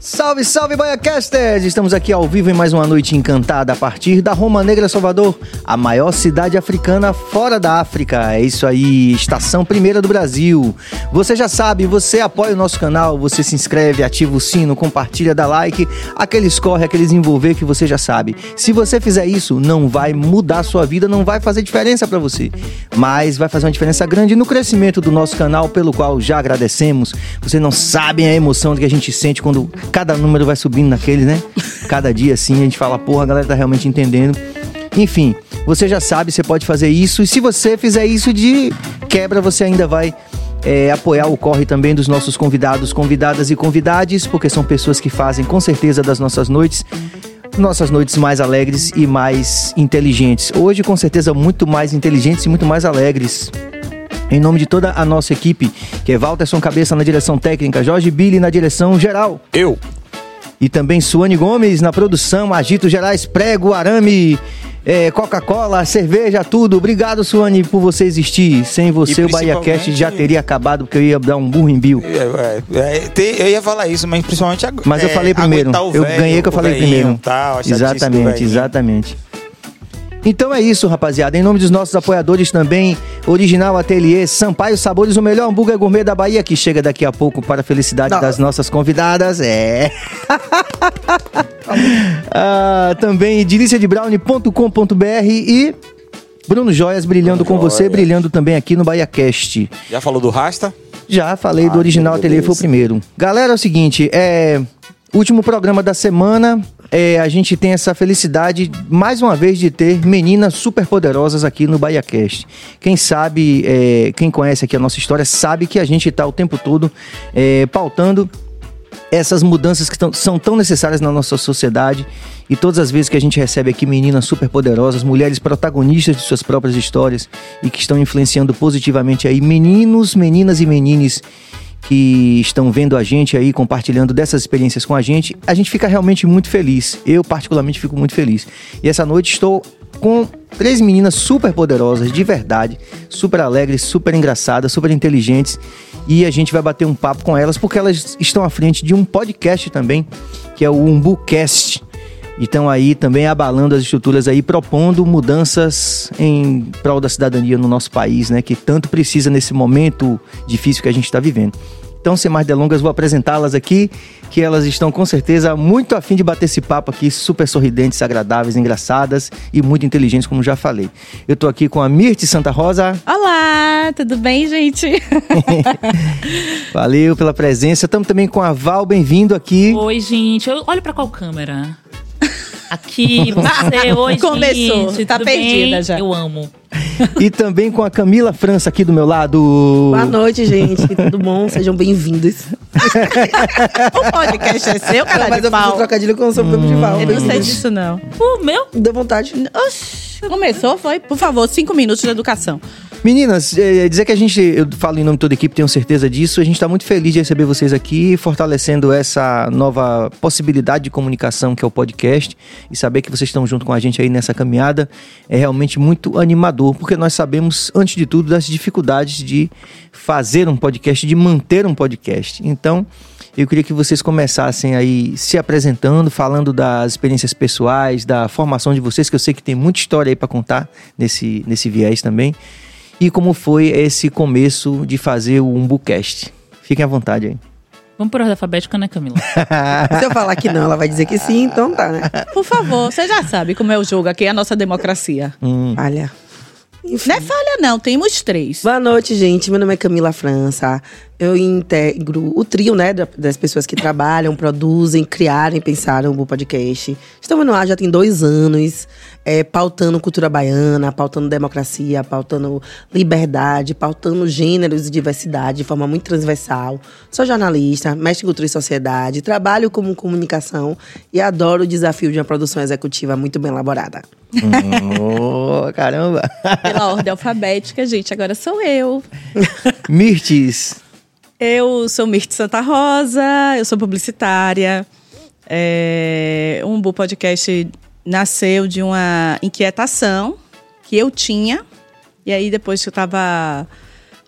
Salve, salve, Baiacasters! Estamos aqui ao vivo em mais uma noite encantada a partir da Roma Negra, Salvador, a maior cidade africana fora da África. É isso aí, estação primeira do Brasil. Você já sabe, você apoia o nosso canal, você se inscreve, ativa o sino, compartilha, dá like, aqueles corre, aqueles envolver que você já sabe. Se você fizer isso, não vai mudar a sua vida, não vai fazer diferença para você, mas vai fazer uma diferença grande no crescimento do nosso canal, pelo qual já agradecemos. Vocês não sabem a emoção que a gente sente quando cada número vai subindo naquele, né? Cada dia assim, a gente fala, porra, a galera tá realmente entendendo. Enfim, você já sabe, você pode fazer isso. E se você fizer isso de quebra, você ainda vai é, apoiar o corre também dos nossos convidados, convidadas e convidades, porque são pessoas que fazem com certeza das nossas noites nossas noites mais alegres e mais inteligentes. Hoje, com certeza, muito mais inteligentes e muito mais alegres. Em nome de toda a nossa equipe, que é Walterson Cabeça na direção técnica, Jorge Billy na direção geral. Eu. E também Suane Gomes na produção, Agito Gerais, Prego, Arame, é, Coca-Cola, cerveja, tudo. Obrigado, Suane, por você existir. Sem você, o BahiaCast já teria acabado, porque eu ia dar um burro em Bill. É, é, é eu ia falar isso, mas principalmente agora. Mas eu falei primeiro. Eu ganhei que eu falei primeiro. Tal, exatamente, exatamente. Então é isso, rapaziada. Em nome dos nossos apoiadores também, Original Ateliê, Sampaio Sabores, o melhor hambúrguer gourmet da Bahia, que chega daqui a pouco para a felicidade Não. das nossas convidadas. É. ah, também deliciadebrownie.com.br e Bruno Joias brilhando Bruno com você, brilhando também aqui no BahiaCast. Já falou do Rasta? Já falei ah, do Original Ateliê, foi o primeiro. Galera, é o seguinte, é... Último programa da semana, é, a gente tem essa felicidade, mais uma vez, de ter meninas super poderosas aqui no BahiaCast. Quem sabe, é, quem conhece aqui a nossa história, sabe que a gente está o tempo todo é, pautando essas mudanças que tão, são tão necessárias na nossa sociedade. E todas as vezes que a gente recebe aqui meninas super poderosas, mulheres protagonistas de suas próprias histórias e que estão influenciando positivamente aí meninos, meninas e menines que estão vendo a gente aí, compartilhando dessas experiências com a gente, a gente fica realmente muito feliz. Eu, particularmente, fico muito feliz. E essa noite estou com três meninas super poderosas, de verdade, super alegres, super engraçadas, super inteligentes. E a gente vai bater um papo com elas, porque elas estão à frente de um podcast também, que é o UmbuCast. E estão aí também abalando as estruturas aí, propondo mudanças em prol da cidadania no nosso país, né? Que tanto precisa nesse momento difícil que a gente está vivendo. Então, sem mais delongas, vou apresentá-las aqui, que elas estão com certeza muito afim de bater esse papo aqui, super sorridentes, agradáveis, engraçadas e muito inteligentes, como já falei. Eu tô aqui com a Mirte Santa Rosa. Olá, tudo bem, gente? Valeu pela presença. Estamos também com a Val, bem-vindo aqui. Oi, gente. Olha para qual câmera? Aqui, você hoje. Começou, gente, tá perdida bem? já. Eu amo. E também com a Camila França aqui do meu lado. Boa noite, gente. Tudo bom? Sejam bem-vindos. o podcast é seu, cara. Mas eu fiz um trocadilho com o seu hum, de pau. Eu não sei disso, não. O meu? Deu vontade. Oxi. Começou, foi? Por favor, cinco minutos de educação. Meninas, é, dizer que a gente, eu falo em nome de toda a equipe, tenho certeza disso, a gente está muito feliz de receber vocês aqui, fortalecendo essa nova possibilidade de comunicação que é o podcast e saber que vocês estão junto com a gente aí nessa caminhada. É realmente muito animador, porque nós sabemos, antes de tudo, das dificuldades de fazer um podcast, de manter um podcast. Então, eu queria que vocês começassem aí se apresentando, falando das experiências pessoais, da formação de vocês, que eu sei que tem muita história aí para contar nesse, nesse viés também e como foi esse começo de fazer o Umbucast. Fiquem à vontade aí. Vamos por ordem alfabética, né, Camila? Se eu falar que não, ela vai dizer que sim, então tá, né? Por favor, você já sabe como é o jogo aqui, é a nossa democracia. Hum. Olha. Enfim. Não é falha, não, temos três. Boa noite, gente. Meu nome é Camila França. Eu integro o trio, né, das pessoas que trabalham, produzem, criaram e pensaram o podcast. Estamos no ar já tem dois anos, é, pautando cultura baiana, pautando democracia, pautando liberdade, pautando gêneros e diversidade de forma muito transversal. Sou jornalista, mestre em cultura e sociedade, trabalho como comunicação e adoro o desafio de uma produção executiva muito bem elaborada. oh, caramba! Pela ordem alfabética, gente, agora sou eu. Mirtes. Eu sou Mirte Santa Rosa, eu sou publicitária. É, um bom podcast nasceu de uma inquietação que eu tinha. E aí, depois que eu estava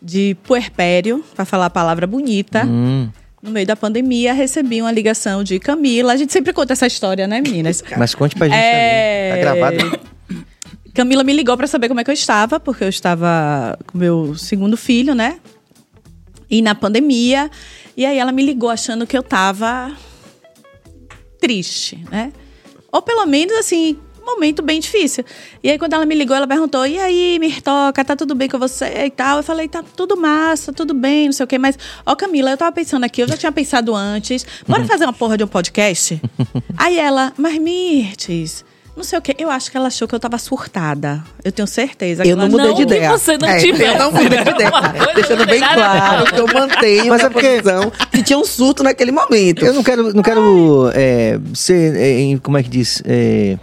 de puerpério, para falar a palavra bonita, hum. no meio da pandemia, recebi uma ligação de Camila. A gente sempre conta essa história, né, meninas? Mas conte pra gente É. também. Tá gravado. Camila me ligou pra saber como é que eu estava, porque eu estava com meu segundo filho, né? E na pandemia. E aí ela me ligou achando que eu tava triste, né? Ou pelo menos assim, um momento bem difícil. E aí quando ela me ligou, ela perguntou: "E aí, Mirtoca, tá tudo bem com você?" e tal. Eu falei: "Tá tudo massa, tudo bem, não sei o quê". Mas, ó, Camila, eu tava pensando aqui, eu já tinha pensado antes. Bora fazer uma porra de um podcast? aí ela: "Mas Mirtes, não sei o quê. Eu acho que ela achou que eu tava surtada. Eu tenho certeza. que Eu ela não mudei Não de que ideia. você não É, tivesse. Eu não mudei de ideia. Deixando bem a claro que eu mantenho Mas Mas é porque- posição que tinha um surto naquele momento. Eu não quero, não quero é, ser, é, em- como é que diz? É,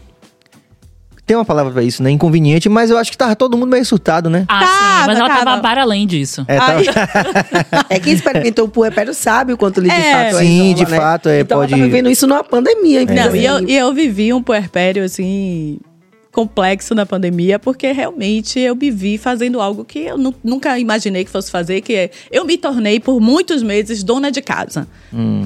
tem uma palavra pra isso, né? Inconveniente, mas eu acho que tava todo mundo meio surtado, né? Ah, Tava, sim, mas ela tava, tava. para além disso. É, Ai. É quem experimentou o puerpério sabe o quanto ele de É. fato Sim, isola, de né? fato, é, então pode- ela tá vivendo isso numa pandemia. então, Não, e eu, e eu vivi um puerpério, assim, complexo na pandemia, porque realmente eu me vi fazendo algo que eu nu- nunca imaginei que fosse fazer, que é, eu me tornei por muitos meses dona de casa.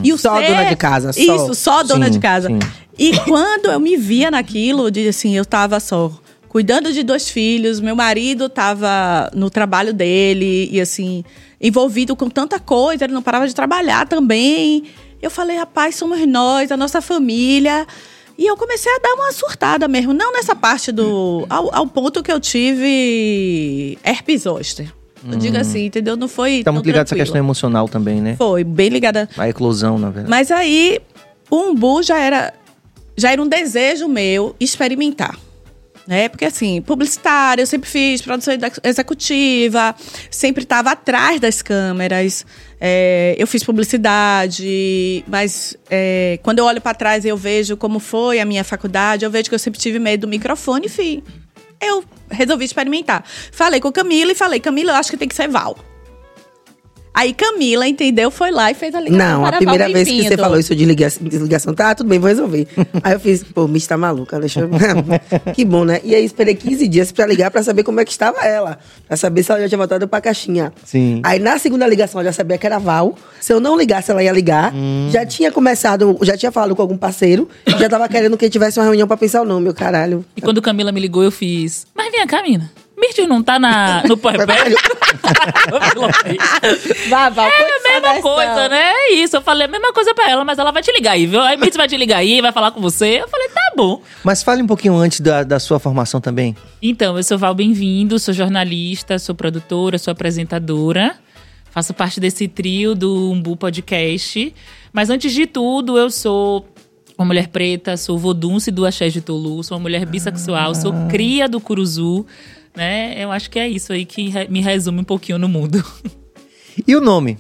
E o Só ser- dona de casa, só. Isso, só dona Sim, de casa. sim. E quando eu me via naquilo, de assim, eu tava só cuidando de dois filhos, meu marido tava no trabalho dele e assim, envolvido com tanta coisa, ele não parava de trabalhar também. Eu falei, rapaz, somos nós, a nossa família. E eu comecei a dar uma surtada mesmo, não nessa parte do ao, ao ponto que eu tive herpes zoster. Eu digo assim, entendeu? Não foi Tá muito ligado essa questão emocional também, né? Foi bem ligada A eclosão, na verdade. mas aí, o umbu já era, já era um desejo meu experimentar. Né? Porque assim, publicitária, eu sempre fiz produção ex- executiva, sempre estava atrás das câmeras. É, eu fiz publicidade, mas é, quando eu olho para trás e eu vejo como foi a minha faculdade, eu vejo que eu sempre tive medo do microfone, enfim. Eu resolvi experimentar. Falei com Camila e falei, Camila, eu acho que tem que ser Val. Aí Camila, entendeu? Foi lá e fez a ligação Não, a para primeira vez que você falou isso de ligação, desligação, tá, tudo bem, vou resolver. aí eu fiz, pô, o bicho tá maluca, deixa eu... que bom, né? E aí esperei 15 dias pra ligar pra saber como é que estava ela. Pra saber se ela já tinha voltado pra caixinha. Sim. Aí na segunda ligação eu já sabia que era Val. Se eu não ligasse, ela ia ligar. Hum. Já tinha começado, já tinha falado com algum parceiro. já tava querendo que tivesse uma reunião pra pensar o nome, meu caralho. E quando Camila me ligou, eu fiz. Mas vem cá, mina. Mirtes não tá na, no puerpério? Vá, É a mesma coisa, né? É isso. Eu falei a mesma coisa pra ela, mas ela vai te ligar aí, viu? Aí Mirtes vai te ligar aí, vai falar com você. Eu falei, tá bom. Mas fale um pouquinho antes da, da sua formação também. Então, eu sou Val Bem-vindo, sou jornalista, sou produtora, sou apresentadora. Faço parte desse trio do Umbu Podcast. Mas antes de tudo, eu sou uma mulher preta, sou vodunce do Axé de Tolu, sou uma mulher bissexual, sou cria do Curuzu. Né? Eu acho que é isso aí que re- me resume um pouquinho no mundo. E o nome?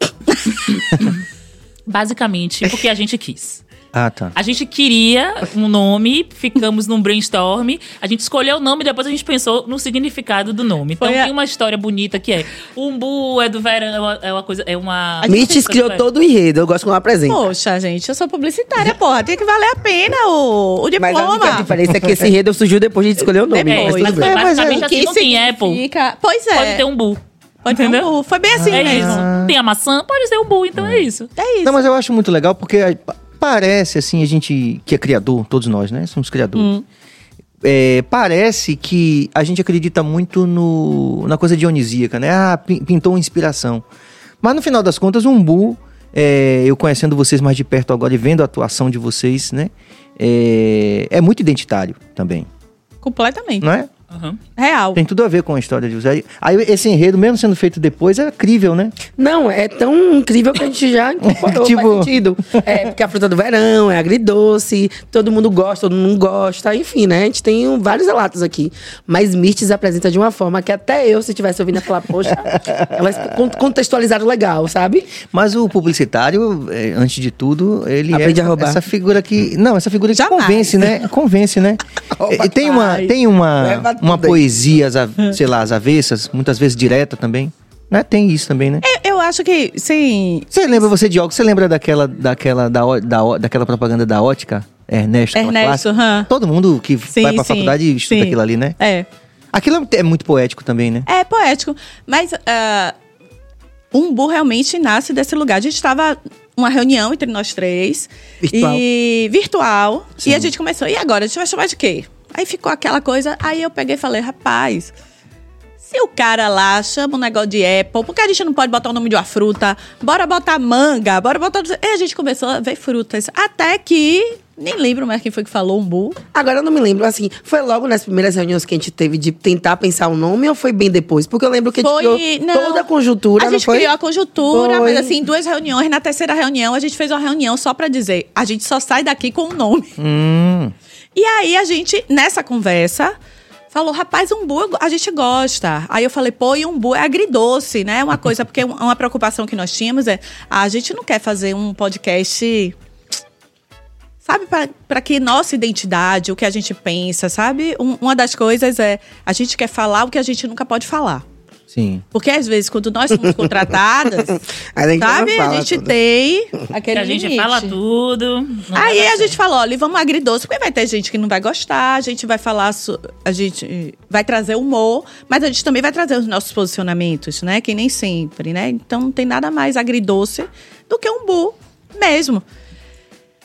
Basicamente, porque a gente quis. Ah, tá. A gente queria um nome, ficamos num brainstorm, a gente escolheu o nome e depois a gente pensou no significado do nome. Então Foi a- tem uma história bonita que é: umbu é do verão, é uma, é uma coisa, é uma. Mites criou todo o enredo, eu gosto quando ela apresenta. Poxa, gente, eu sou publicitária, porra. Tem que valer a pena o, o Mas a única diferença é que esse enredo surgiu depois de escolher o nome. É, mas mas, tudo bem. É, basicamente é- assim, não tem Apple, significa- Pois é. pode ter umbu. Pode ter um entendeu? bu. Foi bem assim É mesmo. isso. Tem a maçã, pode ser umbu, então é isso. É isso. Não, mas eu acho muito legal porque pa- parece, assim, a gente que é criador, todos nós, né? Somos criadores. É, parece que a gente acredita muito no, na coisa dionisíaca, né? Ah, pin- pintou uma inspiração. Mas no final das contas, o Umbu, é, eu conhecendo vocês mais de perto agora e vendo a atuação de vocês, né? É, é muito identitário também, Completamente. não é? Né? Real. Tem tudo a ver com a história de vocês. Aí esse enredo, mesmo sendo feito depois, é crível, né? Não, é tão incrível que a gente já incorporou, Tipo- faz sentido. É, porque a fruta do verão, é agridoce, todo mundo gosta, todo mundo não gosta, enfim, né? A gente tem vários relatos aqui. Mas Mirtes apresenta de uma forma que até eu, se estivesse ouvindo, ia falar, poxa, elas con- contextualizaram legal, sabe? Mas o publicitário, é, antes de tudo, ele Aprende é a roubar. essa figura que. Não, essa figura que Jamais. convence, né? Convence, né? E tem uma, tem uma, Leva uma aí. poesia, sei lá, às avessas, muitas vezes direta também. Né? Tem isso também, né? Eu, eu acho que, sim. Você lembra, você de óculos, você lembra daquela, daquela, da, da, daquela propaganda da ótica? Ernesto, Ernesto, hã. Todo mundo que Sim, vai pra sim, faculdade estuda sim. aquilo ali, né? É. Aquilo é muito poético também, né? É poético. Mas ah, um Bu realmente nasce desse lugar. A gente estava uma reunião entre nós três. Virtual. E virtual. Sim. E a gente começou, e agora? A gente vai chamar de quê? Aí ficou aquela coisa. Aí eu peguei e falei, rapaz. Se o cara lá chama um negócio de Apple, por que a gente não pode botar o nome de uma fruta? Bora botar manga, bora botar. E a gente começou a ver frutas. Até que. Nem lembro mais quem foi que falou umbu. Agora eu não me lembro, assim, foi logo nas primeiras reuniões que a gente teve de tentar pensar um nome ou foi bem depois? Porque eu lembro que a gente Foi. criou Não, toda a conjuntura, A não gente foi? criou a conjuntura, Foi. mas assim, duas reuniões. Na terceira reunião, a gente fez uma reunião só pra dizer: a gente só sai daqui com o nome. Hum, E aí a gente, nessa conversa, falou: rapaz, umbu a gente gosta. Aí eu falei: pô, e umbu é agridoce, né? Uma coisa, porque um- uma preocupação que nós tínhamos é: a gente não quer fazer um podcast. Sabe, pra que nossa identidade, o que a gente pensa, sabe? Um- uma das coisas é: a gente quer falar o que a gente nunca pode falar. Sim. Porque às vezes, quando nós somos contratadas, A gente sabe? A fala gente tudo. tem Que aquele a gente limite. fala tudo. Aí a gente falou, olha, vamos agridoce, porque vai ter gente que não vai gostar, a gente vai falar, a gente vai trazer humor, mas a gente também vai trazer os nossos posicionamentos, né? Que nem sempre, né? Então não tem nada mais agridoce do que um bu mesmo.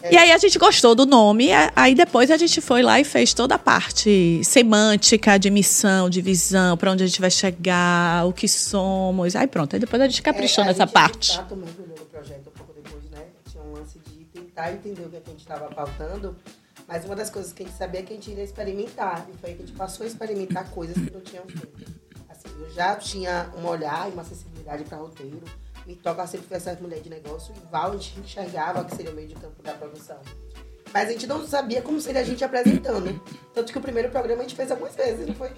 E aí a gente gostou do nome, aí depois a gente foi lá e fez toda a parte semântica, de missão, de visão, pra onde a gente vai chegar, o que somos. Aí pronto, aí depois a gente caprichou É, a nessa gente parte. também no projeto um pouco depois, né? Tinha um lance de tentar entender o que, é que a gente estava pautando. Mas uma das coisas que a gente sabia é que a gente iria experimentar. E foi aí que a gente passou a experimentar coisas que não tinham feito. Assim, eu já tinha um olhar e uma sensibilidade para roteiro. Me toca sempre foi essa mulher de negócio. E Val, a gente enxergava que seria o meio de campo da produção. Mas a gente não sabia como seria a gente apresentando. Tanto que o primeiro programa a gente fez algumas vezes, não foi?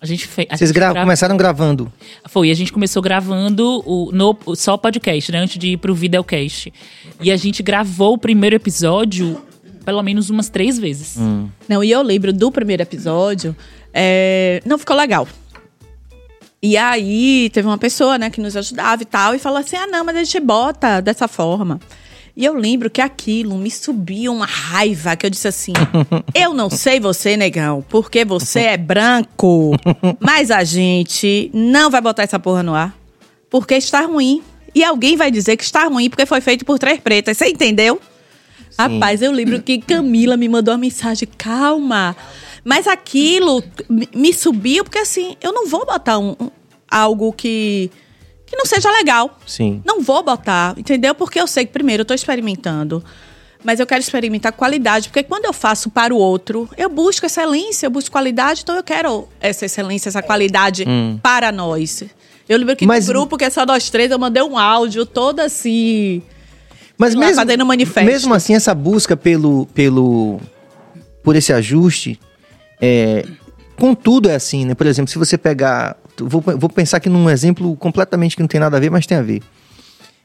A gente fez. a Vocês gente gra grava- começaram gravando. Foi, a gente começou gravando o, no, o- só podcast, né? Antes de ir pro videocast. E a gente gravou o primeiro episódio pelo menos umas três vezes. Não, e eu lembro do primeiro episódio, é, não ficou legal. E aí teve uma pessoa, né, que nos ajudava e tal, e falou assim: ah, não, mas a gente bota dessa forma. E eu lembro que aquilo me subia uma raiva, que eu disse assim: eu não sei você, negão, porque você é branco, mas a gente não vai botar essa porra no ar, porque está ruim. E alguém vai dizer que está ruim porque foi feito por três pretas. Você entendeu? Rapaz, eu lembro que Camila me mandou uma mensagem, calma. Mas aquilo me- subiu, porque assim, eu não vou botar um- algo que, que não seja legal. Sim. Não vou botar, entendeu? Porque eu sei que, primeiro, eu tô experimentando. Mas eu quero experimentar qualidade, porque quando eu faço para o outro, eu busco excelência, eu busco qualidade, então eu quero essa excelência, essa qualidade para nós. Eu lembro que Mas- no grupo, que é só nós três, eu mandei um áudio todo assim. Mas lá, mesmo, fazendo manifesto. mesmo assim, essa busca pelo, pelo, por esse ajuste, é, contudo é assim, né? Por exemplo, se você pegar, vou, vou pensar aqui num exemplo completamente que não tem nada a ver, mas tem a ver.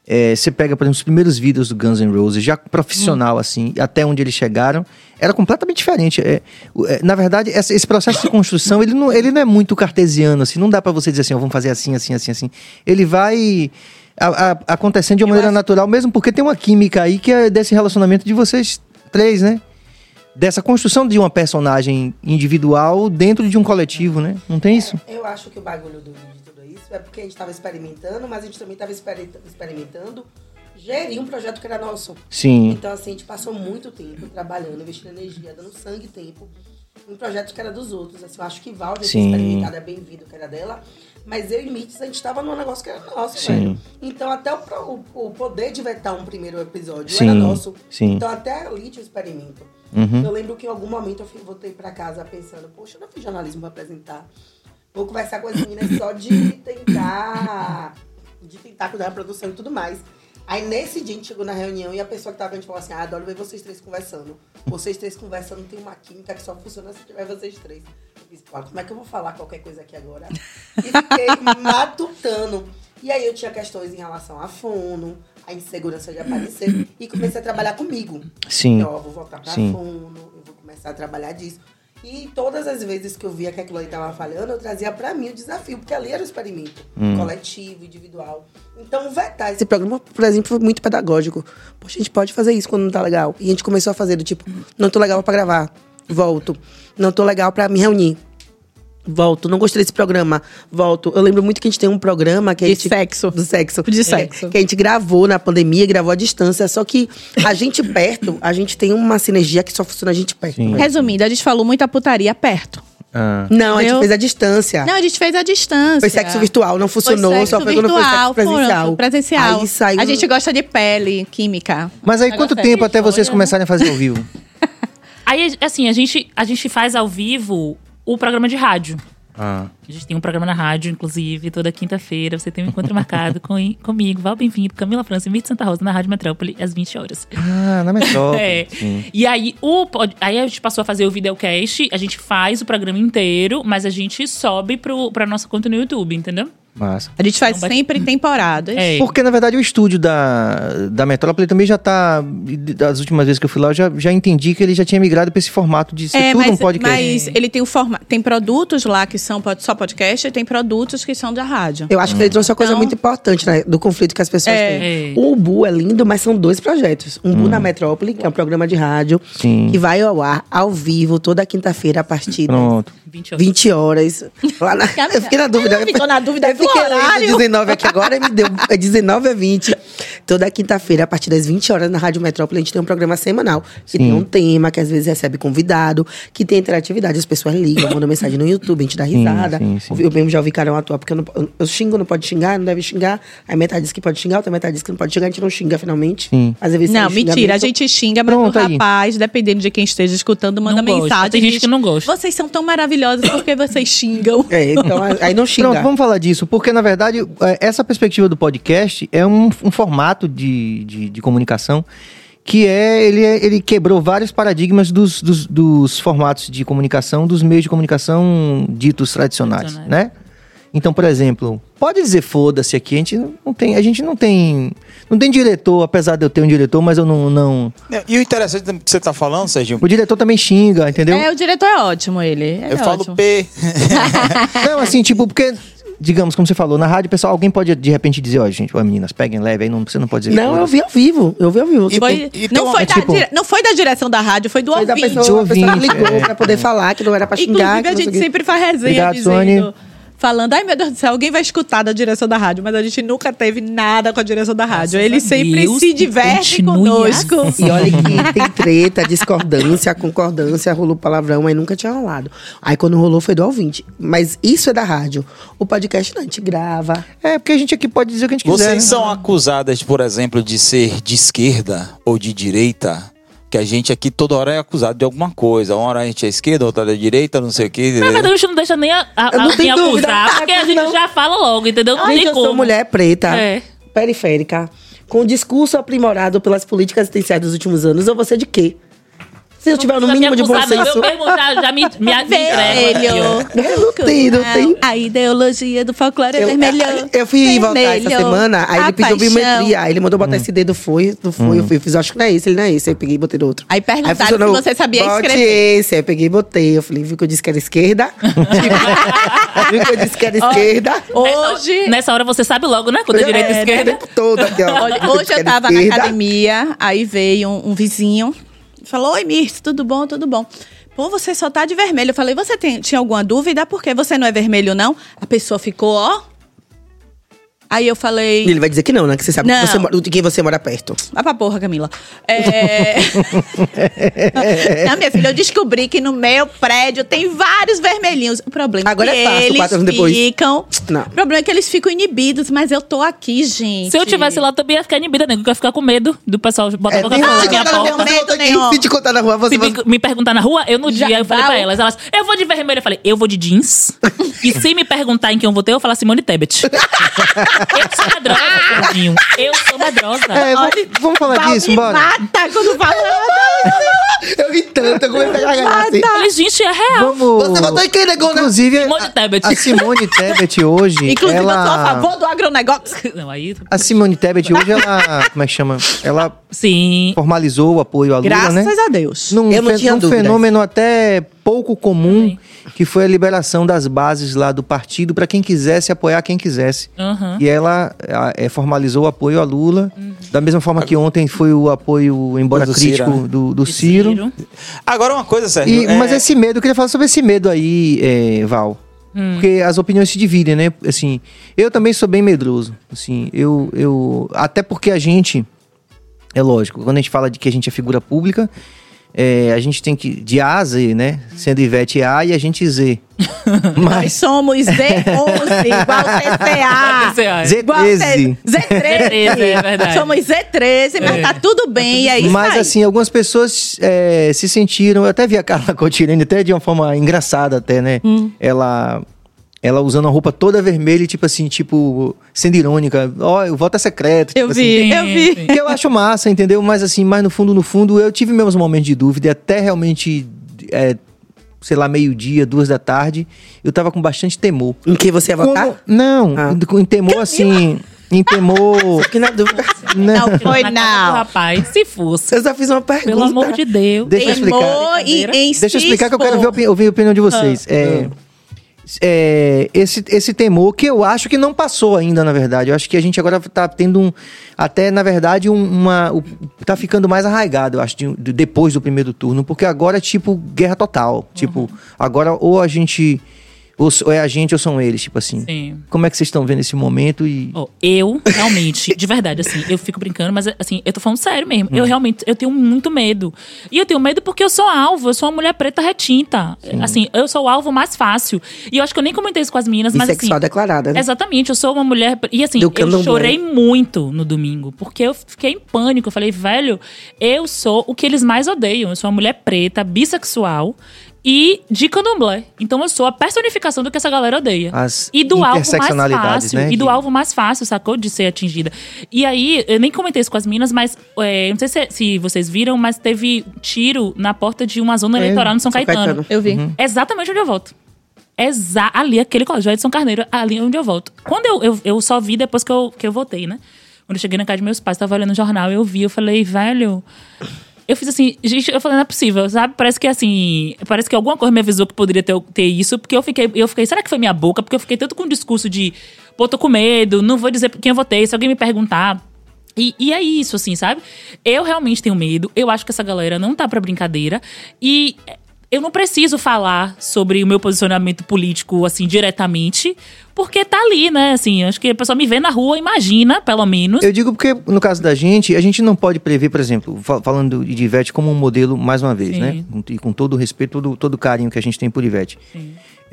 É, você pega, por exemplo, os primeiros vídeos do Guns N' Roses, já profissional assim, até onde eles chegaram, era completamente diferente. É, é, na verdade, essa- esse processo de construção, ele não, ele não é muito cartesiano, assim, não dá pra você dizer assim, ó, vamos fazer assim, assim, assim, assim. Ele vai a- a- acontecendo de uma maneira natural, mesmo porque tem uma química aí que é desse relacionamento de vocês três, né? Dessa construção de uma personagem individual dentro de um coletivo, né? Não tem isso? Eu acho que o bagulho do, de tudo isso é porque a gente estava experimentando, mas a gente também estava experimentando gerir um projeto que era nosso. Sim. Então, assim, a gente passou muito tempo trabalhando, investindo energia, dando sangue e tempo em projetos que era dos outros. Assim, eu acho que Val, já Sim. tinha experimentado, é bem-vindo, que era dela. Mas eu e Mitz, a gente tava num negócio que era nosso, Sim. velho. Então, até o, o, o poder de vetar um primeiro episódio Sim, era nosso. sim. Então, até ali tinha experimento. Uhum. Eu lembro que em algum momento eu fui- voltei pra casa pensando, poxa, eu não fiz jornalismo pra apresentar. Vou conversar com as meninas só de tentar, de tentar cuidar da produção e tudo mais. Aí nesse dia a gente chegou na reunião e a pessoa que tava a gente falou assim, ah, adoro ver vocês três conversando. Vocês três conversando tem uma química que só funciona se tiver vocês três. Eu disse, claro, como é que eu vou falar qualquer coisa aqui agora? E fiquei matutando. E aí eu tinha questões em relação à fono, a insegurança de aparecer. E comecei a trabalhar comigo. Sim. Então, eu vou voltar pra Sim. fono, eu vou começar a trabalhar disso. E todas as vezes que eu via que aquilo ali tava falhando, eu trazia pra mim o desafio, porque ali era o experimento coletivo, individual. Então, vetar esse programa, por exemplo, foi muito pedagógico. Poxa, a gente pode fazer isso quando não tá legal. E a gente começou a fazer do tipo, não tô legal pra gravar, volto. Não tô legal pra me reunir. Volto, não gostei desse programa. Volto. Eu lembro muito que a gente tem um programa que a De gente. sexo. Do sexo. De É, sexo. que a gente gravou na pandemia, gravou à distância. Só que a gente perto, a gente tem uma sinergia que só funciona a gente perto. Sim. né? Resumindo, a gente falou muita putaria perto. Ah. Não, a gente Eu- fez à distância. Não, a gente fez à distância. Foi sexo virtual, não funcionou, Foi sexo só foi quando foi virtual, sexo presencial. pronto, presencial. Aí saiu. A gente gosta de pele, química. Mas aí, quanto é tempo até bicho, vocês olha, começarem a fazer ao vivo? Aí, assim, a gente, a gente faz ao vivo o programa de rádio. Ah. A gente tem um programa na rádio, inclusive, toda quinta-feira. Você tem um encontro marcado com, comigo, Val Bem-vindo, Camila França e Mirth Santa Rosa, na Rádio Metrópole, às 20 horas. Ah, na metrópole. É. Sim. E aí, o, aí a gente passou a fazer o videocast, a gente faz o programa inteiro, mas a gente sobe pro, pra nossa conta no YouTube, entendeu? Massa. A gente faz vai- sempre temporadas. É. Porque, na verdade, o estúdio da, da Metrópole também já tá. Das últimas vezes que eu fui lá, eu já, já entendi que ele já tinha migrado pra esse formato de ser É, tudo mas, um podcast. mas ele tem o formato. Tem produtos lá que são pod- só podcast e tem produtos que são da rádio. Eu acho que ele trouxe uma coisa Então- muito importante, né? Do conflito que as pessoas É. têm. É. O Umbu é lindo, mas são dois projetos. Umbu na Metrópole, que é um programa de rádio, Sim. que vai ao ar ao vivo toda quinta-feira a partir Pronto. 20 horas. 20 horas. Lá na... Eu fiquei na dúvida. Ela ficou na dúvida Eu do fiquei horário. lendo 19 aqui agora, me deu é 19 a 20. Toda quinta-feira, a partir das 20 horas, na Rádio Metrópole, a gente tem um programa semanal. Que Sim. tem um tema, que às vezes recebe convidado, que tem interatividade. As pessoas ligam, mandam mensagem no YouTube, a gente dá risada. sim, sim. Eu mesmo já ouvi Carol atuar, porque eu, não, eu- xingo, não pode xingar, não deve xingar. Aí metade diz que pode xingar, outra metade diz que não pode xingar, a gente não xinga finalmente. Sim. Às vezes Não, mentira. A gente xinga, mas Pronto, o aí. rapaz, dependendo de quem esteja escutando, manda Não gosta. mensagem. Tem gente que não gosta. Vocês são tão maravilhosos porque vocês xingam. É, então aí não xinga. Pronto, vamos falar disso. Porque, na verdade, é, essa perspectiva do podcast é um, um formato de, de, de comunicação que é ele, é- ele quebrou vários paradigmas dos, dos, dos formatos de comunicação, dos meios de comunicação ditos tradicionais, Tradicionais. né? Então, por exemplo, pode dizer foda-se aqui, a gente não tem, a gente não tem, não tem diretor, apesar de eu ter um diretor, mas eu não, não E o interessante que você tá falando, Serginho, o diretor também xinga, entendeu? É, o diretor é ótimo, ele. ele eu é falo ótimo. P. Não, assim, tipo, porque, digamos, como você falou, na rádio, pessoal, alguém pode de repente dizer, ó, gente, ó, meninas, peguem leve, aí não, você não pode dizer Não, eu vi ao vivo. Eu vi ao vivo. E- Foi- e não, uma- foi é da, tipo- dire- não foi da direção da rádio, foi do Foi da ouvinte. pessoa, a pessoa ouvinte, ligou é. pra poder falar que não era pra xingar. Inclusive, que a gente sempre faz resenha Obrigado, dizendo... Falando, ai meu Deus do céu, alguém vai escutar da direção da rádio, mas a gente nunca teve nada com a direção da rádio. Graças Eles a sempre Deus se continue conosco. assim. E olha que tem treta, discordância, concordância, rolou palavrão, mas nunca tinha rolado. Aí quando rolou foi do ouvinte. Mas isso é da rádio. O podcast não, a gente grava. É, porque a gente aqui pode dizer o que a gente quiser. Vocês né? são acusadas, por exemplo, de ser de esquerda ou de direita? Que a gente aqui toda hora é acusado de alguma coisa. Uma hora a gente é esquerda, outra é direita, não sei o quê. Na verdade, a gente não deixa nem a, a, Eu não a- tenho nem dúvida, acusar, tá, porque a gente não. já fala logo, entendeu? Não gente, tem eu como. sou mulher preta, É. periférica, com discurso aprimorado pelas políticas assistenciais dos últimos anos. Eu vou ser de quê? Se eu tiver no mínimo de bom senso. Eu mesmo já, já me, me, me Vermelho. entrego. Não tem, não tem. A ideologia do folclore é vermelho. eu fui voltar essa Vermelho. semana, aí A ele pediu paixão. biometria. Aí ele mandou botar esse dedo, foi, não foi. Eu fui, eu fiz, acho que não é esse, ele não é esse. Aí eu peguei e botei no outro. Aí perguntaram funcionou, se você sabia bote escrever. esse. Aí eu peguei e botei. Eu falei, viu que eu disse que era esquerda? viu que eu disse que era esquerda? Hoje, Nessa hora você sabe logo, né? Quando é direita e É, esquerda. O tempo todo aqui, ó. Olha, hoje eu tava na academia, aí veio um, um vizinho, falou, oi Mirce, tudo bom, tudo bom. Pô, você só tá de vermelho. Eu falei, você tem- tinha alguma dúvida? Por que você não é vermelho, não? A pessoa ficou, ó. Aí eu falei... Ele vai dizer que não, né? Que você sabe Não. que você mora- de quem você mora perto. Vai pra porra, Camila. É... não, minha filha, eu descobri que no meu prédio tem vários vermelhinhos. O problema Agora é que é fácil, eles quatro anos depois. ficam... Não. O problema é que eles ficam inibidos, mas eu tô aqui, gente. Se eu tivesse lá, também ia ficar inibida, nego. Eu ia ficar com medo do pessoal botar É, qualquer coisa que na minha porta. rua, Medo nenhum. Se te contar na rua, você Se vai... me, me perguntar na rua, eu no Já dia, eu falei vai- pra elas, elas, eu vou de vermelho. Eu falei, eu vou de jeans. e se me perguntar em quem eu votei, eu vou falar Simone Tebet. eu sou medrosa, Fernandinho. Eu sou medrosa. É, vamos, vamos falar Val disso, me bora. mata quando fala. Eu ri tanto, eu comecei a gargalhar assim. Falei, gente, é real. Vamos. Você votou em quem, negona? Inclusive, Simone Tebet. a, a Simone Tebet hoje. Inclusive, ela... eu sou a favor do agronegócio. Não, aí... A Simone Tebet hoje, ela. Como é que chama? Ela Sim. formalizou o apoio à Lula, Graças né? a Deus. Num, Eu não tinha num dúvidas. fenômeno até pouco comum, que foi a liberação das bases lá do partido para quem quisesse apoiar quem quisesse. Aham. E ela a- é, formalizou o apoio a Lula, da mesma forma que ontem foi o apoio, embora Do crítico, Ciro, né? do, do De Ciro. Agora uma coisa, Sérgio. E- é- Mas esse medo, eu queria falar sobre esse medo aí, é, Val. Porque as opiniões se dividem, né? Assim, eu também sou bem medroso. Assim, eu, eu. Até porque a gente. É lógico, quando a gente fala de que a gente é figura pública, é, a gente tem que. De A a Z, né? Sendo Ivete A e a gente Z. Nós Mas. somos Z11, igual. Igual Z13. Z13. é verdade. Somos Z13, mas É. tá tudo bem. E é isso Mas aí. assim, algumas pessoas é, se sentiram. Eu até vi a Carla Cotirene até de uma forma engraçada, até, né? Hum. Ela. Ela usando a roupa toda vermelha, e tipo assim, tipo, sendo irônica. Ó, o voto é secreto. Eu tipo vi, Sim, eu vi. Que eu acho massa, entendeu? Mas assim, mais no fundo, no fundo, eu tive meus momentos de dúvida. E até realmente, é, sei lá, meio-dia, duas da tarde, eu tava com bastante temor. Em que você ia votar? Como- Não, Ah. em temor assim. Em temor. Fiquei na dúvida. Não. Não foi, não. Rapaz, se fosse. Eu só fiz uma pergunta. Pelo amor de Deus. Deixa eu explicar. Temor e em Deixa eu explicar que eu quero ouvir a opinião de vocês. É, é, esse, esse temor que eu acho que não passou ainda, na verdade. Eu acho que a gente agora tá tendo um. Até, na verdade, um- uma. tá ficando mais arraigado, eu acho, de- de- depois do primeiro turno. Porque agora é tipo guerra total. Tipo, agora ou a gente. Ou, ou é a gente ou são eles, tipo assim. Sim. Como é que vocês estão vendo esse momento e. Ó, eu, realmente, de verdade, assim, eu fico brincando, mas assim, eu tô falando sério mesmo. Hum. Eu realmente, eu tenho muito medo. E eu tenho medo porque eu sou alvo, eu sou uma mulher preta retinta. Assim, eu sou o alvo mais fácil. E eu acho que eu nem comentei isso com as meninas, mas Bissexual assim. declarada, né? Exatamente, eu sou uma mulher. E assim, Do eu chorei muito no domingo, porque eu fiquei em pânico. Eu falei, velho, eu sou o que eles mais odeiam. Eu sou uma mulher preta, bissexual e de candomblé. Então eu sou a personificação do que essa galera odeia. As e do alvo mais fácil. né, E do alvo mais fácil, sacou? De ser atingida. E aí, eu nem comentei isso com as minas, mas é, não sei se, se vocês viram, mas teve tiro na porta de uma zona É, eleitoral no São, São Caetano. Caetano. Eu vi. Exatamente onde eu volto. Exa ali, aquele colégio de São Carneiro, ali onde eu volto. Quando eu, eu, eu só vi depois que eu, que eu votei, né? Quando eu cheguei na casa de meus pais, tava olhando o jornal, eu vi, eu falei, velho. Eu fiz assim, gente, eu falei, não é possível, sabe? Parece que assim, parece que alguma coisa me avisou que poderia ter, ter isso, porque eu fiquei, eu fiquei, será que foi minha boca? Porque eu fiquei tanto com o discurso de, pô, tô com medo, não vou dizer quem eu votei, se alguém me perguntar. E, e é isso, assim, sabe? Eu realmente tenho medo. Eu acho que essa galera não tá pra brincadeira. E eu não preciso falar sobre o meu posicionamento político, assim, diretamente, porque tá ali, né? Assim, acho que a pessoa me vê na rua, imagina, pelo menos. Eu digo porque, no caso da gente, a gente não pode prever, por exemplo, fa- falando de Ivete como um modelo, mais uma vez, Sim. né? E com todo o respeito, todo, todo o carinho que a gente tem por Ivete.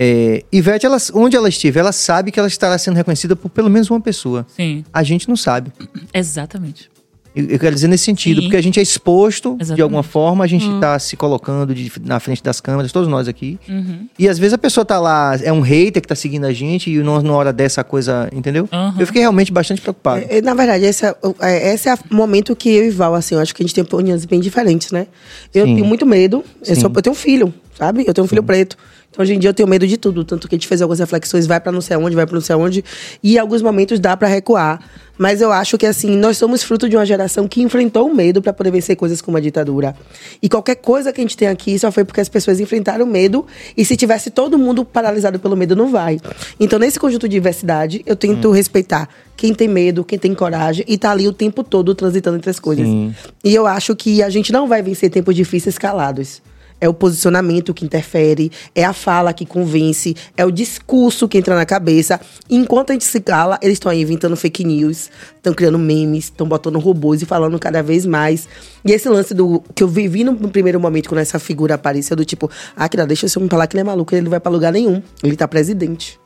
É, Ivete, ela, onde ela estiver, ela sabe que ela estará sendo reconhecida por pelo menos uma pessoa. Sim, A gente não sabe. exatamente. Eu, quero dizer nesse sentido, Sim. porque a gente é exposto de Exatamente. alguma forma, a gente está se colocando de- na frente das câmeras, todos nós aqui. Uhum. E às vezes a pessoa tá lá, é um hater que tá seguindo a gente, e numa hora dessa coisa, entendeu? Uhum. Eu fiquei realmente bastante preocupado. É, na verdade, esse é, o- é- esse é o momento que eu e Val, assim, eu acho que a gente tem opiniões bem diferentes, né? Eu Sim. tenho muito medo. Eu, Sim. sou- eu tenho um filho, sabe? Eu tenho um filho preto. Então, hoje em dia, eu tenho medo de tudo. Tanto que a gente fez algumas reflexões, vai pra não sei aonde, vai pra não sei aonde. E em alguns momentos dá pra recuar. Mas eu acho que, assim, nós somos fruto de uma geração que enfrentou o medo pra poder vencer coisas como a ditadura. E qualquer coisa que a gente tem aqui só foi porque as pessoas enfrentaram o medo. E se tivesse todo mundo paralisado pelo medo, não vai. Então, nesse conjunto de diversidade, eu tento respeitar quem tem medo, quem tem coragem. E tá ali o tempo todo transitando entre as coisas. Sim. E eu acho que a gente não vai vencer tempos difíceis calados. É o posicionamento que interfere, é a fala que convence, é o discurso que entra na cabeça. Enquanto a gente se cala, eles estão aí inventando fake news, estão criando memes, estão botando robôs e falando cada vez mais. E esse lance do que eu vivi no primeiro momento quando essa figura apareceu, do tipo, ah, que deixa eu me falar que ele é maluco, ele não vai pra lugar nenhum. Ele tá presidente.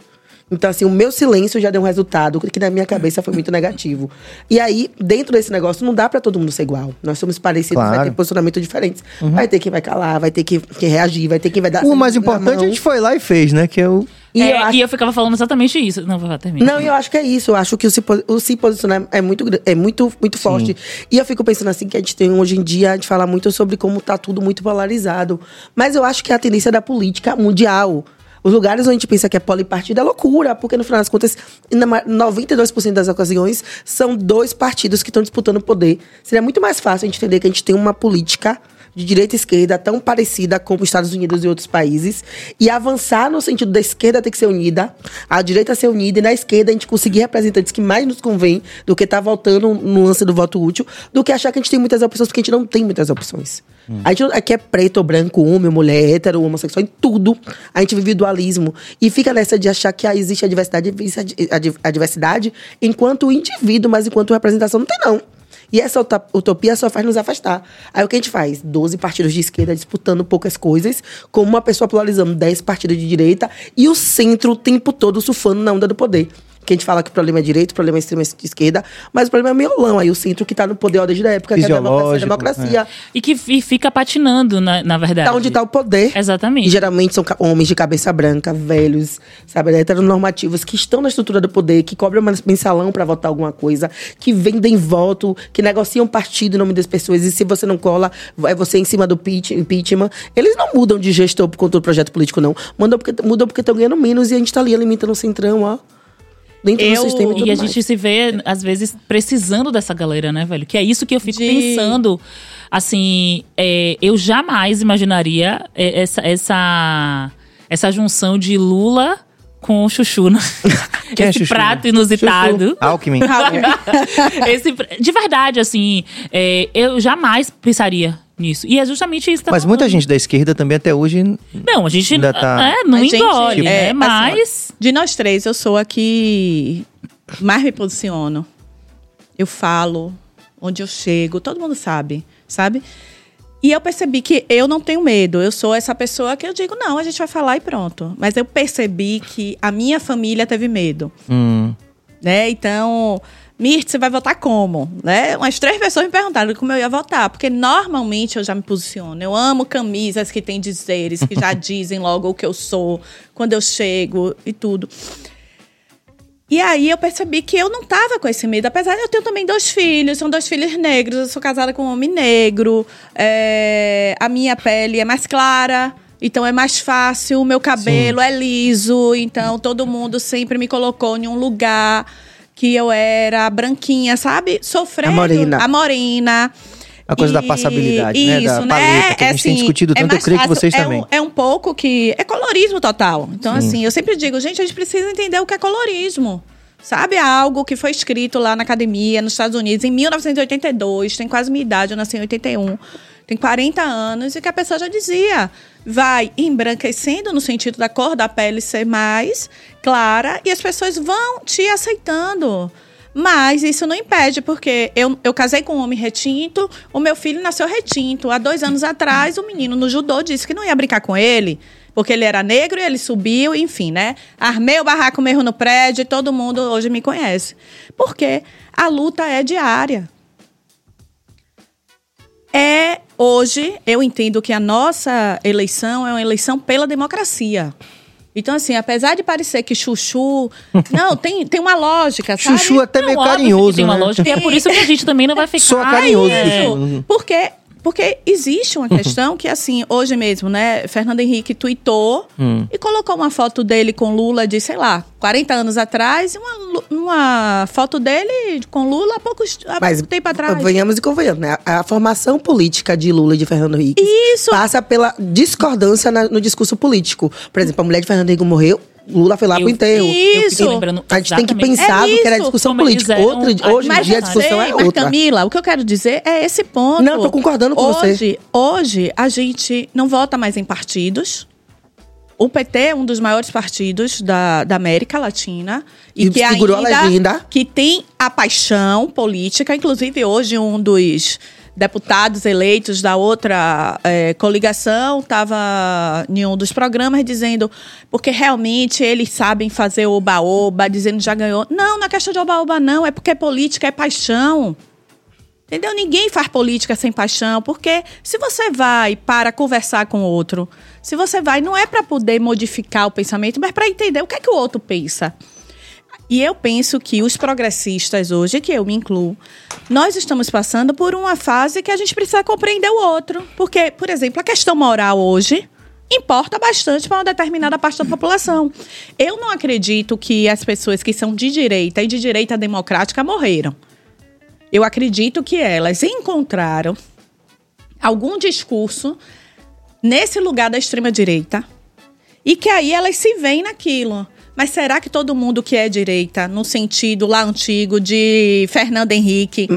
Então, assim, o meu silêncio já deu um resultado que na minha cabeça foi muito negativo. E aí, dentro desse negócio, não dá pra todo mundo ser igual. Nós somos parecidos, Claro. Uhum. vai ter posicionamento diferentes. Vai ter quem vai calar, vai ter quem, quem reagir, vai ter quem vai dar. O mais na importante mão. a gente foi lá e fez, né? Que é o. E, É, eu acho, e eu ficava falando exatamente isso. Não, vai terminar. não, eu acho que é isso. Eu acho que o se, o se posicionar é muito, é muito, muito forte. E eu fico pensando assim que a gente tem hoje em dia, a gente fala muito sobre como tá tudo muito polarizado. Mas eu acho que é a tendência da política mundial. Os lugares onde a gente pensa que é polipartido é loucura, porque no final das contas, na ma- 92% das ocasiões, são dois partidos que estão disputando o poder. Seria muito mais fácil a gente entender que a gente tem uma política de direita e esquerda tão parecida como os Estados Unidos e outros países e avançar no sentido da esquerda ter que ser unida, a direita ser unida e na esquerda a gente conseguir representantes que mais nos convém do que estar voltando no lance do voto útil, do que achar que a gente tem muitas opções, porque a gente não tem muitas opções. A gente aqui é preto ou branco, homem, mulher, hétero, homossexual, em tudo. A gente vive dualismo. E fica nessa de achar que ah, existe a diversidade, a diversidade enquanto indivíduo, mas enquanto representação não tem, não. E essa utopia só faz nos afastar. Aí o que a gente faz? 12 partidos de esquerda disputando poucas coisas, com uma pessoa polarizando 10 partidos de direita e o centro o tempo todo surfando na onda do poder. Que a gente fala que o problema é direito, o problema é extrema esquerda, mas o problema é miolão. Aí o centro que tá no poder desde a época, que é a democracia. a democracia. E que fi- fica patinando, na, na verdade. Tá onde tá o poder. Exatamente. E geralmente são homens de cabeça branca, velhos, sabe, heteronormativos, que estão na estrutura do poder, que cobram men- mensalão pra votar alguma coisa, que vendem voto, que negociam partido em nome das pessoas. E se você não cola, é você em cima do impeachment. Eles não mudam de gestor por conta do projeto político, não. Mudam porque mudam porque estão ganhando menos e a gente tá ali alimentando o centrão, ó. Dentro Eu- do sistema e tudo E a mais. gente se vê, às vezes, precisando dessa galera, né, velho? Que é isso que eu fico De- pensando. Assim, é, eu jamais imaginaria é, essa, essa, essa junção de Lula com Chuchu, né? Quem é Esse Chuchu? prato inusitado. Chuchu. Alckmin. Esse, de verdade, assim, é, eu jamais pensaria nisso. E é justamente isso que tá Mas muita falando. gente da esquerda também até hoje. Não, a gente ainda tá- é, não A gente, engole, né? é, assim, Mas. De nós três, eu sou a que mais me posiciono. Eu falo onde eu chego, todo mundo sabe, sabe? E eu percebi que eu não tenho medo. Eu sou essa pessoa que eu digo, não, a gente vai falar e pronto. Mas eu percebi que a minha família teve medo, Hum, né? Então, Mirt, você vai votar como? Né? Umas três pessoas me perguntaram como eu ia votar, porque normalmente eu já me posiciono. Eu amo camisas que têm dizeres, que já dizem logo o que eu sou, quando eu chego e tudo. E aí eu percebi que eu não tava com esse medo, apesar de eu ter também dois filhos, são dois filhos negros, eu sou casada com um homem negro, é, a minha pele é mais clara, então é mais fácil, o meu cabelo é liso, então todo mundo sempre me colocou em um lugar que eu era branquinha, sabe? Sofrendo. A morena. A morena. A coisa da E- passabilidade, né? Da Isso, paleta, que a gente tem discutido tanto, eu mais creio que fácil, vocês é também. Um, é um pouco que. É colorismo total. Então, assim, eu sempre digo, gente, a gente precisa entender o que é colorismo. Sabe, é algo que foi escrito lá na academia, nos Estados Unidos, em 1982, tem quase minha idade, eu nasci em 81, tem 40 anos, e que a pessoa já dizia, vai embranquecendo no sentido da cor da pele ser mais clara, e as pessoas vão te aceitando. Mas isso não impede, porque eu, eu casei com um homem retinto, o meu filho nasceu retinto. Há dois anos atrás, o menino no judô disse que não ia brincar com ele, porque ele era negro e ele subiu, enfim, né? Armei o barraco mesmo no prédio e todo mundo hoje me conhece. Porque a luta é diária. É, hoje, eu entendo que a nossa eleição é uma eleição pela democracia. Então, assim, apesar de parecer que chuchu. Não, tem, tem uma lógica, sabe? Chuchu até Não, meio carinhoso, tem uma né? lógica, e é por isso que a gente também não vai ficar. Soa carinhoso, É. Chuchu. Porque, porque existe uma questão que, assim, hoje mesmo, né? Fernando Henrique tweetou Hum. e colocou uma foto dele com Lula de, sei lá, 40 anos atrás e uma, uma foto dele com Lula há, poucos, há Mas pouco tempo atrás. venhamos e convenhamos, né? A, a formação política de Lula e de Fernando Henrique Isso. passa pela discordância na- no discurso político. Por exemplo, a mulher de Fernando Henrique morreu, Lula foi lá Eu- pro enterro. Isso. lembrando A gente tem que pensar É no que era discussão como política. eram Outra, hoje em Mas dia a discussão sei, é mas outra. Camila, o que eu quero dizer é esse ponto. Não, tô concordando com você. hoje, Hoje, a gente não vota mais em partidos. O PT é um dos maiores partidos da, da América Latina. E, E que segurou a ainda, legenda. Que tem a paixão política. Inclusive, hoje, um dos deputados eleitos da outra eh, coligação estava em um dos programas dizendo porque realmente eles sabem fazer oba-oba, dizendo já ganhou. Não, não é questão de oba-oba, não. É porque política é paixão. Entendeu? Ninguém faz política sem paixão, porque se você vai para conversar com o outro, se você vai, não é para poder modificar o pensamento, mas para entender o que é que o outro pensa. E eu penso que os progressistas hoje, que eu me incluo, nós estamos passando por uma fase que a gente precisa compreender o outro. Porque, por exemplo, a questão moral hoje importa bastante para uma determinada parte da população. Eu não acredito que as pessoas que são de direita e de direita democrática morreram. Eu acredito que elas encontraram algum discurso nesse lugar da extrema-direita e que aí elas se veem naquilo. Mas será que todo mundo que é direita, no sentido lá antigo de Fernando Henrique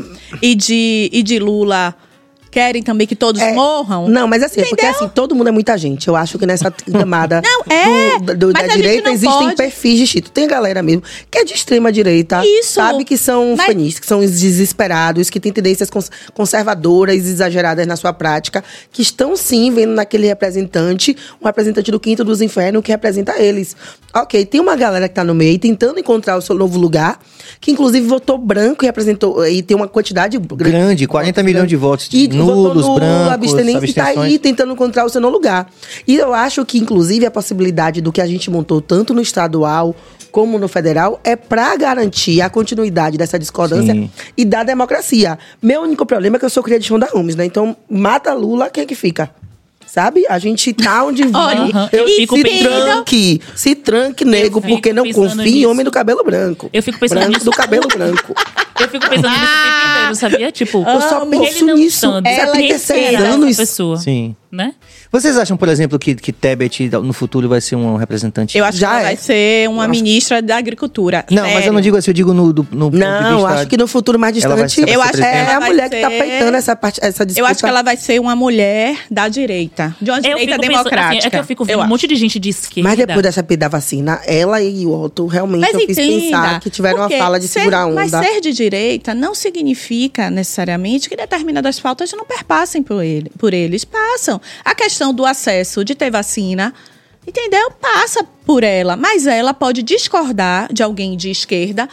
e de, e de Lula, querem também que todos É, morram. Não, mas assim, é porque Entendeu? assim, todo mundo é muita gente. Eu acho que nessa camada Não, é, do- do- da direita existem pode. perfis distintos. Tem a galera mesmo que é de extrema direita, Isso. sabe? Que são Mas- feministas, que são desesperados, que têm tendências cons- conservadoras, exageradas na sua prática, que estão sim vendo naquele representante, um representante do quinto dos infernos que representa eles. Ok, tem uma galera que tá no meio tentando encontrar o seu novo lugar, que inclusive votou branco e representou, e tem uma quantidade Grande, 40 milhões de votos e votou nulos, nulo, brancos, abstenente, e tá aí tentando encontrar o seu lugar. E eu acho que, inclusive, a possibilidade do que a gente montou tanto no estadual como no federal é pra garantir a continuidade dessa discordância Sim. e da democracia. Meu único problema é que eu sou cria de Ronda Gomes, né? Então, mata Lula, quem é que fica? Sabe? A gente tá onde Olha, Aham, eu fico se pensando- tranque, se tranque, nego, porque não confia em homem do cabelo branco. Eu fico pensando branco nisso. do cabelo branco. Eu fico pensando nisso o tempo inteiro, sabia? Tipo, Eu só penso nisso. Ela será seis essa anos. pessoa, Sim. Né? Vocês acham, por exemplo, que, que Tebet no futuro vai ser um representante? Eu acho Já que ela é. vai ser uma Eu acho- ministra da agricultura. Não, mas eu não digo assim, eu digo no, do, no ponto de Não, vista- acho que no futuro mais vai distante. ser- Eu vai acho ser que É a mulher que tá ser- peitando essa, parte, essa disputa. Eu acho que ela vai ser uma mulher da direita. De uma Eu direita fico pensando, democrática. assim, é que eu fico vendo Eu um acho. monte de gente de esquerda. Mas depois dessa da vacina, ela e o Otto realmente Mas eu fiz entenda, pensar que tiveram uma fala de ser- segurar a onda. Mas ser de direita não significa necessariamente que determinadas pautas não perpassem por, ele, por eles. Passam. A questão do acesso de ter vacina, entendeu? Passa por ela. Mas ela pode discordar de alguém de esquerda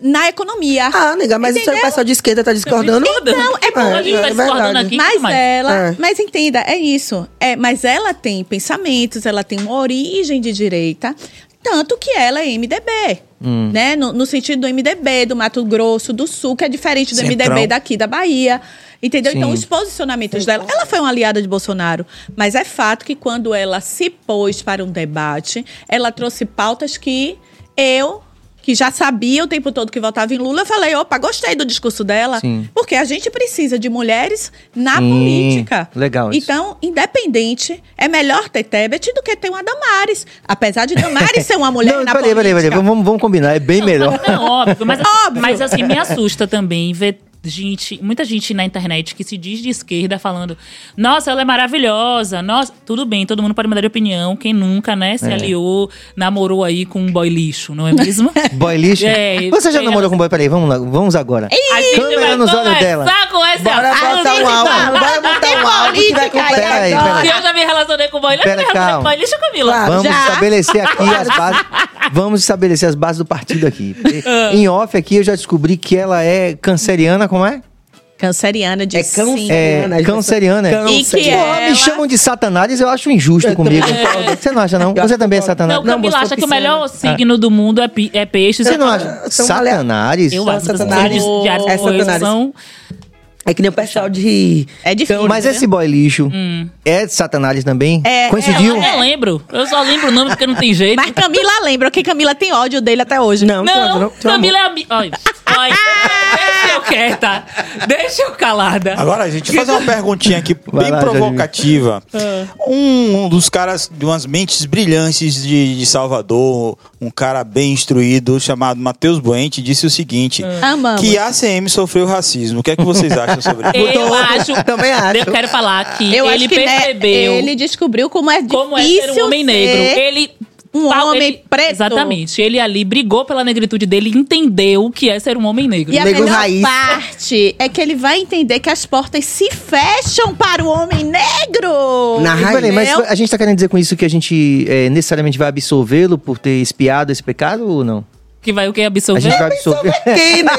na economia. Ah, nega, mas isso aí o Entendeu? pessoal de esquerda tá discordando. Não, é É, a gente tá é discordando verdade. aqui. Mas mas ela, É. mas entenda, é isso. É, mas ela tem pensamentos, ela tem uma origem de direita, tanto que ela é MDB, Hum. né? No, no sentido do MDB do Mato Grosso do Sul, que é diferente do Centrão. MDB daqui da Bahia. Entendeu? Então, Sim. os posicionamentos dela. Ela foi uma aliada de Bolsonaro, mas é fato que quando ela se pôs para um debate, ela trouxe pautas que eu, que já sabia o tempo todo que votava em Lula, eu falei: opa, gostei do discurso dela. Sim. Porque a gente precisa de mulheres na Sim, política. legal isso. Então, independente, é melhor ter Tebet do que ter uma Damares. Apesar de Damares ser uma mulher Não, na peraí, peraí, política. peraí, vamos, vamos combinar, é bem melhor. Não, óbvio. Mas, assim, Óbvio. mas assim, me assusta também ver gente, muita gente na internet que se diz de esquerda falando: Nossa, ela é maravilhosa. Nossa, tudo bem, todo mundo pode mudar de opinião. Quem nunca, né, se aliou, namorou aí com um boy lixo, não é mesmo? Boy lixo. É, Você já namorou ela- com boy? Peraí, vamos lá, vamos agora. A gente Câmera vai nos olhos dela. com esse Bora botar um álbum, bora botar um que vai completar. Peraí, peraí. Eu já me relacionei com boy lixo, eu me relacionei com boy lixo, Camila. Claro. Vamos já? estabelecer aqui as bases. Vamos estabelecer as bases do partido aqui. Em off aqui eu já descobri que ela é canceriana, como é? Canceriana de É sim. câncer. É, Né? canceriana. Câncer. E que Pô, ela- me chamam de satanás, eu acho injusto comigo. Você não acha, não? Eu Você também é satanás? Não, Camila acha que o melhor signo do mundo é, é peixe. Você não acha? Satanás? Eu acho Ares É satanares. são... É que nem o pessoal de. É difícil. Mas né? esse boy lixo é de satanás também? É, Coincidiu? Eu não lembro. Eu só lembro o nome porque não tem jeito. Mas Camila lembra que Camila tem ódio dele até hoje. Não, Não, não, Camila é amiga. Olha, olha, deixa eu quieta. Deixa eu calada. Agora, gente, fazer uma perguntinha aqui bem lá, provocativa. Um, um dos caras, de umas mentes brilhantes de, de Salvador, um cara bem instruído, chamado Matheus Buente, disse o seguinte: Amamos. que a ACM sofreu racismo. O que é que vocês acham sobre isso? Eu acho. Também acho. Eu quero falar que Eu ele acho que né, percebeu ele descobriu como é difícil como é ser um homem negro. ser Ele. Um Pau, homem ele- preto. Exatamente. Ele ali brigou pela negritude dele e entendeu o que é ser um homem negro. E a Negro melhor raiz. parte é que ele vai entender que as portas se fecham para o homem negro. Na raiz. peraí, mas a gente tá querendo dizer com isso que a gente é, necessariamente vai absolvê-lo por ter espiado esse pecado ou não? Que vai o que? A Absolver? gente vai absolver. Quem, né?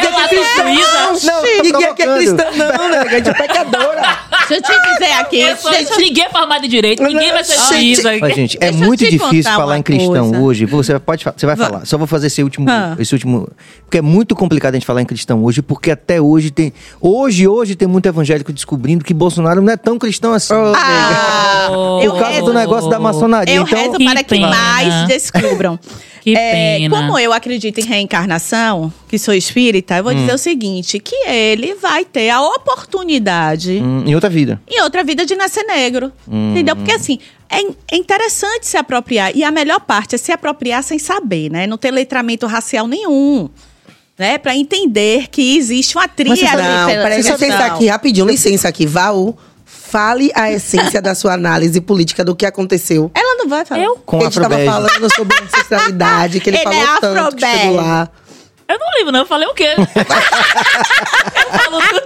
Eu assisto isso. Não, Ninguém aqui é cristã, não, né? A gente é pecadora. Deixa eu te dizer aqui. Eu sou- deixa- Ninguém é formado em direito, ninguém vai ser Gente, juiz aqui. Gente, é Deixa muito difícil falar em cristão coisa. hoje. Você pode, você vai falar. Só vou fazer esse último, Ah. esse último, porque é muito complicado a gente falar em cristão hoje, porque até hoje tem, hoje, hoje tem muito evangélico descobrindo que Bolsonaro não é tão cristão assim. Ah, Oh. eu por causa rezo- do negócio da maçonaria. Eu então, rezo Que para que pena. mais descubram. Que É, pena. como eu acredito em reencarnação, que sou espírita, eu vou Hum. dizer o seguinte: que ele vai ter a oportunidade hum, em outra vida. em outra vida de nascer negro. Entendeu? Porque assim, é, é interessante se apropriar. E a melhor parte é se apropriar sem saber, né? Não ter letramento racial nenhum. né? Pra entender que existe uma tríade. Peraí, seleção. licença aqui, rapidinho, licença aqui. Val, fale a essência da sua análise política do que aconteceu. Ela não vai falar. Eu? Com a gente tava falando sobre ancestralidade, que ele, Ele falou é tanto que chegou lá. Eu não lembro, não. Eu falei o quê? eu falo tudo.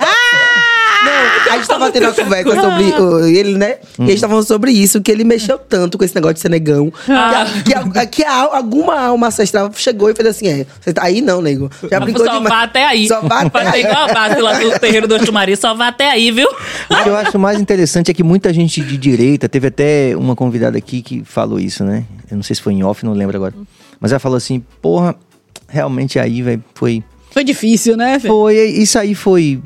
Não, a gente tava tendo uma conversa sobre uh, ele, né? E a gente tava falando sobre isso, que ele mexeu tanto com esse negócio de ser negão. Ah. Que, a- que, a- que a- alguma alma ancestral chegou e fez assim: é, você tá aí não, nego. Já brincou só demais. vá até aí. Só vá até Vai ser aí. igual a base lá do terreiro do Xumaria, só vá até aí, viu? O que eu acho mais interessante é que muita gente de direita, teve até uma convidada aqui que falou isso, né? Eu não sei se foi em off, não lembro agora. Mas ela falou assim, porra, realmente aí, velho, foi... Foi difícil, né? Foi, isso aí foi...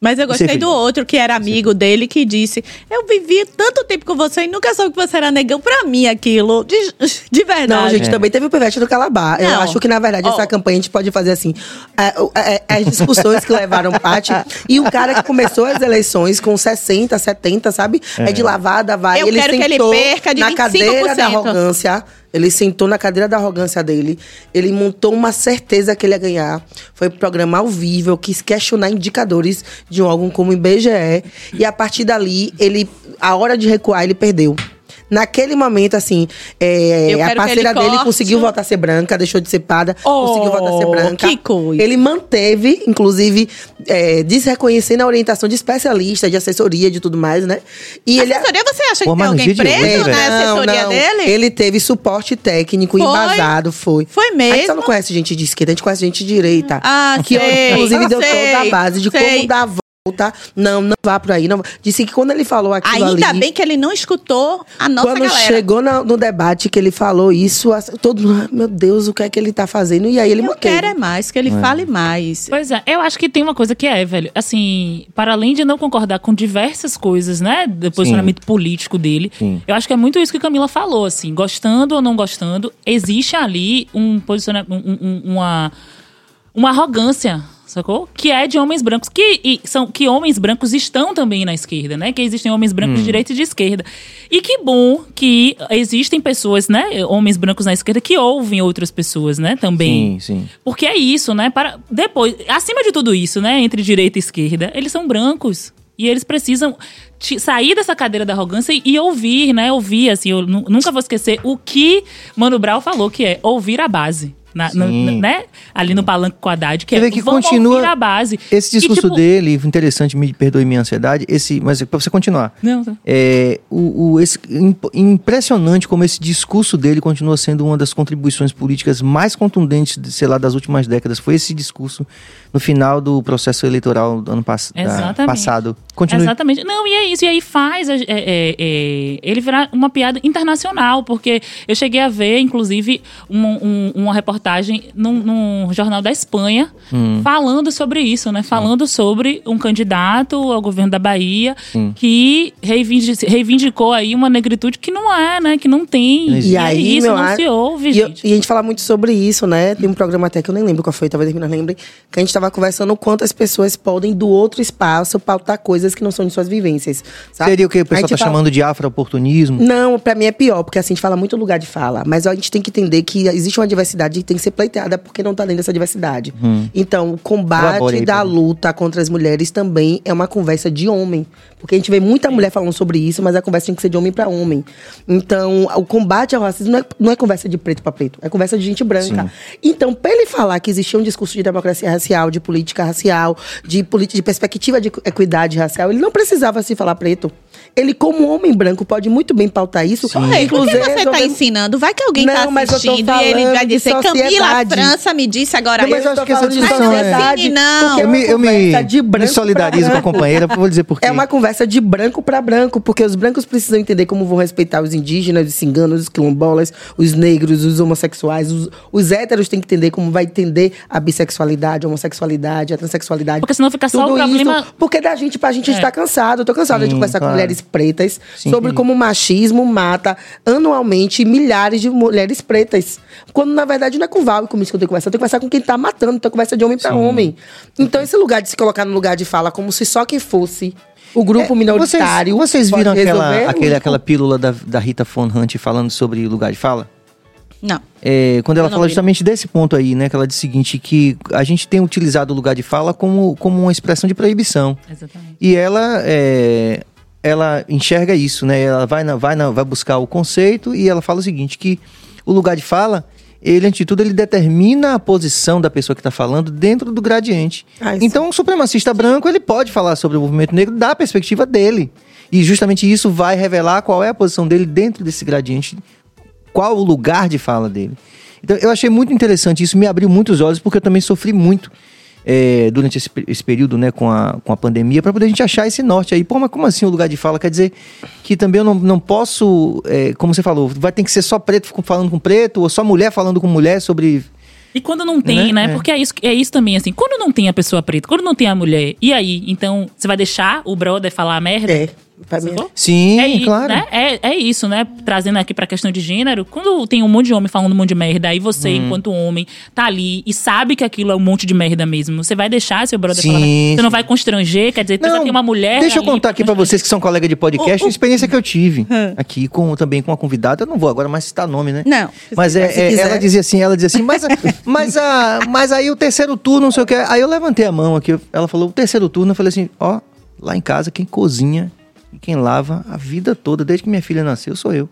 Mas eu gostei do outro que era amigo dele que disse: Eu vivi tanto tempo com você e nunca soube que você era negão pra mim aquilo. De, de verdade. Não, gente, É. também teve o pivete do Calabar. Eu Não. acho que, na verdade, Ó. essa campanha a gente pode fazer assim. é, é, é, as discussões que levaram parte. E o cara que começou as eleições com 60, 70, sabe? É, de lavada, vai. Eu quero que ele perca de na 25%. cadeira da arrogância. Ele sentou na cadeira da arrogância dele. Ele montou uma certeza que ele ia ganhar. Foi programa ao vivo, quis questionar indicadores de um órgão como o IBGE. E a partir dali, ele, a hora de recuar, ele perdeu. Naquele momento, assim, é, Eu a parceira ele dele corte. conseguiu voltar a ser branca, deixou de ser parda, Oh, conseguiu voltar a ser branca. que coisa. Ele manteve, inclusive, é, desreconhecendo a orientação de especialista, de assessoria, de tudo mais, né? E ele Assessoria, você acha Pô, que tem alguém de hoje, preso velho. na assessoria dele? Ele teve suporte técnico Foi? embasado, foi. Foi A gente só mesmo? não conhece gente de esquerda, a gente conhece gente de direita. Ah, que sei, inclusive deu sei, toda a base de sei. como dar a volta. Não, não vá por aí. Não. Disse que quando ele falou aquilo Ainda ali, bem que ele não escutou a nossa quando galera. chegou na- no debate que ele falou isso, todo mundo, "Ah, meu Deus, o que é que ele tá fazendo? E aí ele Eu manteve. quero é mais, que ele fale mais. Pois é, eu acho que tem uma coisa que é, velho. Assim, para além de não concordar com diversas coisas, né? Do posicionamento político dele, Sim. eu acho que é muito isso que a Camila falou, assim. Gostando ou não gostando, existe ali um posicionamento, um- um- uma, uma arrogância. Sacou? Que é de homens brancos, que, são, que homens brancos estão também na esquerda, né? Que existem homens brancos de direita e de esquerda. E que bom que existem pessoas, né? Homens brancos na esquerda que ouvem outras pessoas, né? Também. Sim, sim. Porque é isso, né? Para depois, acima de tudo isso, né, entre direita e esquerda, eles são brancos. E eles precisam sair dessa cadeira da arrogância e, e ouvir, né? Ouvir, assim, eu nu- nunca vou esquecer o que Mano Brown falou, que é ouvir a base. Na- Sim. né? Ali no palanque com a Haddad, que é que vamos continua a base. Esse E, discurso tipo, dele, interessante, me perdoe minha ansiedade, esse, mas é pra você continuar. Não, tá. É, o, o- esse, imp- impressionante como esse discurso dele continua sendo uma das contribuições políticas mais contundentes, de, sei lá, das últimas décadas. Foi esse discurso no final do processo eleitoral do ano pass da- passado. Continue. Exatamente. Não, e é isso. E aí faz é, é, é, ele virar uma piada internacional, porque eu cheguei a ver, inclusive, um- um- uma reportagem num, num jornal da Espanha falando sobre isso, né? Falando sobre um candidato ao governo da Bahia que reivindi- reivindicou aí uma negritude que não é, né? Que não tem. Não existe. E, é isso, meu, não a- se ouve, e, eu- gente. e a gente fala muito sobre isso, né? Tem um programa até que eu nem lembro qual foi, talvez meninas lembrem, que a gente tava conversando o quanto as pessoas podem, do outro espaço, pautar coisas que não são de suas vivências. Sabe? Seria o que o pessoal tá fala- chamando de afro-oportunismo? Não, pra mim é pior, porque assim, a gente fala muito lugar de fala. Mas a gente tem que entender que existe uma diversidade que tem que ser pleiteada porque não tá dentro dessa diversidade. Então, o combate aí, da luta contra as mulheres também é uma conversa de homem. Porque a gente vê muita mulher falando sobre isso, mas a conversa tem que ser de homem pra homem. Então, o combate ao racismo não é, não é conversa de preto pra preto, é conversa de gente branca. Então, pra ele falar que existia um discurso de democracia racial, de política racial, de, de perspectiva de equidade racial, ele não precisava se falar preto. Ele, como homem branco, pode muito bem pautar isso. Ei, por que inclusive você tá resolver- ensinando? Vai que alguém Não, tá eu tô assistindo e ele vai dizer Camila. França me disse agora Não, mas eu acho que essa falando de discussão é- sociedade, Não. porque Eu é me, eu me, de me solidarizo com a companheira, vou dizer por quê. É uma conversa de branco pra branco, porque os brancos precisam entender como vão respeitar os indígenas, os ciganos, os quilombolas, os negros, os homossexuais. Os, os héteros têm que entender como vai entender a bissexualidade, a homossexualidade, a transexualidade. Porque senão fica só Tudo o problema- Isso, porque da gente, pra gente, a gente É. tá cansado. Eu tô cansada de conversar claro. com mulheres pretas Sim. sobre como o machismo mata anualmente milhares de mulheres pretas. Quando, na verdade, não é com Val e comigo que eu tenho que conversar. Eu tenho que conversar com quem tá matando. Então, conversa de homem pra homem. Então, esse lugar de se colocar no lugar de fala como se só quem fosse o grupo minoritário. É, Vocês, vocês pode viram aquela, aquele, o- aquela pílula da, da Rita Von Hunt falando sobre lugar de fala? Não. É, quando ela não fala vi. justamente desse ponto aí, né? Que ela diz o seguinte, que a gente tem utilizado o lugar de fala como, como uma expressão de proibição. Exatamente. E ela é, ela enxerga isso, né? Ela vai, na, vai, na, vai buscar o conceito e ela fala o seguinte, que o lugar de fala, ele, antes de tudo, ele determina a posição da pessoa que está falando dentro do gradiente. Ah, então, um supremacista branco, ele pode falar sobre o movimento negro da perspectiva dele. E justamente isso vai revelar qual é a posição dele dentro desse gradiente, qual o lugar de fala dele. Então, eu achei muito interessante isso, me abriu muitos olhos, porque eu também sofri muito é, durante esse, esse período, né, com a, com a pandemia, para poder a gente achar esse norte aí. Pô, mas como assim o lugar de fala? Quer dizer que também eu não, não posso, é, como você falou, vai ter que ser só preto falando com preto, ou só mulher falando com mulher sobre. E quando não tem, Né? né? É. Porque é isso, é isso também, assim. Quando não tem a pessoa preta, quando não tem a mulher, e aí? Então, você vai deixar o brother falar a merda? É. Mim, Sacou? Sim, é, claro. né? É, é isso, né? Trazendo aqui pra questão de gênero, quando tem um monte de homem falando um monte de merda, aí você, Hum. enquanto homem, tá ali e sabe que aquilo é um monte de merda mesmo. Você vai deixar seu brother Sim, falar. Você não sim. vai constranger, quer dizer, tu já tem uma mulher. Deixa eu contar aqui pra vocês que são colegas de podcast, O- o- uma experiência que eu tive aqui com também com a convidada. Eu não vou agora mais citar nome, né? Não. Mas é, é, ela dizia assim, ela dizia assim, mas, mas, a, mas aí o terceiro turno, não sei o que. Aí eu levantei a mão aqui, ela falou, o terceiro turno, eu falei assim, ó, lá em casa quem cozinha e quem lava a vida toda, desde que minha filha nasceu, sou eu.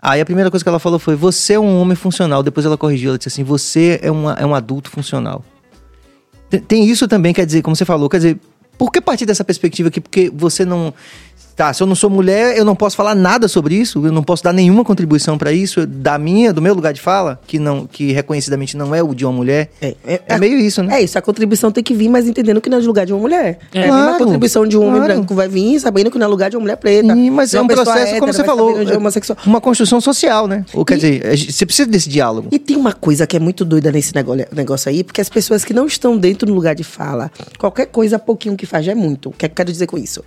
Aí a primeira coisa que ela falou foi, você é um homem funcional. Depois ela corrigiu, ela disse assim, você é, uma, é um adulto funcional. Tem, tem isso também, quer dizer, como você falou, quer dizer, por que partir dessa perspectiva aqui? Porque você não. Tá, se eu não sou mulher, eu não posso falar nada sobre isso, eu não posso dar nenhuma contribuição pra isso, da minha, do meu lugar de fala, que não que reconhecidamente não é o de uma mulher. É, É meio isso, né? É isso, a contribuição tem que vir, mas entendendo que não é de lugar de uma mulher. É. É, a mesma Claro, contribuição de um homem claro. branco vai vir sabendo que não é lugar de uma mulher preta. Sim, mas é uma um pessoa processo, hétero como você falou, homossexual. uma construção social, né? Ou quer dizer, a gente- você precisa desse diálogo. E tem uma coisa que é muito doida nesse negócio, negócio aí, porque as pessoas que não estão dentro do lugar de fala, qualquer coisa, pouquinho que faz já é muito. O que é que eu quero dizer com isso?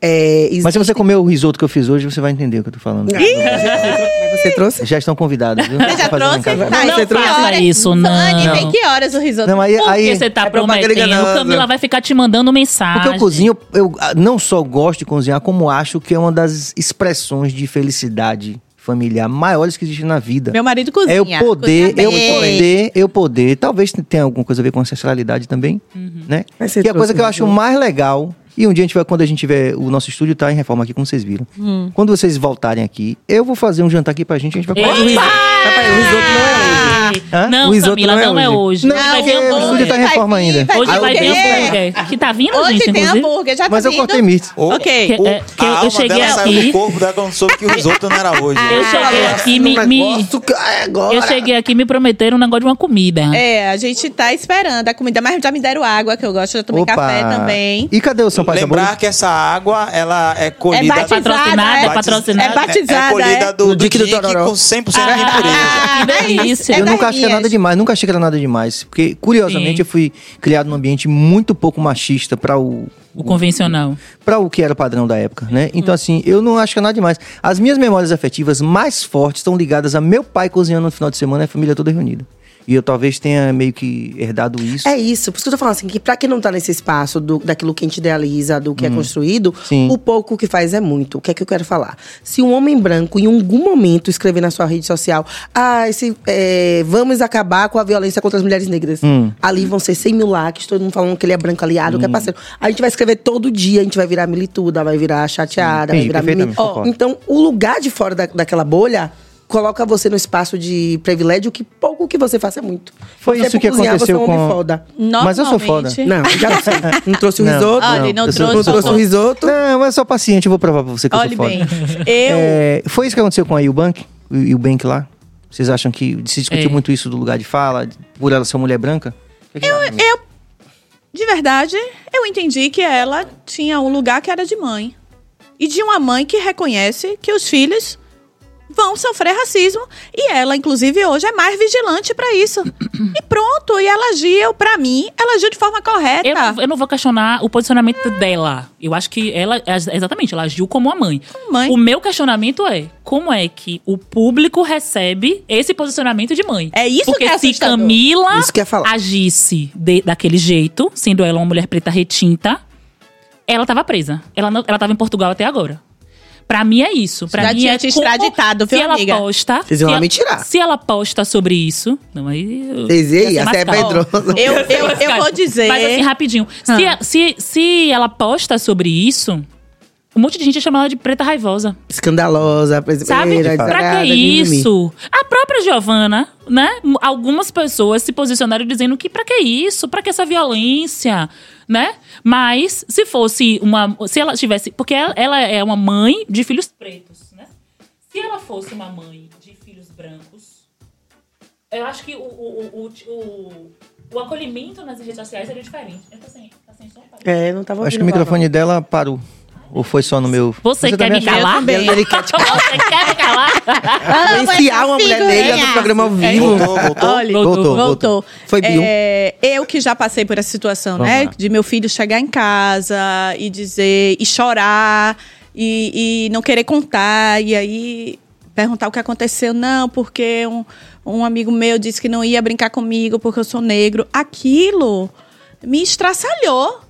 É, Mas se você existe- comer o risoto que eu fiz hoje, você vai entender o que eu tô falando. Mas você trouxe? Já estão convidados, viu? Você já um trouxe? Tá, Não e que faça horas- isso, não. Anne, tem que horas o risoto? Não, aí, Por aí que você tá é prometendo? enganosa. Camila vai ficar te mandando mensagem. Porque eu cozinho, eu ah, não só gosto de cozinhar, como acho que é uma das expressões de felicidade familiar maiores que existe na vida. Meu marido cozinha. É eu poder, cozinha eu poder, eu poder. Talvez tenha alguma coisa a ver com ancestralidade também, né? Mas você Que é a coisa trouxe que eu acho mais legal. E um dia a gente vai, quando a gente tiver, o nosso estúdio tá em reforma aqui, como vocês viram. Quando vocês voltarem aqui, eu vou fazer um jantar aqui pra gente, a gente vai comer. Rapaz, o risoto não é hoje. Hã? Não, O risoto Camila, não é não é hoje. hoje. Não, vai porque vir o hambúrguer. estúdio tá em reforma vir, ainda. vai Hoje vai quê? hambúrguer. Que tá vindo, Hoje gente, tem inclusive. hambúrguer, já tá Mas eu vindo? cortei Que- o- é, que eu- a eu alma cheguei dela aqui- saiu do corpo dela quando soube que o risoto não era hoje. Eu cheguei aqui, me, me- negócio que- ah, agora. eu cheguei aqui me prometeram um negócio de uma comida. É, a gente tá esperando a comida, mas já me deram água, que eu gosto, já tomei café também. E cadê o Sampaio Lembrar Sabores? que essa água, ela é É colhida... batizada, patrocinada, é, é patrocinada. É batizada, É colhida é. do, No do dique do dique Tororó. com 100% de impureza. Ah, Que é isso, delícia. é eu nunca achei nada demais, nunca achei que era nada demais. Porque, curiosamente, Sim. eu fui criado num ambiente muito pouco machista para o. O convencional. Para o que era o padrão da época, né? Então, assim, eu não acho que é nada demais. As minhas memórias afetivas mais fortes estão ligadas a meu pai cozinhando no final de semana e a família toda reunida. E eu talvez tenha meio que herdado isso. É isso, por isso que eu tô falando assim, que pra quem não tá nesse espaço do, daquilo que a gente idealiza, do que é construído, Sim. o pouco que faz é muito. O que é que eu quero falar? Se um homem branco, em algum momento, escrever na sua rede social, ah, esse, é, vamos acabar com a violência contra as mulheres negras. Ali vão ser 100 mil likes, todo mundo falando que ele é branco aliado, que é parceiro. A gente vai escrever todo dia, a gente vai virar milituda, vai virar chateada, Sim, vai virar perfeitamente, mimi. concordo. Então, o lugar de fora da, daquela bolha coloca você no espaço de privilégio que pouco que você faça é muito. Foi Você, isso por que cozinhar, aconteceu você é um homem com- foda. Mas eu sou foda. Não, já sei. Não trouxe o Não. risoto. Olha, não eu sou- trouxe. Não trouxe o risoto. Não, mas eu sou paciente, eu vou provar pra você que eu Olhe sou foda. bem, eu... É, foi isso que aconteceu com a Eubank? O Eubank lá? Vocês acham que se discutiu É. muito isso do lugar de fala, por ela ser uma mulher branca? O que que você acha? Eu, de verdade, eu entendi que ela tinha um lugar que era de mãe. E de uma mãe que reconhece que os filhos vão sofrer racismo. E ela, inclusive, hoje é mais vigilante pra isso. e pronto, e ela agiu, pra mim, ela agiu de forma correta. Eu, não- eu não vou questionar o posicionamento dela. Eu acho que ela, exatamente, ela agiu como uma mãe. mãe. O meu questionamento é: como é que o público recebe esse posicionamento de mãe? É isso Porque que é se assustador. Camila Isso que agisse de- daquele jeito, sendo ela uma mulher preta retinta, ela tava presa. Ela, não, ela tava em Portugal até agora. Pra mim é isso. Pra Já mim tinha é te extraditado, se viu, ela amiga? posta. Vocês se ela- me tirar. Se ela posta sobre isso. Não, aí. eu- Vocês ser essa é pedrosa. Eu, eu, eu vou dizer. Mas assim, rapidinho. Se, Ah. se, se ela posta sobre isso, um monte de gente ia chamar ela de preta raivosa. Escandalosa, Sabe? brasileira, Pra que isso? A própria Giovana, né? Algumas pessoas se posicionaram dizendo que pra que isso? Pra que essa violência? Né? Mas se fosse uma. Se ela tivesse. Porque ela, ela é uma mãe de filhos pretos, né? Se ela fosse uma mãe de filhos brancos, eu acho que o, o, o, o, o, acolhimento nas redes sociais seria diferente. Eu tô sem, tá sem som? Pai? É, não tava Acho que o microfone dela parou. Ou foi só no meu. Você, quer também me calar? não. Ele quer te Você quer me calar? Vou enfiar uma mulher negra no programa ao vivo. Voltou, voltou. Olha, voltou, voltou. voltou. Foi Bill. É, eu que já passei por essa situação, Vamos né? lá. De meu filho chegar em casa e dizer, e chorar, e, e não querer contar, e aí perguntar o que aconteceu. Não, porque um, um amigo meu disse que não ia brincar comigo porque eu sou negro. Aquilo me estraçalhou.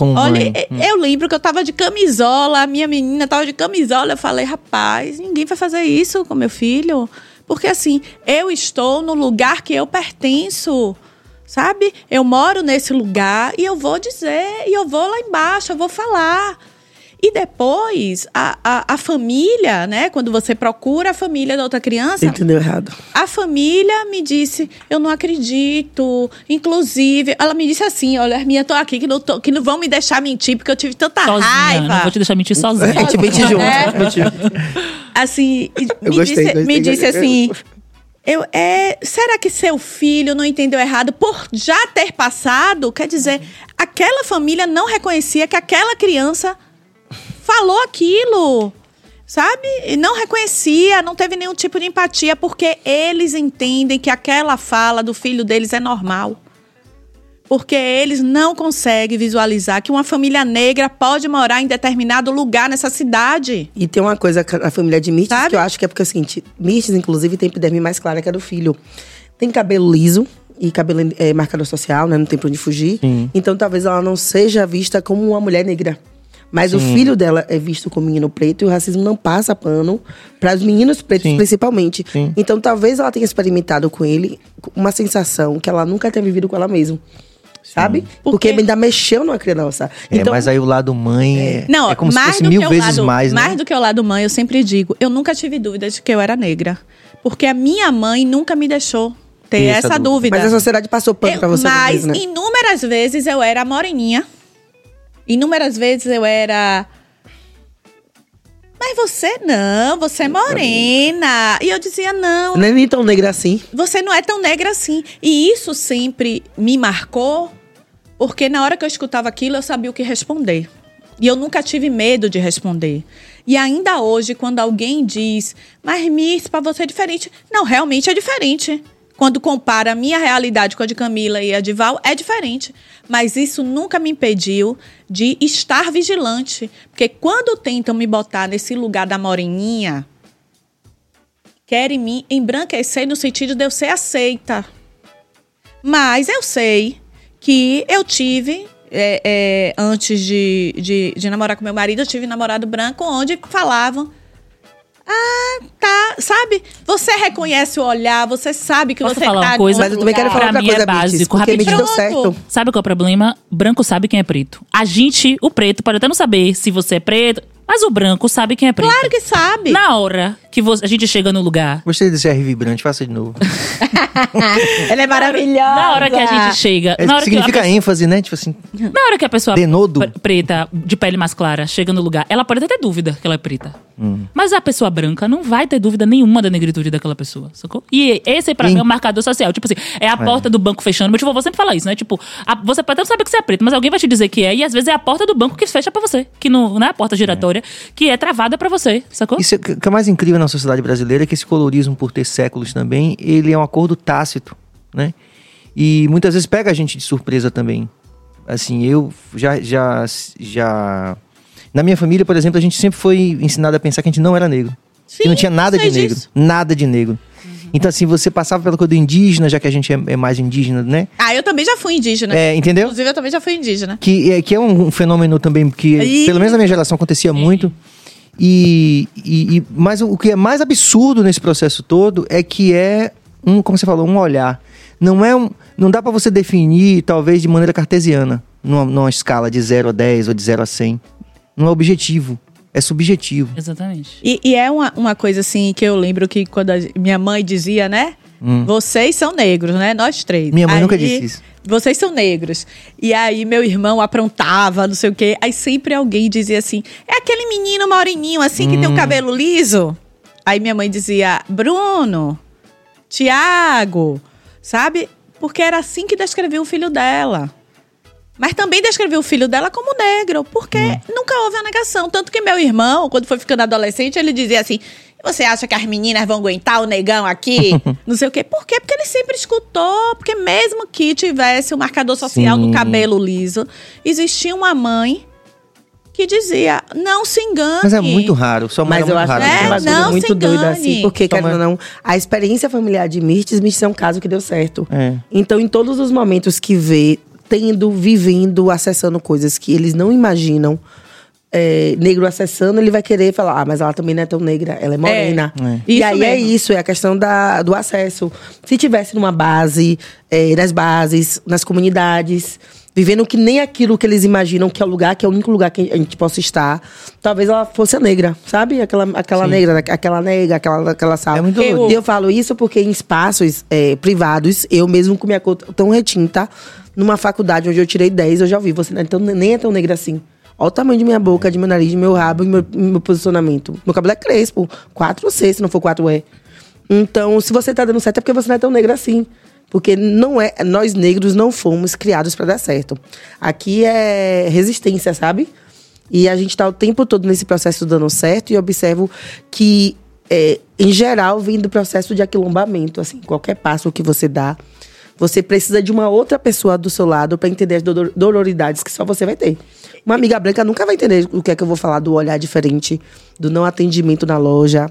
Como Olha, e- eu lembro que eu tava de camisola, a minha menina tava de camisola. Eu falei, rapaz, ninguém vai fazer isso com meu filho. Porque assim, eu estou no lugar que eu pertenço. Sabe? Eu moro nesse lugar e eu vou dizer, e eu vou lá embaixo, eu vou falar. E depois, a, a, a família, né? Quando você procura a família da outra criança, Entendeu errado. a família me disse, eu não acredito. Inclusive, ela me disse assim: olha, Herminha, tô aqui, que não, tô- que não vão me deixar mentir, porque eu tive tanta Sozinha. raiva. Não vou te deixar mentir sozinha. A gente mente junto. É. Assim, me, gostei, disse, gostei, me disse gostei. assim. Eu, é, será que seu filho não entendeu errado por já ter passado? Quer dizer, aquela família não reconhecia que aquela criança falou aquilo, sabe? E não reconhecia, não teve nenhum tipo de empatia, porque eles entendem que aquela fala do filho deles é normal. Porque eles não conseguem visualizar que uma família negra pode morar em determinado lugar nessa cidade. E tem uma coisa que a família de Mirtes que eu acho que é porque é o seguinte: Mirtes, inclusive, tem epiderme mais clara que a do filho. Tem cabelo liso e cabelo é, marcador social, né? Não tem pra onde fugir. Sim. Então talvez ela não seja vista como uma mulher negra. Mas o filho dela é visto como menino preto e o racismo não passa pano para os meninos pretos, Sim. principalmente. Sim. Então talvez ela tenha experimentado com ele uma sensação que ela nunca tenha vivido com ela mesma. Sabe? Porque, Porque- ainda mexeu numa criança. É, Então, mas aí o lado mãe é, Não, é como se mais fosse do mil que o vezes lado, mais, né? do que o lado mãe, eu sempre digo, eu nunca tive dúvida de que eu era negra. Porque a minha mãe nunca me deixou ter essa essa, dúvida. dúvida. mas a sociedade passou pano Eu- pra você. mas né? inúmeras vezes eu era moreninha. Inúmeras vezes eu era. Mas você não, você é morena. E eu dizia, não, Não é nem tão negra assim. você não é tão negra assim. E isso sempre me marcou, porque na hora que eu escutava aquilo, eu sabia o que responder. E eu nunca tive medo de responder. E ainda hoje, quando alguém diz, mas Miss, pra você é diferente. Não, realmente é diferente. Quando compara a minha realidade com a de Camila e a de Val, é diferente. Mas isso nunca me impediu de estar vigilante. Porque quando tentam me botar nesse lugar da moreninha, querem me embranquecer no sentido de eu ser aceita. Mas eu sei que eu tive, é, é, antes de, de, de namorar com meu marido, eu tive namorado branco onde falavam. Ah, tá, sabe? Você reconhece o olhar, você sabe que Posso você falar tá uma coisa? Mas eu também quero falar Pra outra mim é coisa, Mirtes, básico, porque me rapidinho. deu Pronto. certo. Sabe qual é o problema? Branco sabe quem é preto. A gente, o preto, pode até não saber se você é preto, mas o branco sabe quem é preto. Claro que sabe. Na hora que a gente chega no lugar, Gostei desse R vibrante, faça de novo. Ela é maravilhosa. na hora que a gente chega, É, na hora que a significa ênfase, né? Tipo assim, Na hora que a pessoa Denodo. pre- preta, de pele mais clara, chega no lugar, ela pode até ter dúvida que ela é preta. Hum. Mas a pessoa branca não vai ter dúvida nenhuma da negritude daquela pessoa, sacou? E esse, pra Sim. mim, é um marcador social. Tipo assim, é a porta do banco fechando. Meu tio vovô sempre fala isso, né? Tipo, a- você pode até não saber que você é preto, mas alguém vai te dizer que é. E às vezes é a porta do banco que fecha pra você. Que não, não é a porta giratória, que é travada pra você, sacou? Isso é o que é mais incrível na sociedade brasileira é que esse colorismo, por ter séculos também, ele é um acordo tácito, né? E muitas vezes pega a gente de surpresa também. Assim, eu já, já, já... Na minha família, por exemplo, a gente sempre foi ensinado a pensar que a gente não era negro. que não tinha nada de sei negro. disso. Nada de negro. Então, assim, você passava pela coisa do indígena, já que a gente é, é mais indígena, né? Ah, eu também já fui indígena. É, entendeu? Inclusive, eu também já fui indígena. Que é, que é um, um fenômeno também que, Ih. pelo menos na minha geração, acontecia muito. E, e, e- mas o que é mais absurdo nesse processo todo é que é um, como você falou, um olhar. Não é um, não dá pra você definir talvez de maneira cartesiana, numa, numa escala de 0 a 10 ou de 0 a 100. Não é objetivo, é subjetivo. Exatamente. E, e é uma, uma coisa assim que eu lembro que quando a minha mãe dizia, né? Vocês são negros, né? Nós três. Hum. Minha mãe Aí, nunca disse isso. Vocês são negros. E aí meu irmão aprontava, não sei o quê. Aí sempre alguém dizia assim: é aquele menino moreninho assim que tem Hum. o cabelo liso. Aí minha mãe dizia: Bruno, Tiago, sabe? Porque era assim que descrevia o filho dela. Mas também descreveu o filho dela como negro, porque Hum. nunca houve a negação. Tanto que meu irmão, quando foi ficando adolescente, ele dizia assim: Você acha que as meninas vão aguentar o negão aqui? Não sei o quê. Por quê? Porque ele sempre escutou. Porque mesmo que tivesse o marcador social Sim. do cabelo liso, existia uma mãe que dizia: Não se engane. Mas é muito raro, só Mas eu acho que É, é uma coisa não se muito doida engane. assim. Porque, Toma. querendo ou não, a experiência familiar de Mirtes, Mirtes é um caso que deu certo. É. Então, em todos os momentos que vê, tendo, vivendo, acessando coisas que eles não imaginam, é, negro acessando, ele vai querer falar, ah, mas ela também não é tão negra, ela é morena. É. E Isso aí é mesmo. isso, é a questão da, do acesso. Se tivesse numa base, é, nas bases, nas comunidades, vivendo que nem aquilo que eles imaginam que é o lugar, que é o único lugar que a gente possa estar, talvez ela fosse a negra, sabe? Aquela, aquela negra, aquela negra, aquela, aquela sala. É muito eu, doido. eu falo isso porque em espaços é, privados, eu mesmo com minha cor tão retinta, numa faculdade onde eu tirei 10, eu já ouvi, você não é tão- nem é tão negra assim. Olha o tamanho de minha boca, de meu nariz, de meu rabo e meu, meu posicionamento. Meu cabelo é crespo, 4C, se não for 4E. Então, se você tá dando certo, é porque você não é tão negra assim. Porque não é, nós negros não fomos criados para dar certo. Aqui é resistência, sabe? E a gente tá o tempo todo nesse processo dando certo e observo que, é, em geral, vem do processo de aquilombamento. Assim, qualquer passo que você dá, você precisa de uma outra pessoa do seu lado para entender as dolor- doloridades que só você vai ter. Uma amiga branca nunca vai entender o que é que eu vou falar do olhar diferente, do não atendimento na loja,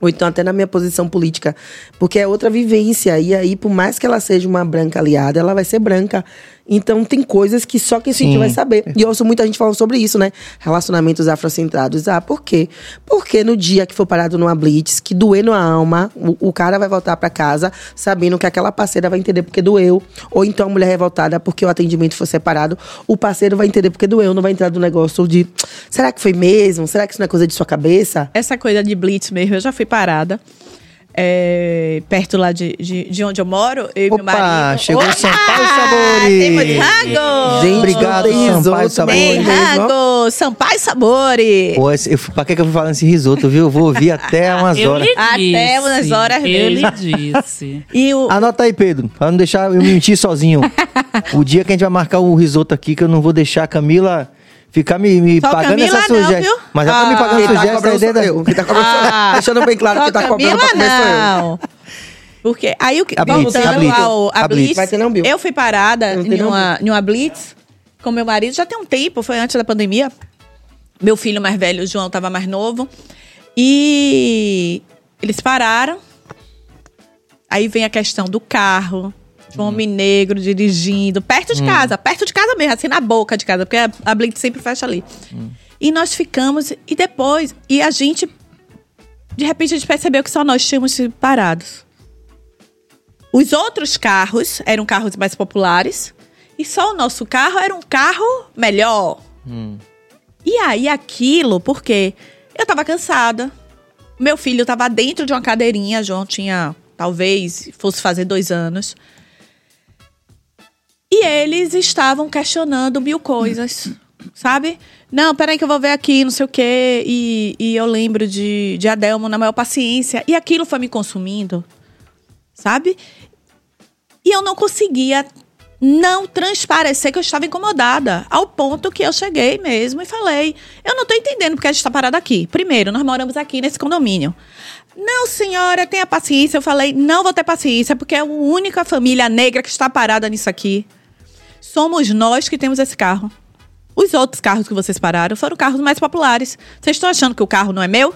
ou então até na minha posição política, porque é outra vivência. E aí, por mais que ela seja uma branca aliada, ela vai ser branca. Então, tem coisas que só quem sentiu Sim. vai saber. E eu ouço muita gente falando sobre isso, né? Relacionamentos afrocentrados. Ah, por quê? Porque no dia que for parado numa blitz, que doer na alma, o, o cara vai voltar pra casa sabendo que aquela parceira vai entender porque doeu. Ou então a mulher revoltada porque o atendimento foi separado, o parceiro vai entender porque doeu, não vai entrar no negócio de será que foi mesmo? Será que isso não é coisa de sua cabeça? Essa coisa de blitz mesmo, eu já fui parada. É, perto lá de, de, de onde eu moro, eu e meu Opa, marido. chegou Opa, Sampaio Sabores. Temos rango! Gente, Obrigado, Sampaio Sabores. Tem rango! Sampaio Sabores! Pô, esse- eu, pra que, que eu fui falando esse risoto, viu? Eu vou ouvir até umas Eu horas. lhe Até disse. umas horas mesmo. lhe disse. E o, Anota aí, Pedro, pra não deixar eu mentir sozinho. o dia que a gente vai marcar o risoto aqui, que eu não vou deixar a Camila ficar me, me Só pagando Camila essa não, sugestão. viu? Mas ela tá me Ah, pagando Quem tá sugestão aí cobrando dentro eu. Quem tá cobrando eu. Deixando bem claro que tá cobrando pra comer sou eu. não. Porque aí o que A Blitz, voltando a Blitz, ao a a Blitz. Blitz, Vai ter não, Bill? eu fui parada em uma, em uma Blitz com meu marido já tem um tempo, foi antes da pandemia. Meu filho mais velho, o João, estava mais novo. E eles pararam. Aí vem a questão do carro, de um homem negro dirigindo, perto de casa, perto de casa mesmo, assim, na boca de casa, porque a, a Blitz sempre fecha ali. E nós ficamos, e depois, e a gente, de repente, a gente percebeu que só nós tínhamos parados. Os outros carros eram carros mais populares, e só o nosso carro era um carro melhor. E aí aquilo, porque eu tava cansada. Meu filho tava dentro de uma cadeirinha, João tinha, talvez, fosse fazer dois anos. E eles estavam questionando mil coisas, sabe? Não, peraí que eu vou ver aqui, não sei o quê. E, e eu lembro de, de Adelmo na maior paciência. E aquilo foi me consumindo, sabe? E eu não conseguia não transparecer que eu estava incomodada. Ao ponto que eu cheguei mesmo e falei: Eu não tô entendendo porque a gente está parado aqui. Primeiro, nós moramos aqui nesse condomínio. Não, senhora, tenha paciência. Eu falei: Não vou ter paciência porque é a única família negra que está parada nisso aqui. Somos nós que temos esse carro. Os outros carros que vocês pararam foram carros mais populares. Vocês estão achando que o carro não é meu?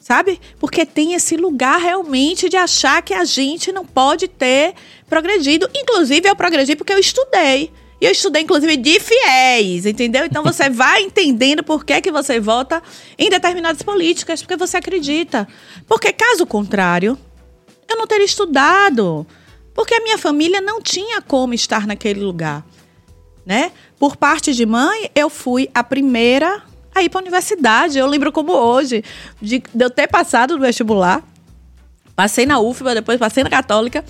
Sabe? Porque tem esse lugar realmente de achar que a gente não pode ter progredido. Inclusive, eu progredi porque eu estudei. E eu estudei, inclusive, de fiéis, entendeu? Então você vai entendendo por que, que você vota em determinadas políticas, porque você acredita. Porque, caso contrário, eu não teria estudado. Porque a minha família não tinha como estar naquele lugar. Né? Por parte de mãe, eu fui a primeira a ir para a universidade. Eu lembro como hoje, de, de eu ter passado no vestibular. Passei na UFBA, depois passei na Católica.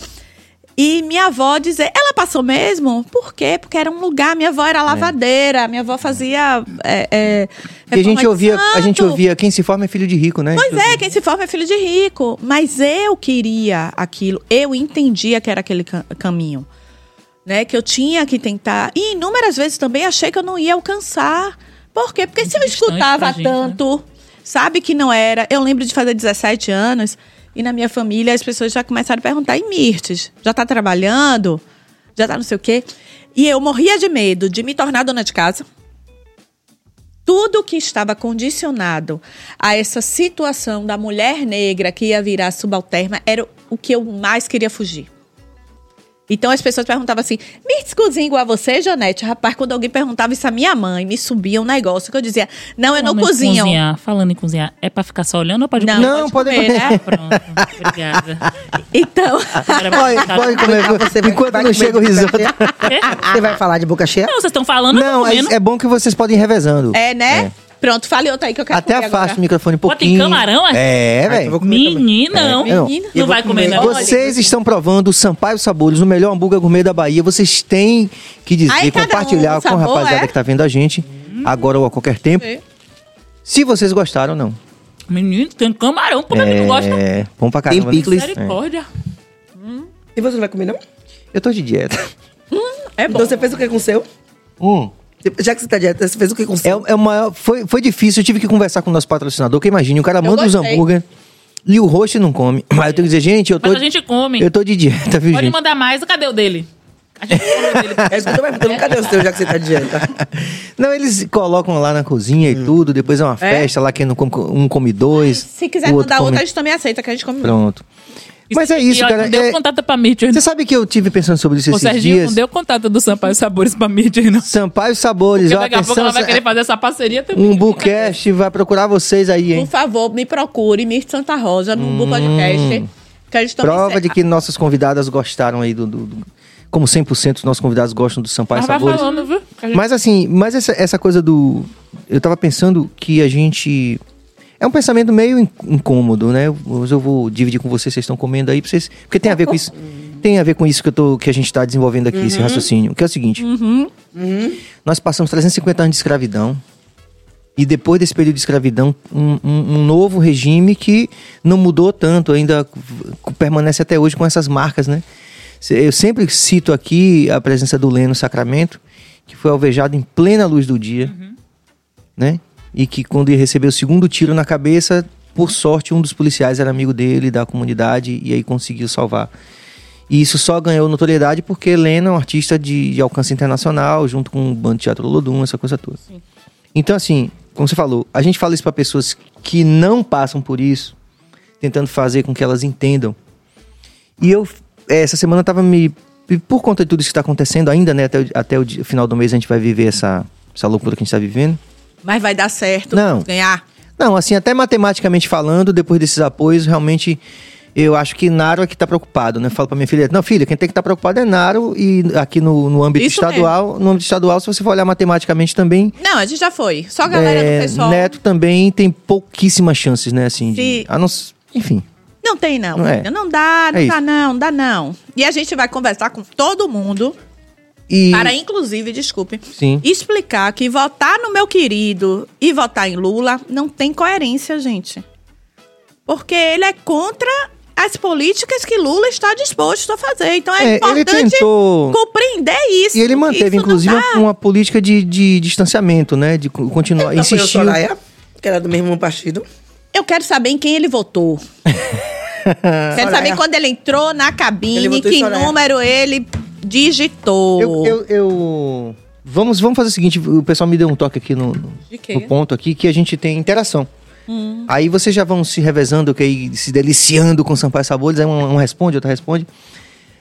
E minha avó dizer, ela passou mesmo? Por quê? Porque era um lugar, minha avó era lavadeira, minha avó fazia. É, é, E a gente ouvia, a gente ouvia quem se forma é filho de rico, né? Pois é, quem se forma é filho de rico. Mas eu queria aquilo, eu entendia que era aquele ca- caminho. Né? Que eu tinha que tentar. E inúmeras vezes também achei que eu não ia alcançar. Por quê? Porque se eu escutava gente, né? tanto, sabe que não era. Eu lembro de fazer 17 anos e na minha família as pessoas já começaram a perguntar: e Mirtes, já tá trabalhando? Já tá não sei o quê? E eu morria de medo de me tornar dona de casa tudo que estava condicionado a essa situação da mulher negra que ia virar subalterna era o que eu mais queria fugir. Então as pessoas perguntavam assim: Mirtz cozinha igual a você, Janete? Rapaz, quando alguém perguntava isso à minha mãe, me subia um negócio que eu dizia: Não, eu não Falando em cozinho. Cozinhar, falando em cozinhar, é pra ficar só olhando ou pode Não, comer? Não, pode pode comer, né? Pronto, obrigada. Então, Pode, pode comer, Você vai- enquanto vai não chega o risoto. cheia? Você vai falar de boca cheia? Não, vocês estão falando, Não, é, é bom que vocês podem ir revezando. é, né? Pronto, fale outra aí que eu quero Até comer afasta agora. o microfone um Pô, tem pouquinho. camarão, é? É, velho. também. Menina, não. É, não. Menina. Não vai comer, comer. não. Vocês estão provando o Sampaio Sabores, o melhor hambúrguer gourmet da Bahia. Vocês têm que dizer, Aí, um compartilhar o com a rapaziada é? que tá vendo a gente, agora ou a qualquer tempo, É. se vocês gostaram ou não. Menino, tem camarão. Como é que não gosta? É, bom pra Tem caramba. né? picles. Misericórdia. E você não vai comer, não? Eu tô de dieta. É bom. Então você fez o que com o seu? Hum. Já que você tá dieta, você fez o que com o É, é o maior, foi, foi difícil, eu tive que conversar com o nosso patrocinador, que imagine, o cara manda os hambúrguer e o host não come. Mas eu tenho que dizer, gente, eu tô, Mas a gente come. eu tô de dieta, viu, Pode gente? mandar mais. Cadê o dele? A gente falou dele. É isso que eu tô perguntando. Cadê o seu, já que você tá de dieta? Não, eles colocam lá na cozinha e tudo, depois é uma festa lá, quem não come, um come dois. Se quiser o mandar come- outra, a gente também aceita, que a gente come. Pronto. Mas é isso, E, ó, cara. Não deu é- contato pra Mitchell. Você sabe que eu tive pensando sobre isso O esses Serginho dias? não deu contato do Sampaio Sabores pra Mitchell, não. Sampaio Sabores, Porque ó, daqui a pouco ela vai querer fazer essa parceria também. um Bucast vai procurar vocês aí, Por hein? favor, me procure, Mirth Santa Rosa, no Google Podcast. Que também Prova de que nossas convidadas gostaram aí do... do- do- como 100% dos nossos convidados gostam do Sampaio Mas vai Sabores. falando, viu? Gente- Mas assim, mas essa, essa coisa do. Eu tava pensando que a gente. É um pensamento meio in- incômodo, né? Mas eu vou dividir com vocês, vocês estão comendo aí, vocês. Porque tem a ver com isso. Tem a ver com isso que, eu tô, que a gente tá desenvolvendo aqui, esse raciocínio. Que é o seguinte: nós passamos 350 anos de escravidão. E depois desse período de escravidão, um, um- um novo regime que não mudou tanto, ainda permanece até hoje com essas marcas, né? Eu sempre cito aqui a presença do Leno Sacramento, que foi alvejado em plena luz do dia, né? E que quando ele recebeu o segundo tiro na cabeça, por sorte, um dos policiais era amigo dele, da comunidade, e aí conseguiu salvar. E isso só ganhou notoriedade porque Leno é um artista de, de alcance internacional, junto com o Bando Teatro Lodum, essa coisa toda. Então, assim, como você falou, a gente fala isso para pessoas que não passam por isso, tentando fazer com que elas entendam. E eu, eh, essa semana, tava me. Por conta de tudo isso que está acontecendo, ainda, né? Até, o, até o final do mês a gente vai viver essa, essa loucura que a gente está vivendo. Mas vai dar certo. Não. Ganhar. Não, assim, até matematicamente falando, depois desses apoios, realmente. Eu acho que Naro é que tá preocupado, né? Falo pra minha filha, não, filha, quem tem que estar preocupado é Naro, e aqui no, no âmbito Isso estadual, no âmbito estadual, se você for olhar matematicamente também, Não, a gente já foi. Só a galera é, do pessoal. Neto também tem pouquíssimas chances, né? Assim, de, a não enfim. Não tem, não. Não é. Não dá, não É dá, isso. não dá, não. E a gente vai conversar com todo mundo E, para, inclusive, desculpe, Sim. explicar que votar no meu querido e votar em Lula não tem coerência, gente. Porque ele é contra as políticas que Lula está disposto a fazer. Então é, É, ele importante tentou- compreender isso. E ele manteve, Isso inclusive, dá. uma, política de, de distanciamento, né? De co- continuar, apoiou insistiu. Soraya, que era do mesmo partido. Eu quero saber em quem ele votou. quero saber Soraya. quando ele entrou na cabine, que Soraya. número ele digitou. Eu, eu, eu- Vamos, vamos fazer o seguinte, o pessoal me deu um toque aqui no, no- ponto aqui, que a gente tem interação. Hum. Aí vocês já vão se revezando, que aí, se deliciando com Sampaio Sabores, aí um, um responde, outro responde.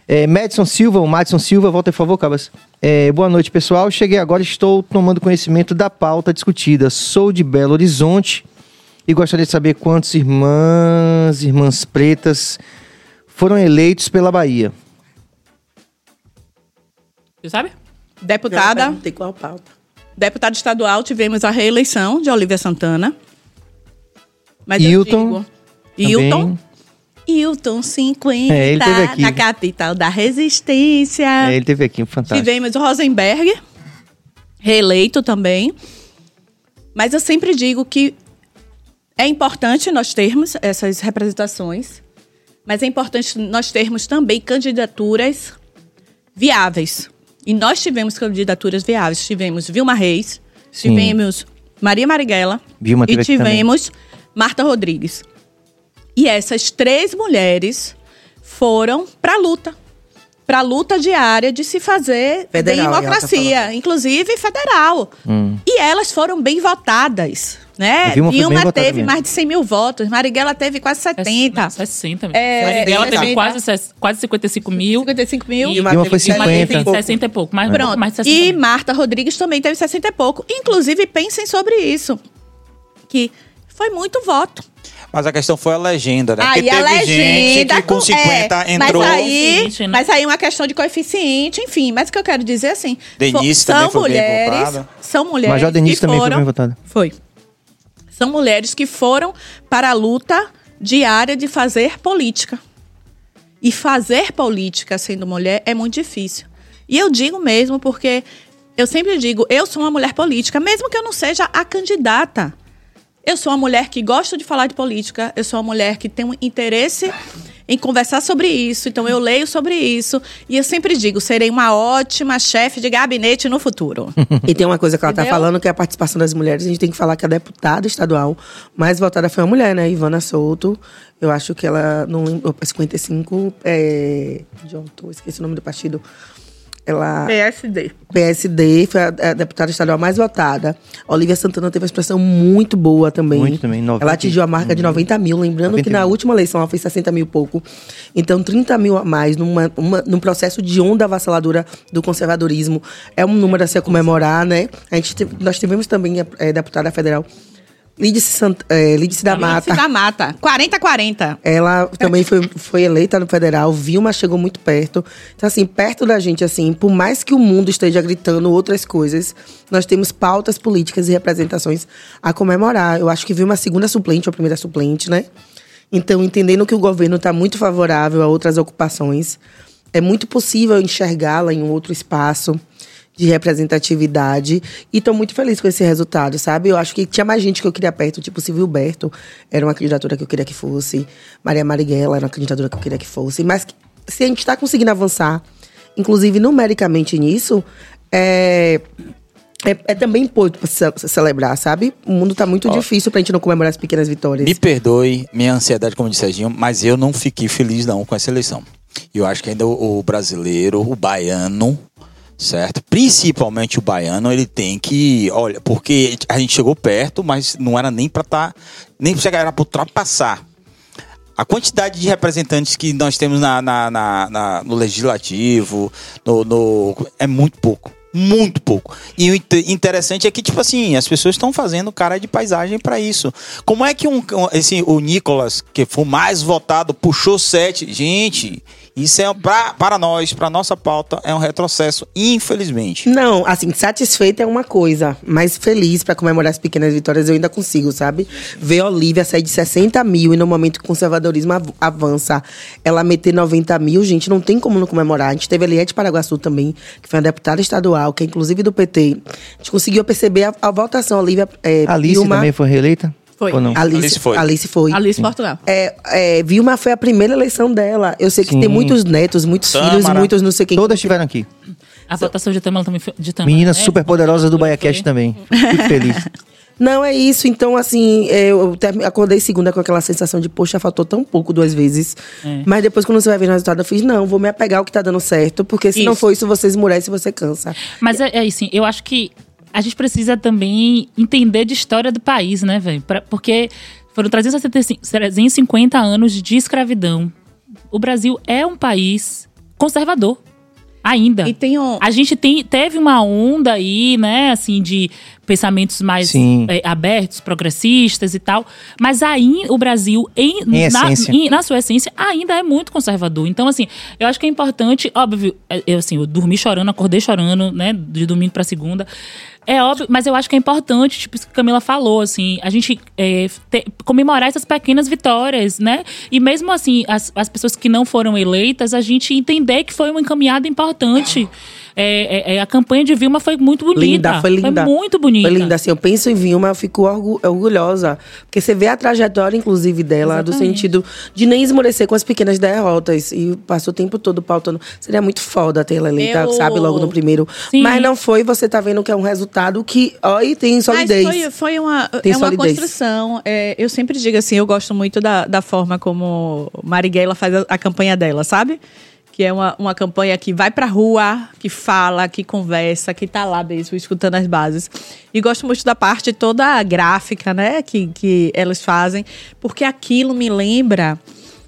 É, Madison Silva, o Madison Silva, volta por favor, Cabas. É, boa noite, pessoal. Cheguei agora, estou tomando conhecimento da pauta discutida. Sou de Belo Horizonte e gostaria de saber quantos irmãs, irmãs pretas foram eleitos pela Bahia. Você sabe? Deputada, Tem qual pauta? deputada estadual, tivemos a reeleição de Olivia Santana. Mas Hilton digo- Hilton. Hilton 50, É, ele teve aqui. na capital da resistência. É, ele teve aqui, um fantástico. Tivemos o Rosenberg, reeleito também. Mas eu sempre digo que é importante nós termos essas representações, mas é importante nós termos também candidaturas viáveis. E nós tivemos candidaturas viáveis. Tivemos Vilma Reis, Sim. tivemos Maria Marighella Vilma e aqui também. tivemos Marta Rodrigues. E essas três mulheres foram para a luta. Para a luta diária de se fazer Federal, ela tá democracia, inclusive federal. Hum. E elas foram bem votadas. Né? A Vilma foi bem votada teve mais de 100 mil votos, Marighella teve quase 70. Não, 60 mesmo. É, teve 60. quase, ses- quase 55 mil. 55 mil. E Vilma foi teve Vilma teve 50. 60 e pouco. Mais, Pronto. mais de 60 E mil. Marta Rodrigues também teve 60 e pouco. Inclusive, pensem sobre isso. Que foi muito voto. Mas a questão foi a legenda, né? Aí Porque a teve gente legenda que com 50 é, entrou. Mas aí, Coeficiente, né? mas aí é uma questão de coeficiente, enfim. Mas o que eu quero dizer assim, Denise fo- também são foi bem mulheres, votada. são mulheres Major Denise que também foi foram, bem votada. Foi. São mulheres que foram para a luta diária de fazer política. E fazer política sendo mulher é muito difícil. E eu digo mesmo porque eu sempre digo, eu sou uma mulher política, mesmo que eu não seja a candidata. Eu sou uma mulher que gosta de falar de política, eu sou uma mulher que tem um interesse em conversar sobre isso, então eu leio sobre isso. E eu sempre digo, serei uma ótima chefe de gabinete no futuro. E tem uma coisa que ela tá Entendeu? falando, que é a participação das mulheres. A gente tem que falar que a deputada estadual mais votada foi uma mulher, né? Ivana Souto. Eu acho que ela, não lembro, 55, é... Tô, esqueci o nome do partido. Ela... PSD. PSD, foi a, a deputada estadual mais votada. Olivia Santana teve uma expressão muito boa também. Muito também, 90 ela atingiu a marca de 90 mil. Lembrando 90 que na mil. última eleição ela fez 60 mil e pouco. Então, 30 mil a mais numa, uma- num processo de onda avassaladora do conservadorismo. É um número a se comemorar, né? A gente teve- nós tivemos também a é, deputada federal Lídice, Sant, é, Lídice da Mata. da Mata. 40-40. Ela também foi, foi eleita no federal, Vilma chegou muito perto. Então, assim, perto da gente, assim, por mais que o mundo esteja gritando outras coisas, nós temos pautas políticas e representações a comemorar. Eu acho que Vilma é segunda suplente ou a primeira suplente, né? Então, entendendo que o governo está muito favorável a outras ocupações, é muito possível enxergá-la em um outro espaço de representatividade. E tô muito feliz com esse resultado, sabe? Eu acho que tinha mais gente que eu queria perto, tipo Silvio Berto, era uma candidatura que eu queria que fosse. Maria Marighella era uma candidatura que eu queria que fosse. Mas se a gente está conseguindo avançar, inclusive numericamente nisso, é. É, é também ce- celebrar, sabe? O mundo tá muito difícil pra gente não comemorar as pequenas vitórias. Me perdoe minha ansiedade, como disse Serginho, mas eu não fiquei feliz não com essa eleição. Eu acho que ainda o, o brasileiro, o baiano, certo? Principalmente o baiano, ele tem que, olha, porque a gente chegou perto, mas não era nem pra estar, nem pra chegar, era pra ultrapassar. A quantidade de representantes que nós temos na, na- na- na- no legislativo, no, no- é muito pouco. Muito pouco. E o inte- interessante é que, tipo assim, as pessoas estão fazendo cara de paisagem pra isso. Como é que um, esse, o Nicolas, que foi mais votado, puxou sete? Gente, isso é pra, para nós, pra nossa pauta, é um retrocesso, infelizmente. Não, assim, satisfeita é uma coisa, mas feliz pra comemorar as pequenas vitórias eu ainda consigo, sabe? Ver a Olivia sair de 60 mil e no momento que o conservadorismo av- avança, ela meter 90 mil, gente, não tem como não comemorar. A gente teve a Eliette Paraguaçu também, que foi uma deputada estadual, que é inclusive do PT. A gente conseguiu perceber a, a votação. A Olivia é, Alice também foi reeleita? Foi. Ou não? Alice, Alice foi. Alice foi. Alice Portugal. É, é, Vilma foi a primeira eleição dela. Eu sei que Sim. tem muitos netos, muitos filhos, muitos não sei quem. Todas estiveram aqui. A votação de Tamara também foi. De Tamara, Meninas né? super poderosas do. BaiaCast também. Fico feliz. Não, é isso. Então, assim, eu acordei segunda com aquela sensação de, poxa, faltou tão pouco duas vezes. É. Mas depois, quando você vai ver o resultado, eu fiz, não, vou me apegar ao que tá dando certo, porque se não Isso. for isso, você esmurece e você cansa. Mas é, é assim, eu acho que a gente precisa também entender de história do país, né, velho? Porque foram 375 350 anos de escravidão. O Brasil é um país conservador. Ainda. E tem um. A gente tem, teve uma onda aí, né, assim, de pensamentos mais Sim. eh, abertos, progressistas e tal. Mas aí o Brasil, em, Em na, em- na sua essência, ainda é muito conservador. Então, assim, eu acho que é importante, óbvio, eu assim, eu dormi chorando, acordei chorando, né, de domingo pra segunda. É óbvio, mas eu acho que é importante, tipo isso que a Camila falou, assim, a gente ter- comemorar essas pequenas vitórias, né? E mesmo assim, as, as pessoas que não foram eleitas, a gente entender que foi uma encaminhada importante. É, é, é, a campanha de Vilma foi muito bonita. Linda, foi linda. Foi muito bonita. Foi linda. Assim, eu penso em Vilma, eu fico orgu- orgulhosa. Porque você vê a trajetória, inclusive, dela, do Exatamente. sentido de nem esmorecer com as pequenas derrotas. E passou o tempo todo pautando. Seria muito foda ter ela eleita, Eu- sabe, logo no primeiro. Sim. Mas não foi, você tá vendo que é um resultado que, ó, e tem solidez. Mas foi, foi uma, Tem é uma solidez. construção. É, eu sempre digo assim, eu gosto muito da, da forma como Marighella faz a, a campanha dela, sabe? Que é uma, uma campanha que vai pra rua, que fala, que conversa, que tá lá mesmo, escutando as bases. E gosto muito da parte toda gráfica, né? Que, que elas fazem, porque aquilo me lembra,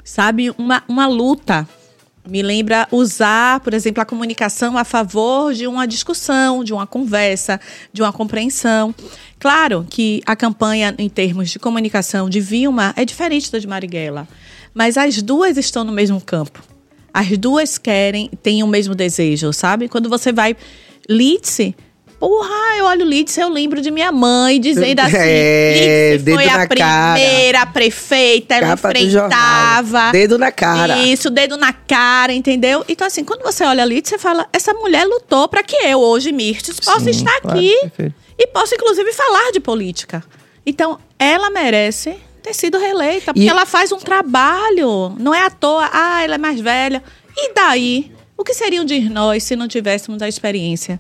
sabe, uma, uma luta me lembra usar, por exemplo, a comunicação a favor de uma discussão, de uma conversa, de uma compreensão. Claro que a campanha em termos de comunicação de Vilma é diferente da de Marighella, mas as duas estão no mesmo campo. As duas querem, têm o mesmo desejo, sabe? Quando você vai Litse, porra, eu olho Litse, eu lembro de minha mãe dizendo assim, É, Litse foi dedo a na cara. primeira prefeita, ela Capa enfrentava. Dedo na cara. Isso, dedo na cara, entendeu? Então, assim, quando você olha ali, você fala: essa mulher lutou para que eu, hoje, Mirtes, possa Sim, estar claro, aqui perfeito. e possa, inclusive, falar de política. Então, ela merece ter sido reeleita, porque E- ela faz um trabalho. Não é à toa, ah, ela é mais velha. E daí? O que seriam de nós se não tivéssemos a experiência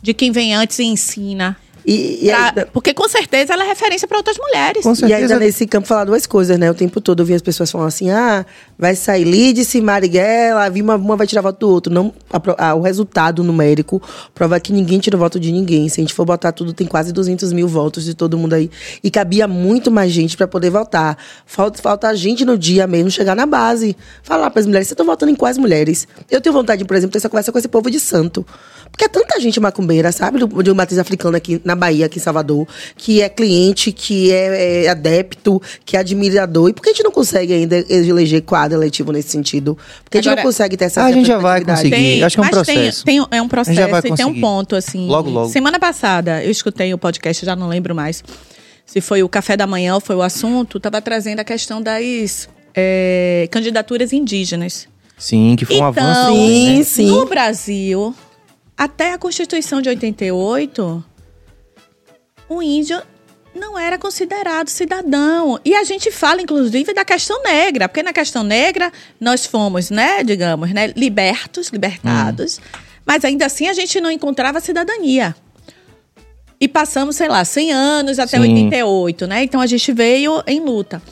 de quem vem antes e ensina? E, e Pra- ainda- Porque com certeza ela é referência para outras mulheres. Com E ainda certeza. nesse campo falar duas coisas, né? O tempo todo eu vi as pessoas falando assim: ah, vai sair Lídice, Marighella, uma, uma vai tirar voto do outro. Não, a ah, o resultado numérico prova que ninguém tira voto de ninguém. Se a gente for botar tudo, tem quase 200 mil votos de todo mundo aí. E cabia muito mais gente pra poder votar. Falta, falta a gente no dia mesmo chegar na base. Falar pras mulheres: vocês estão votando em quais mulheres? Eu tenho vontade, por exemplo, ter essa conversa com esse povo de santo. Porque é tanta gente macumbeira, sabe? De uma matriz africana aqui na Bahia, aqui em Salvador, que é cliente, que é, é adepto, que é admirador. E por que a gente não consegue ainda eleger quadro eletivo nesse sentido? Porque a gente Agora, não consegue ter essa a gente já vai conseguir. acho que é um mas tem- processo. Tem, é um A processo gente já vai e tem um conseguir. ponto, assim. Logo, logo. Semana passada, eu escutei o podcast, já não lembro mais. Se foi o café da manhã ou foi o assunto, estava trazendo a questão das é, candidaturas indígenas. Sim, que foi um então, avanço. Sim, né? sim. no Brasil, até a Constituição de 88, o índio não era considerado cidadão. E a gente fala, inclusive, da questão negra, porque na questão negra nós fomos, né, digamos, né, libertos, libertados, mas ainda assim a gente não encontrava cidadania. E passamos, sei lá, 100 anos até Sim. 88, né? Então a gente veio em luta.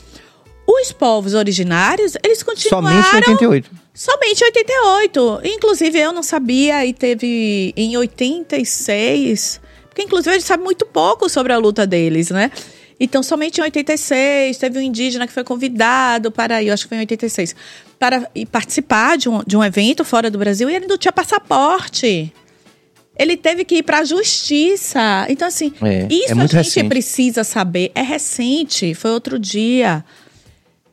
Os povos originários, eles continuaram Somente em 88. Somente em 88. Inclusive, eu não sabia e teve em 86. Porque, inclusive, a gente sabe muito pouco sobre a luta deles, né? Então, somente em 86, teve um indígena que foi convidado para, eu acho que foi em 86, para ir participar de um, de um evento fora do Brasil e ele não tinha passaporte. Ele teve que ir para a justiça. Então, assim, É, isso é a gente recente. precisa saber. É recente, foi outro dia.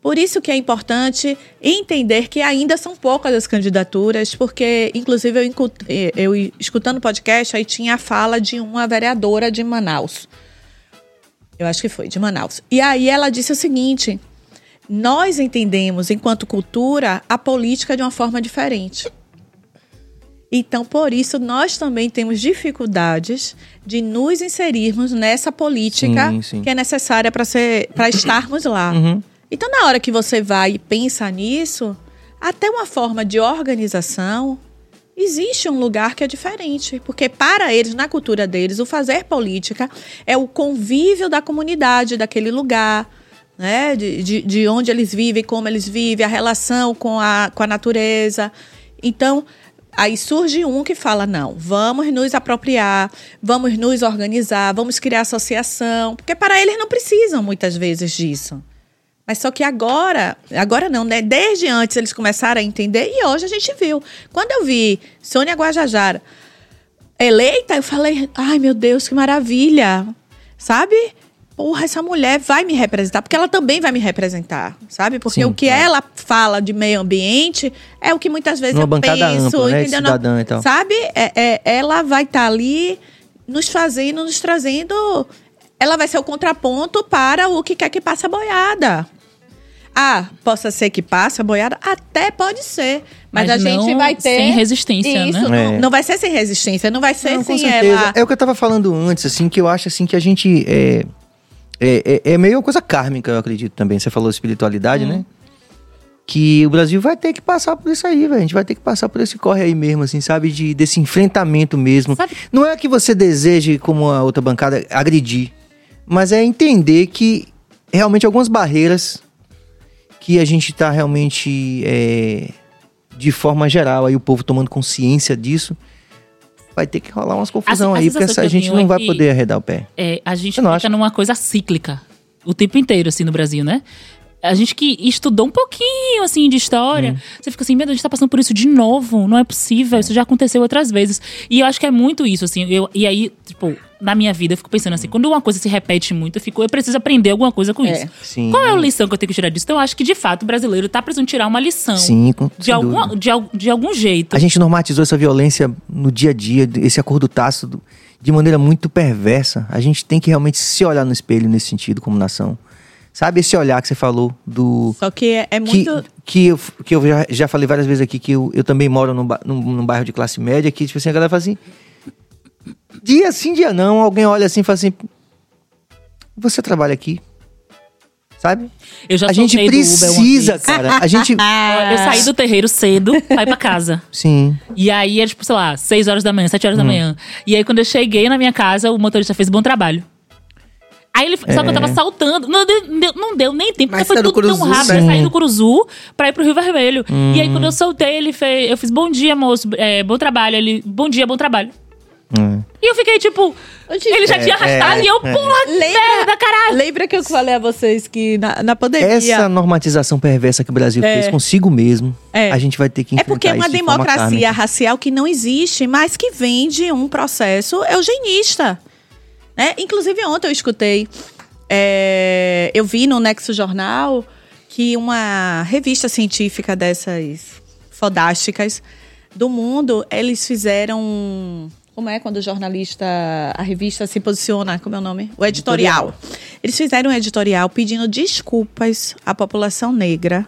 Por isso que é importante entender que ainda são poucas as candidaturas, porque, inclusive, eu, eu escutando o podcast, aí tinha a fala de uma vereadora de Manaus. Eu acho que foi, de Manaus. E aí ela disse o seguinte: nós entendemos, enquanto cultura, a política de uma forma diferente. Então, por isso, nós também temos dificuldades de nos inserirmos nessa política Sim, sim. que é necessária para estarmos lá. Uhum. Então, na hora que você vai e pensa nisso, até uma forma de organização, existe um lugar que é diferente. Porque, para eles, na cultura deles, o fazer política é o convívio da comunidade daquele lugar. Né? De, de, de onde eles vivem, como eles vivem, a relação com a, com a natureza. Então, aí surge um que fala: não, vamos nos apropriar, vamos nos organizar, vamos criar associação. Porque para eles não precisam muitas vezes disso. Mas só que agora, agora não, né? Desde antes eles começaram a entender e hoje a gente viu. Quando eu vi Sônia Guajajara eleita, eu falei, ai meu Deus, que maravilha, sabe? Porra, essa mulher vai me representar, porque ela também vai me representar, sabe? Porque Sim, o que é. ela fala de meio ambiente é o que muitas vezes Numa eu bancada penso, ampla, né, entendeu? cidadã e tal. Sabe? É, é- ela vai estar ali nos fazendo, nos trazendo. Ela vai ser o contraponto para o que quer que passe a boiada. Ah, possa ser que passe a boiada? Até pode ser. Mas, Mas a gente vai ter. sem resistência, Isso, né? não, É. não vai ser sem resistência, não vai ser Não, com sem certeza. ela. É o que eu tava falando antes, assim, que eu acho assim que a gente é, é, é, é meio uma coisa kármica, eu acredito também. Você falou espiritualidade, né? Que o Brasil vai ter que passar por isso aí, velho. A gente vai ter que passar por esse corre aí mesmo, assim, sabe? De, desse enfrentamento mesmo. Sabe- Não é que você deseje, como a outra bancada, agredir. Mas é entender que realmente algumas barreiras que a gente tá realmente, é, de forma geral, aí o povo tomando consciência disso, vai ter que rolar umas confusão A- a aí, porque sensação essa eu gente não é vai que- poder arredar o pé. É, a gente fica acha? numa coisa cíclica o tempo inteiro, assim, no Brasil, né? A gente que estudou um pouquinho, assim, de história, você fica assim, meu Deus, a gente tá passando por isso de novo, não é possível, isso já aconteceu outras vezes. E eu acho que é muito isso, assim, eu, e aí, tipo, na minha vida eu fico pensando assim, quando uma coisa se repete muito, eu fico, eu preciso aprender alguma coisa com É. isso. Sim. Qual é a lição que eu tenho que tirar disso? Então eu acho que, de fato, o brasileiro tá precisando tirar uma lição. Sim, com De sem algum, dúvida. de, de algum jeito. A gente normatizou essa violência no dia a dia, esse acordo tácito, de maneira muito perversa. A gente tem que realmente se olhar no espelho nesse sentido, como nação. Sabe esse olhar que você falou do. Só que é, é Que, muito. que eu, que eu já, já falei várias vezes aqui que eu, eu também moro num, num, num bairro de classe média, que tipo assim, a galera fala assim. Dia sim, dia não, alguém olha assim e fala assim. Você trabalha aqui? Sabe? Eu já a gente precisa, cara. A gente. Eu saí do terreiro cedo pra ir pra casa. Sim. E aí era, tipo, sei lá, 6 horas da manhã, 7 Hum. horas da manhã. E aí, quando eu cheguei na minha casa, o motorista fez bom trabalho. Aí ele. Só que eu tava É. saltando. Não deu, deu- não deu nem tempo, Mas porque foi você era tudo do tão Curuzu, rápido. né? Eu saí do Curuzu pra ir pro Rio Vermelho. E aí, Hum. quando eu soltei, ele fez. Eu fiz bom dia, moço. é, bom trabalho. Ele, bom dia, bom trabalho. Hum. E eu fiquei, tipo. Ele já tinha arrastado é, e eu, é. porra, merda, caralho. Lembra que eu falei a vocês que na, na pandemia. Essa normatização perversa que o Brasil É. fez consigo mesmo, É. a gente vai ter que É enfrentar porque é uma democracia racial que não existe, mas que vem de um processo eugenista. Né? Inclusive, ontem eu escutei, é, eu vi no Nexo Jornal que uma revista científica dessas fodásticas do mundo, eles fizeram. Como é quando o jornalista, a revista se posiciona? Como é o nome? O editorial. Eles fizeram um editorial pedindo desculpas à população negra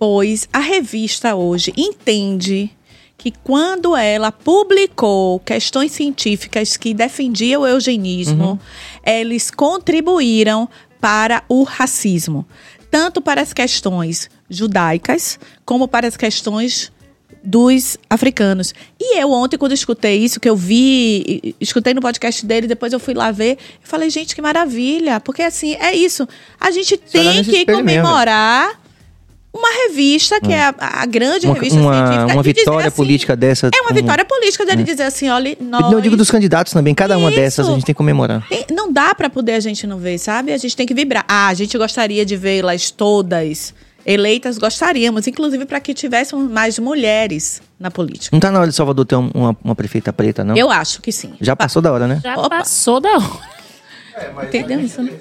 pois a revista hoje entende que quando ela publicou questões científicas que defendiam o eugenismo, eles contribuíram para o racismo, tanto para as questões judaicas como para as questões dos africanos. E eu ontem, quando escutei isso, que eu vi, e- e- escutei no podcast dele, depois eu fui lá ver, eu falei, gente, que maravilha. Porque assim, é isso. A gente tem que comemorar uma revista, que é a, a grande Uma, revista uma, científica. uma e vitória assim, política dessa. É uma vitória política dele dizer assim, olha, nós... Não, eu digo dos candidatos também, cada uma Isso. dessas a gente tem que comemorar. Tem- não dá pra poder a gente não ver, sabe? A gente tem que vibrar. Ah, a gente gostaria de vê-las todas eleitas, gostaríamos, inclusive para que tivéssemos mais mulheres na política. Não tá na hora de Salvador ter um- uma, uma prefeita preta, não? Eu acho que sim. Já passou da hora, né? Já Opa. passou da hora. Entendeu isso? né?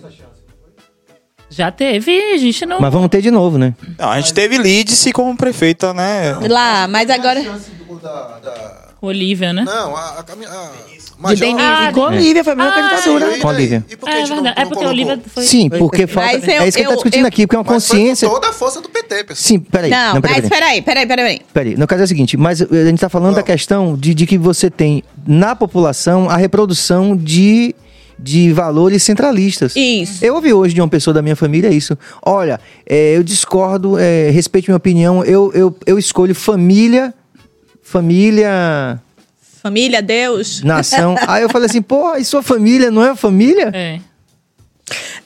Já teve, a gente não. Mas vamos ter de novo, né? Não, a gente teve Lídice como prefeita, né? Lá, mas agora. Olivia, né? Não, a, a, a Major... Denise. Ah, Com a Olivia, foi a mesma Ah, candidatura. E Com a? Olivia. E por que a É gente não- verdade. É não porque a? Olivia foi. Sim, porque falta. Mas eu- é isso que a gente tá eu- discutindo eu- aqui, porque é uma consciência. com toda a força do PT, pessoal. Sim, peraí. Não, peraí, mas peraí. peraí, peraí, peraí. Peraí, no caso é o seguinte, mas a gente tá falando da questão de, de que você tem na população a reprodução de, de valores centralistas. Isso. Eu ouvi hoje de uma pessoa da minha família isso. Olha, é, eu discordo, é, respeite minha opinião, eu, eu, eu escolho família, família, Família, Deus. nação. Aí eu falei assim, pô, e sua família não é família? É.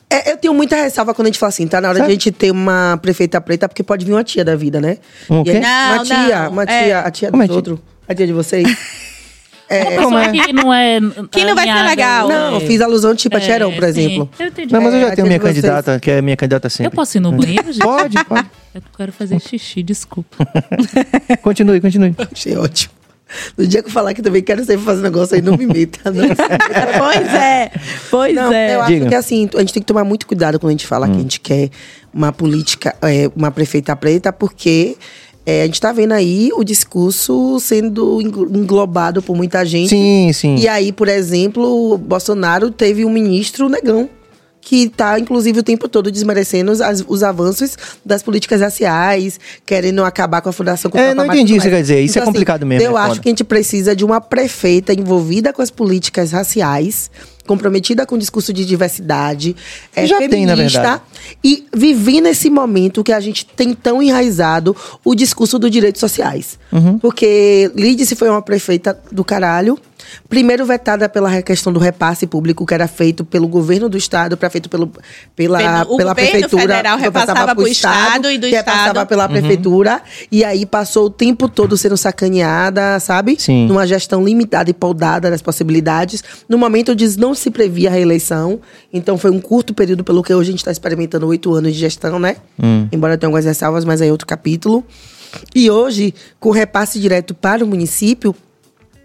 É, eu tenho muita ressalva quando a gente fala assim, tá na hora Sabe? de a gente ter uma prefeita preta, porque pode vir uma tia da vida, né? Um E quê? aí- Não, uma tia, não, uma é. tia, a tia Como é outros. A tia de vocês. É, Como é? que não é. Que não vai ser legal. Não, eu é. fiz alusão tipo a É, Tcheron, por sim. exemplo. Eu entendi. Não, mas eu já É, tenho minha vocês- candidata, que é minha candidata Eu sempre. posso ir no banheiro, gente? Pode, pode. Eu quero fazer xixi, desculpa. Continue, continue. Achei ótimo. No dia que eu falar que também quero sempre fazer negócio aí, não me meta. Não. pois é, pois Não, é. eu acho Diga. que assim, a gente tem que tomar muito cuidado quando a gente fala que a gente quer uma política, é, uma prefeita preta, porque é, a gente tá vendo aí o discurso sendo englo- englobado por muita gente. Sim, sim. E aí, por exemplo, o Bolsonaro teve um ministro negão. Que tá, inclusive, o tempo todo desmerecendo os, os avanços das políticas raciais, querendo acabar com a Fundação Cultural É, não entendi o que você quer dizer. Isso é complicado mesmo, Eu é acho foda. que a gente precisa de uma prefeita envolvida com as políticas raciais, comprometida com o discurso de diversidade, é, Já tem, na feminista, verdade. e vivendo nesse momento que a gente tem tão enraizado o discurso dos direitos sociais. Uhum. Porque Lídice foi uma prefeita do caralho. Primeiro vetada pela questão do repasse público que era feito pelo governo do estado, para feito pelo, pela, Pelo- o pela governo prefeitura. federal repassava pro pro estado e do que repassava estado- pela prefeitura. E aí passou o tempo todo sendo sacaneada, sabe? Sim. Numa gestão limitada e podada das possibilidades. No momento onde não se previa a reeleição. Então foi um curto período, pelo que hoje a gente está experimentando oito anos de gestão, né? Embora tenha algumas ressalvas, mas aí é outro capítulo. E hoje, com repasse direto para o município,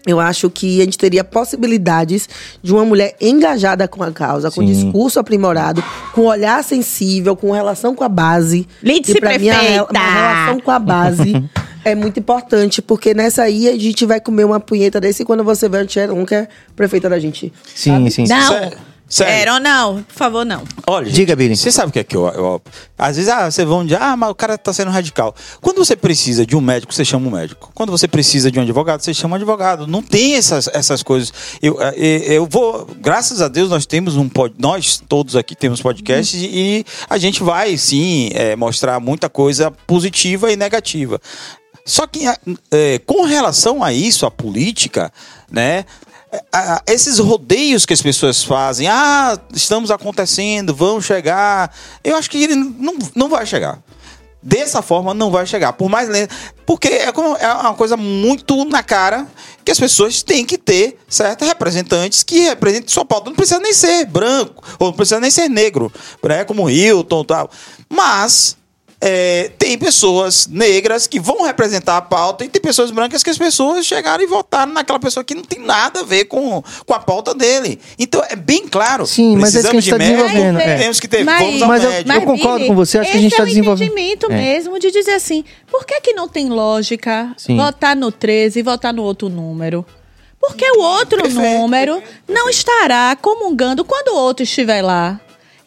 eu acho que a gente teria possibilidades de uma mulher engajada com a causa, com Sim. discurso aprimorado, com olhar sensível, com relação com a base. Lídice E pra mim, a prefeita. relação com a base é muito importante, porque nessa aí a gente vai comer uma punheta desse quando você vê a Tcheron, que é prefeita da gente. Sim, sim. Não. Sério? Sério? Quero não, por favor, não. Olha, Diga, Billy. Você sabe o que é que eu, eu- Às vezes, ah, você vão dizer, ah, mas o cara tá sendo radical. Quando você precisa de um médico, você chama um médico. Quando você precisa de um advogado, você chama um advogado. Não tem essas, essas coisas. Eu, eh, eh, eu vou. Graças a Deus, nós temos um pod, Nós todos aqui temos podcasts e a gente vai, sim, eh, mostrar muita coisa positiva e negativa. Só que eh, com relação a isso, a política, né? A- esses rodeios que as pessoas fazem, ah, estamos acontecendo, vão chegar. Eu acho que ele não, não vai chegar. Dessa forma, não vai chegar. Por mais lento. Porque é, como- é uma coisa muito na cara que as pessoas têm que ter, certo? Representantes que representem sua pauta. Não precisa nem ser branco, ou não precisa nem ser negro, né? Como Hilton e tal. Mas. É, tem pessoas negras que vão representar a pauta e tem pessoas brancas que as pessoas chegaram e votaram naquela pessoa que não tem nada a ver com, com a pauta dele. Então é bem claro. Sim, mas é isso que a gente Precisamos de tá desenvolvendo, médico, é. Temos que ter. Mas- vamos ao Mas eu- médico. eu concordo com você, acho que a gente esse tá é o desenvolvendo- entendimento É. mesmo de dizer assim, por que que não tem lógica Sim. votar no 13 e votar no outro número? Porque o outro número não estará comungando quando o outro estiver lá.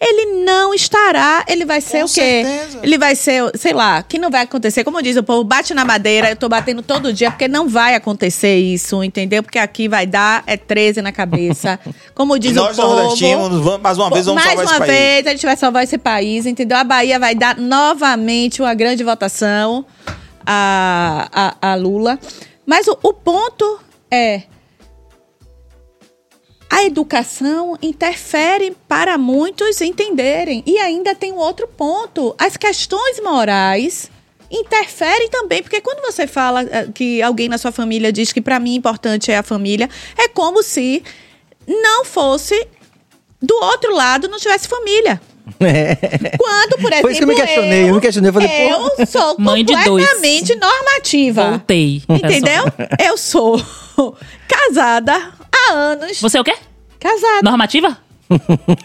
Ele não estará, ele vai ser Com o quê? certeza. Ele vai ser, sei lá, que não vai acontecer. Como diz o povo, bate na madeira, eu tô batendo todo dia, porque não vai acontecer isso, entendeu? Porque aqui vai dar é 13 na cabeça. Como diz Nós o povo. nordestinos, vamos, mais uma vez, vamos Mais salvar uma esse país. vez, a gente vai salvar esse país, entendeu? A Bahia vai dar novamente uma grande votação a, a, a Lula. Mas o, o ponto é. A educação interfere para muitos entenderem. E ainda tem um outro ponto. As questões morais interferem também, porque quando você fala eh, que alguém na sua família diz que para mim importante é a família, é como se não fosse do outro lado não tivesse família. Quando, por exemplo, Foi isso que eu me questionei, eu me questionei, eu falei, eu sou Mãe de dois. completamente normativa. Voltei. Entendeu? Eu sou casada há anos. Você é o quê? Casada. Normativa?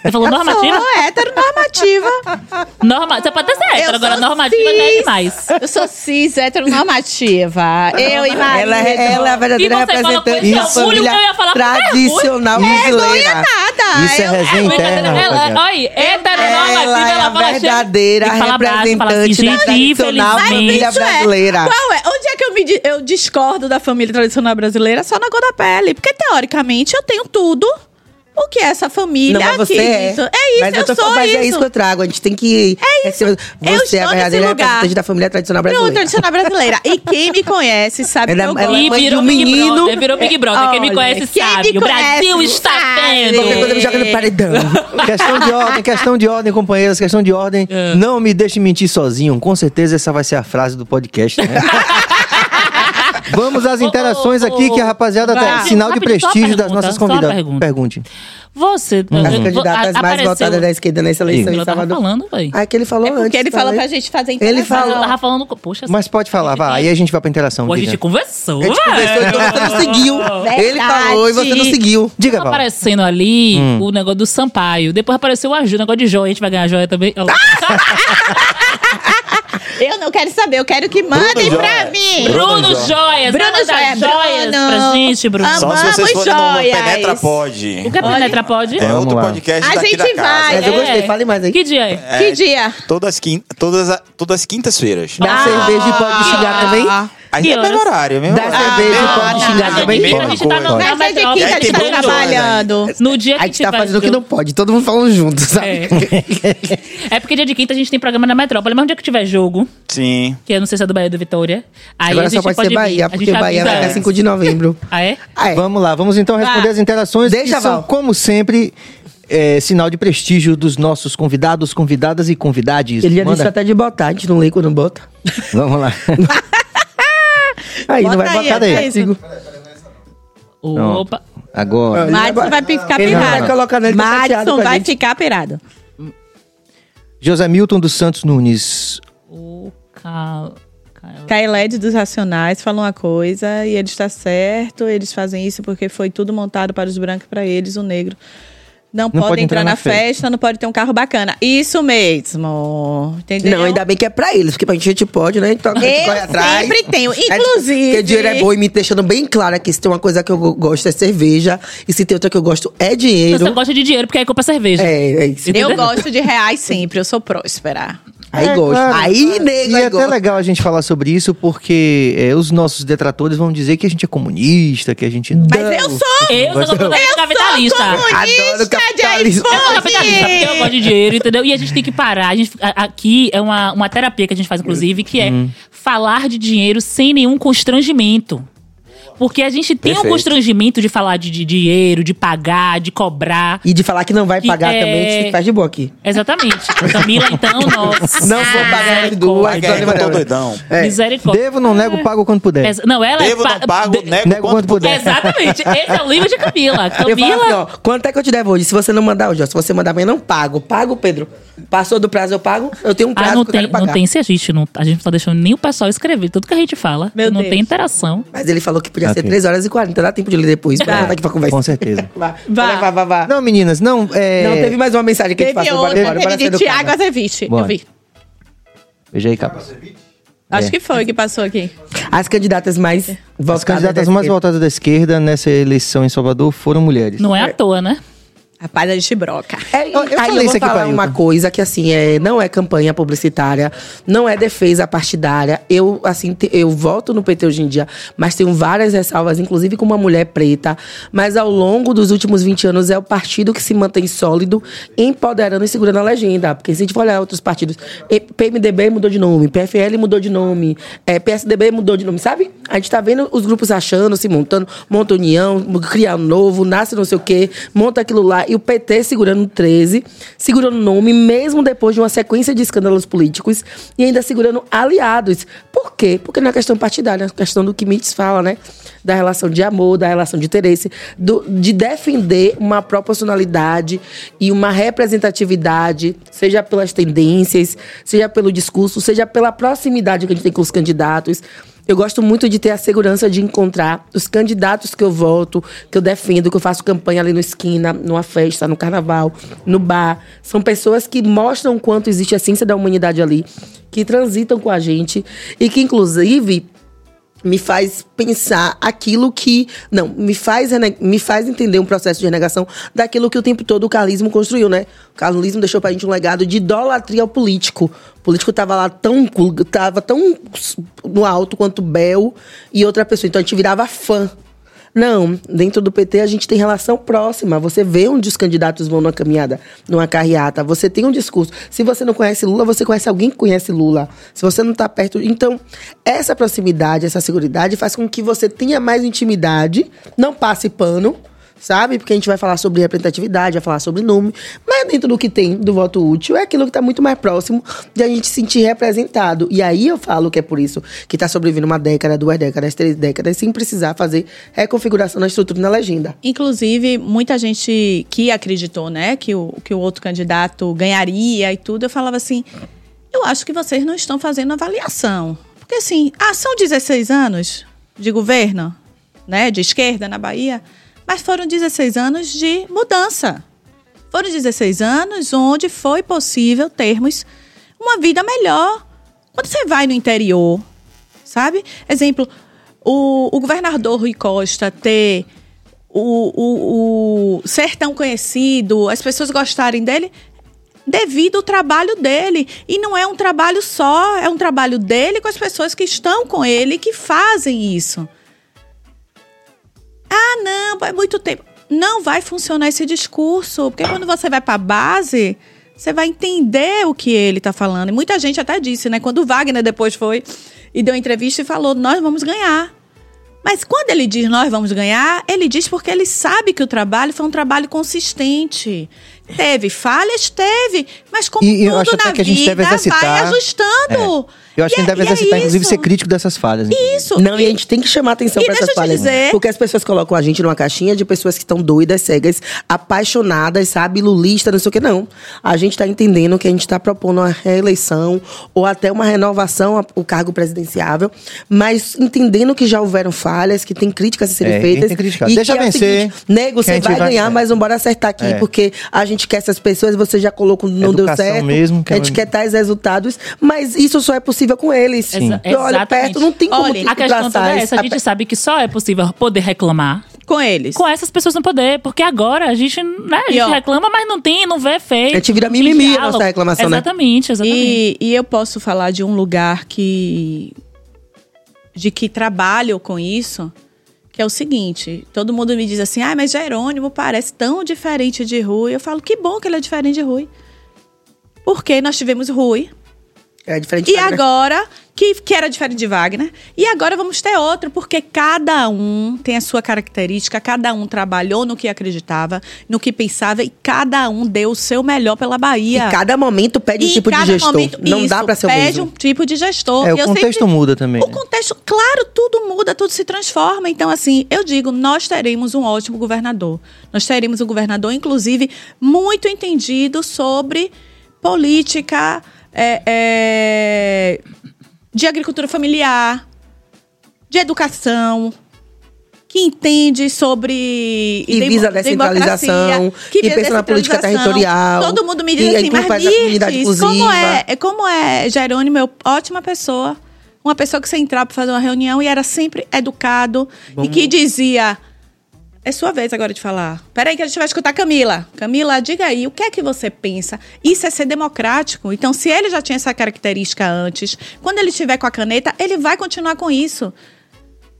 Você falou Eu normativa? Sou heteronormativa. Norma... Você pode até ser hétero, agora normativa já é cis. demais. Eu sou cis, heteronormativa. Eu e Maria. Ela, é- ela é a verdadeira representante da família eu ia falar com tradicional brasileira. nada. Isso é resenha interna, ela, olha, heteronormativa, Ela é ela a fala cheio- verdadeira assim, representante da tradicional família é. brasileira. Qual é? Onde é que eu, me, eu discordo da família tradicional brasileira? Só na cor da pele. Porque, teoricamente, eu tenho tudo o que é essa família Não, mas você aqui. é. Isso. É isso, mas eu, tô sou falando, mas isso. é isso que eu trago. A gente tem que. É isso. Você Eu é a estou verdadeira representante da família tradicional brasileira. tradicional brasileira. E quem me conhece sabe Ela- que eu ela- gosto. E virou um Big menino. Brother, virou Big Brother. Quem me Olha, conhece quem sabe. me o Brasil conhece está vendo. Qualquer coisa me joga no paredão. Questão de ordem, questão de ordem, companheiras, questão de ordem. É. Não me deixe mentir sozinho. Com certeza essa vai ser a frase do podcast, né? Vamos às interações Ô, ô, aqui, que a rapaziada tá sinal de prestígio das nossas convidadas. Pergunte. Você. As candidatas mais apareceu- votadas da esquerda nessa eleição em Eu tava Salvador. falando, velho. Ah, que ele falou É porque antes. ele falou também. pra gente fazer Ele interação. Mas falou. eu tava falando. Poxa, Mas pode falar, vai. Aí a gente vai pra interação. Pô, a gente conversou. A gente conversou e você não seguiu. Ele falou e você não seguiu. Diga, Val. aparecendo ali o negócio do Sampaio. Depois apareceu o Aju, o negócio de joia. A gente vai ganhar joia também. Eu não quero saber, eu quero que mandem Bruno pra mim. Bruno Bruno Joias. Bruno Joias, joias Bruno. pra gente, Bruno. Só se vocês Vamos, forem no joias. Penetra Pode. O que é Penetra pode? É outro podcast A daqui gente da casa. vai, Mas eu É. gostei, fale mais aí. Que dia é? É, Que dia? Todas, quin todas, a- todas as quintas-feiras. Da cerveja pode xingar também? Aí Que é mesmo horas? horário, mesmo Da horário. cerveja pode Ah, xingar dia também? de quinta, Mesma a gente tá no. Mas é de quinta, a gente tá trabalhando. No dia que A gente tá tiver fazendo o que não pode, todo mundo falando junto, sabe? É. é porque dia de quinta a gente tem programa na Metrópole, mas um dia que tiver jogo, Sim. que eu não sei se é do Bahia ou do Vitória, aí Agora a gente só pode, ser vir. Bahia, A porque gente Bahia vai até antes. 5 de novembro. Ah, é? Ah, é. Vamos lá, vamos então responder Vai. as interações. Deixa, Val. como sempre, é, sinal de prestígio dos nossos convidados, convidadas e convidades. Ele já Manda. disse até de botar, a gente não lê quando bota. Vamos lá. Aí, não Bota vai aí, botar daí. Sigo. Opa. Agora. Madison vai ficar Ele não vai pirado. colocar nele, chateado Madison vai gente. ficar pirado. José Milton dos Santos Nunes. O Cal... Kaeled dos Racionais fala uma coisa e ele está certo, eles fazem isso porque foi tudo montado para os brancos e para eles, o negro. Não, pode, entrar, na festa, não pode ter um carro bacana. Isso mesmo. Entendeu? Não, ainda bem que é pra eles, porque pra gente pode, né? Então a gente Eu corre atrás. sempre tenho. É, Inclusive- Porque dinheiro é bom e me deixando bem claro aqui. Se tem uma coisa que eu gosto é cerveja. E se tem outra que eu gosto é dinheiro. Você gosta de dinheiro porque aí compra cerveja. É, é isso. Eu gosto de reais sempre, eu sou próspera. Aí É, gosto. claro. Aí, nego, E é aí até gosto. legal a gente falar sobre isso, porque é, os nossos detratores vão dizer que a gente é comunista, que a gente não. Mas eu sou Eu sou completamente capitalista. Adoro comunista de capitalismo. Eu sou capitalista porque eu gosto de dinheiro, entendeu? E a gente tem que parar. A gente, a- aqui é uma, uma terapia que a gente faz, inclusive, que é Uhum. falar de dinheiro sem nenhum constrangimento. Porque a gente tem um Perfeito. constrangimento de falar de, de dinheiro, de pagar, de cobrar. E de falar que não vai Que pagar é- também, a gente faz de boa aqui. Exatamente. Camila, então, nossa. Não vou pagar as duas. Problema eu tô doidão. É. Misericórdia. Devo, não nego, pago quando puder. Não, ela Devo, é. não pa- pago, de- nego, nego quanto puder. Exatamente. Esse é o livro de Camila. Eu falo Camila. assim, ó, quanto é que eu te devo hoje? Se você não mandar hoje, ó, se você mandar amanhã, não pago. Pago, Pedro. Passou do prazo, eu pago. Eu tenho um prazo Ah, não que eu tem, quero pagar. não tem se a gente não. A gente não tá deixando nem o pessoal escrever tudo que a gente fala. Meu não Deus. tem interação. Mas ele falou que podia ser Ok. 3 horas e 40. Dá tempo de ler depois. Pra voltar aqui pra conversa. Com certeza. Vá, Vá. vá, vá, vá. Não, meninas, não. É... Não, teve mais uma mensagem que a gente Teve passou. Outra, bora teve ser de. Tiago Azeviche. Bora. Eu vi. Veja aí, capa. Acho É. que foi que passou aqui. As candidatas mais votadas As candidatas da mais esquerda. votadas da esquerda nessa eleição em Salvador foram mulheres. Não é à toa, né? Rapaz, a gente broca. É, Eu- eu aí falei eu vou aqui falar pra uma coisa que assim é, não é campanha publicitária, não é defesa partidária. Eu assim te- eu voto no PT hoje em dia, mas tenho várias ressalvas, inclusive com uma mulher preta. Mas ao longo dos últimos 20 anos é o partido que se mantém sólido, empoderando e segurando a legenda. Porque se a gente for olhar outros partidos, PMDB mudou de nome, PFL mudou de nome, eh, PSDB mudou de nome, sabe? A gente tá vendo os grupos achando, se montando, monta união, cria um novo, nasce não sei o quê, monta aquilo lá. E o PT segurando o 13, segurando nome, mesmo depois de uma sequência de escândalos políticos, e ainda segurando aliados. Por quê? Porque não é questão partidária, é questão do que Mitz fala, né? Da relação de amor, da relação de interesse, do- de defender uma proporcionalidade e uma representatividade, seja pelas tendências, seja pelo discurso, seja pela proximidade que a gente tem com os candidatos. Eu gosto muito de ter a segurança de encontrar os candidatos que eu voto, que eu defendo, que eu faço campanha ali no esquina, numa festa, no carnaval, no bar. São pessoas que mostram quanto existe a ciência da humanidade ali, que transitam com a gente e que, inclusive, me faz pensar aquilo que. Não, me faz, me faz entender um processo de renegação daquilo que o tempo todo o carlismo construiu, né? O carlismo deixou pra gente um legado de idolatria ao político. O político tava lá tão. tava tão no alto quanto Bel e outra pessoa. Então a gente virava fã. Não, dentro do PT a gente tem relação próxima. Você vê onde os candidatos vão numa caminhada, numa carreata. Você tem um discurso. Se você não conhece Lula, você conhece alguém que conhece Lula. Se você não está perto. Então, essa proximidade, essa segurança faz com que você tenha mais intimidade, não passe pano. Sabe? Porque a gente vai falar sobre representatividade, vai falar sobre número, mas dentro do que tem do voto útil é aquilo que está muito mais próximo de a gente se sentir representado. E aí eu falo que é por isso que está sobrevivendo uma década, duas décadas, três décadas, sem precisar fazer reconfiguração na estrutura e na legenda. Inclusive, muita gente que acreditou, né, que o, que o outro candidato ganharia e tudo, eu falava assim: eu acho que vocês não estão fazendo avaliação. Porque, assim, ah, são 16 anos de governo, né, de esquerda na Bahia, mas foram 16 anos de mudança. Foram 16 anos onde foi possível termos uma vida melhor. Quando você vai no interior, sabe? Exemplo, o, o governador Rui Costa ter o, o, o ser tão conhecido, as pessoas gostarem dele, devido ao trabalho dele. E não é um trabalho só, é um trabalho dele com as pessoas que estão com ele que fazem isso. Ah, não, é muito tempo. Não vai funcionar esse discurso, porque quando você vai para a base, você vai entender o que ele está falando. E muita gente até disse, né? Quando o Wagner depois foi e deu entrevista e falou: Nós vamos ganhar. Mas quando ele diz nós vamos ganhar, ele diz porque ele sabe que o trabalho foi um trabalho consistente. Teve falhas? Teve. Mas como E- e eu tudo acho até na que a gente vida, deve exercitar- vai ajustando. Eu acho que a gente E é- deve e é exercitar, inclusive, isso. ser crítico dessas falhas. inclusive. Isso. Não, e a gente tem que chamar atenção e para essas falhas. dizer- Porque as pessoas colocam a gente numa caixinha de pessoas que estão doidas, cegas, apaixonadas, sabe, lulista, não sei o que. Não. A gente está entendendo que a gente está propondo uma reeleição ou até uma renovação ao cargo presidenciável, mas entendendo que já houveram falhas, que tem críticas a serem É, feitas. tem que criticar. e Deixa que é o vencer, seguinte, Nego, você vai vai- ganhar, é. mas vamos embora acertar aqui, É. porque a gente quer essas pessoas, você já colocou, não deu Educação certo. mesmo, que a é gente quer tais resultados, mas isso só é possível com eles. Exa- Porque olha, perto não tem como Olha, A questão toda é essa. A gente sabe que só é possível poder reclamar Com eles. com essas pessoas no poder. Porque agora a gente, né, a E, gente ó, reclama, mas não tem, não vê feito. A gente vira mimimi a nossa reclamação, né? Exatamente, exatamente. E, e eu posso falar de um lugar que. de que trabalho com isso, que é o seguinte: todo mundo me diz assim, ah, mas Jerônimo parece tão diferente de Rui. Eu falo, que bom que ele é diferente de Rui. Porque nós tivemos Rui, É diferente e agora, que, que era diferente de Wagner, e agora vamos ter outro, porque cada um tem a sua característica, cada um trabalhou no que acreditava, no que pensava, e cada um deu o seu melhor pela Bahia. E cada momento pede um tipo de cada gestor. momento- não isso, dá pra ser o pede mesmo. um tipo de gestor. É, o Eu contexto sempre- muda também. O né? contexto, claro, tudo muda, tudo se transforma. Então, assim, eu digo, nós teremos um ótimo governador. Nós teremos um governador, inclusive, muito entendido sobre política é, é, de agricultura familiar, de educação, que entende sobre Que visa a descentralização, que visa pensa na política territorial, Todo mundo me que diz assim, mas Mirtes, como inclusiva." é, é como é Jerônimo, é ótima pessoa. Uma pessoa que você entrava para fazer uma reunião e era sempre educado e que dizia: É sua vez agora de falar. Peraí, que a gente vai escutar Camila. Camila, diga aí, o que é que você pensa? Isso é ser democrático. Então, se ele já tinha essa característica antes, quando ele estiver com a caneta, ele vai continuar com isso.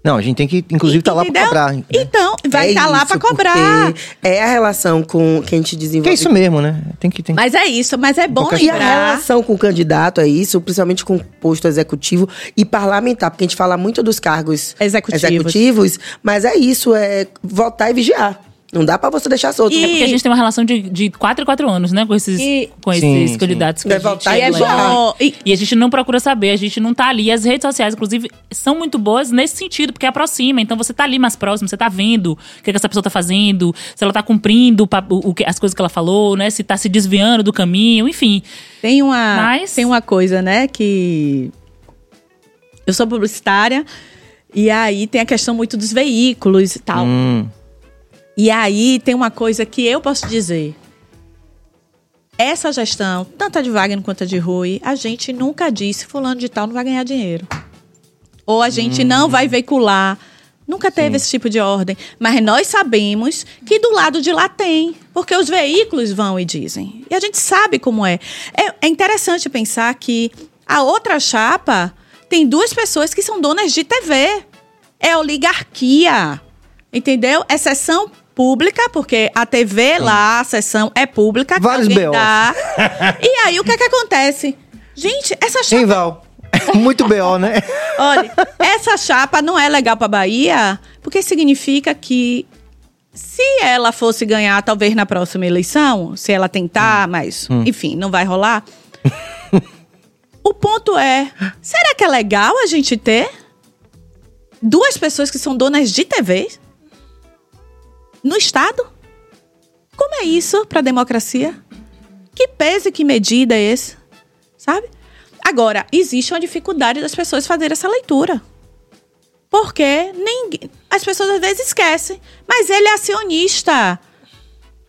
Não, a gente tem que, inclusive, estar tá lá pra Entendeu? cobrar. né? Então, vai É estar lá para cobrar. É a relação com que a gente desenvolve. Que é isso mesmo, né? Tem que. Tem... Mas é isso, mas é bom Qualquer- E a lembrar. relação com o candidato é isso, principalmente com o posto executivo e parlamentar, porque a gente fala muito dos cargos Executivos. executivos, mas é isso, é votar e vigiar. Não dá pra você deixar solto. E- É porque a gente tem uma relação de, de 4 em 4 anos, né? Com esses, E- com esses Sim, sim. candidatos que Vai a gente voltar E é e bom. E, E a gente não procura saber, a gente não tá ali. As redes sociais, inclusive, são muito boas nesse sentido, porque aproxima. Então você tá ali mais próximo, você tá vendo o que, que essa pessoa tá fazendo, se ela tá cumprindo o, o que- as coisas que ela falou, né? Se tá se desviando do caminho, enfim. Tem uma, Mas- tem uma coisa, né, que eu sou publicitária e aí tem a questão muito dos veículos e tal. Hum, E aí tem uma coisa que eu posso dizer. Essa gestão, tanto a de Wagner quanto a de Rui, a gente nunca disse fulano de tal não vai ganhar dinheiro. Ou a gente não vai veicular. Nunca teve esse tipo de ordem. Mas nós sabemos que do lado de lá tem. Porque os veículos vão e dizem. E a gente sabe como é. É, é interessante pensar que a outra chapa tem duas pessoas que são donas de TV. É oligarquia. Entendeu? Sessão pública, porque a TV lá, a sessão é pública. Vários dá. E aí, o que é que acontece? Gente, essa chapa Hein, Val? Muito B.O., né? Olha, essa chapa não é legal para Bahia, porque significa que se ela fosse ganhar, talvez na próxima eleição, se ela tentar, mas, enfim, não vai rolar. o ponto é: será que é legal a gente ter duas pessoas que são donas de TV no Estado? Como é isso para a democracia? Que peso e que medida é esse? Sabe? Agora, existe uma dificuldade das pessoas fazerem essa leitura. Porque ninguém, as pessoas às vezes esquecem. Mas ele é acionista.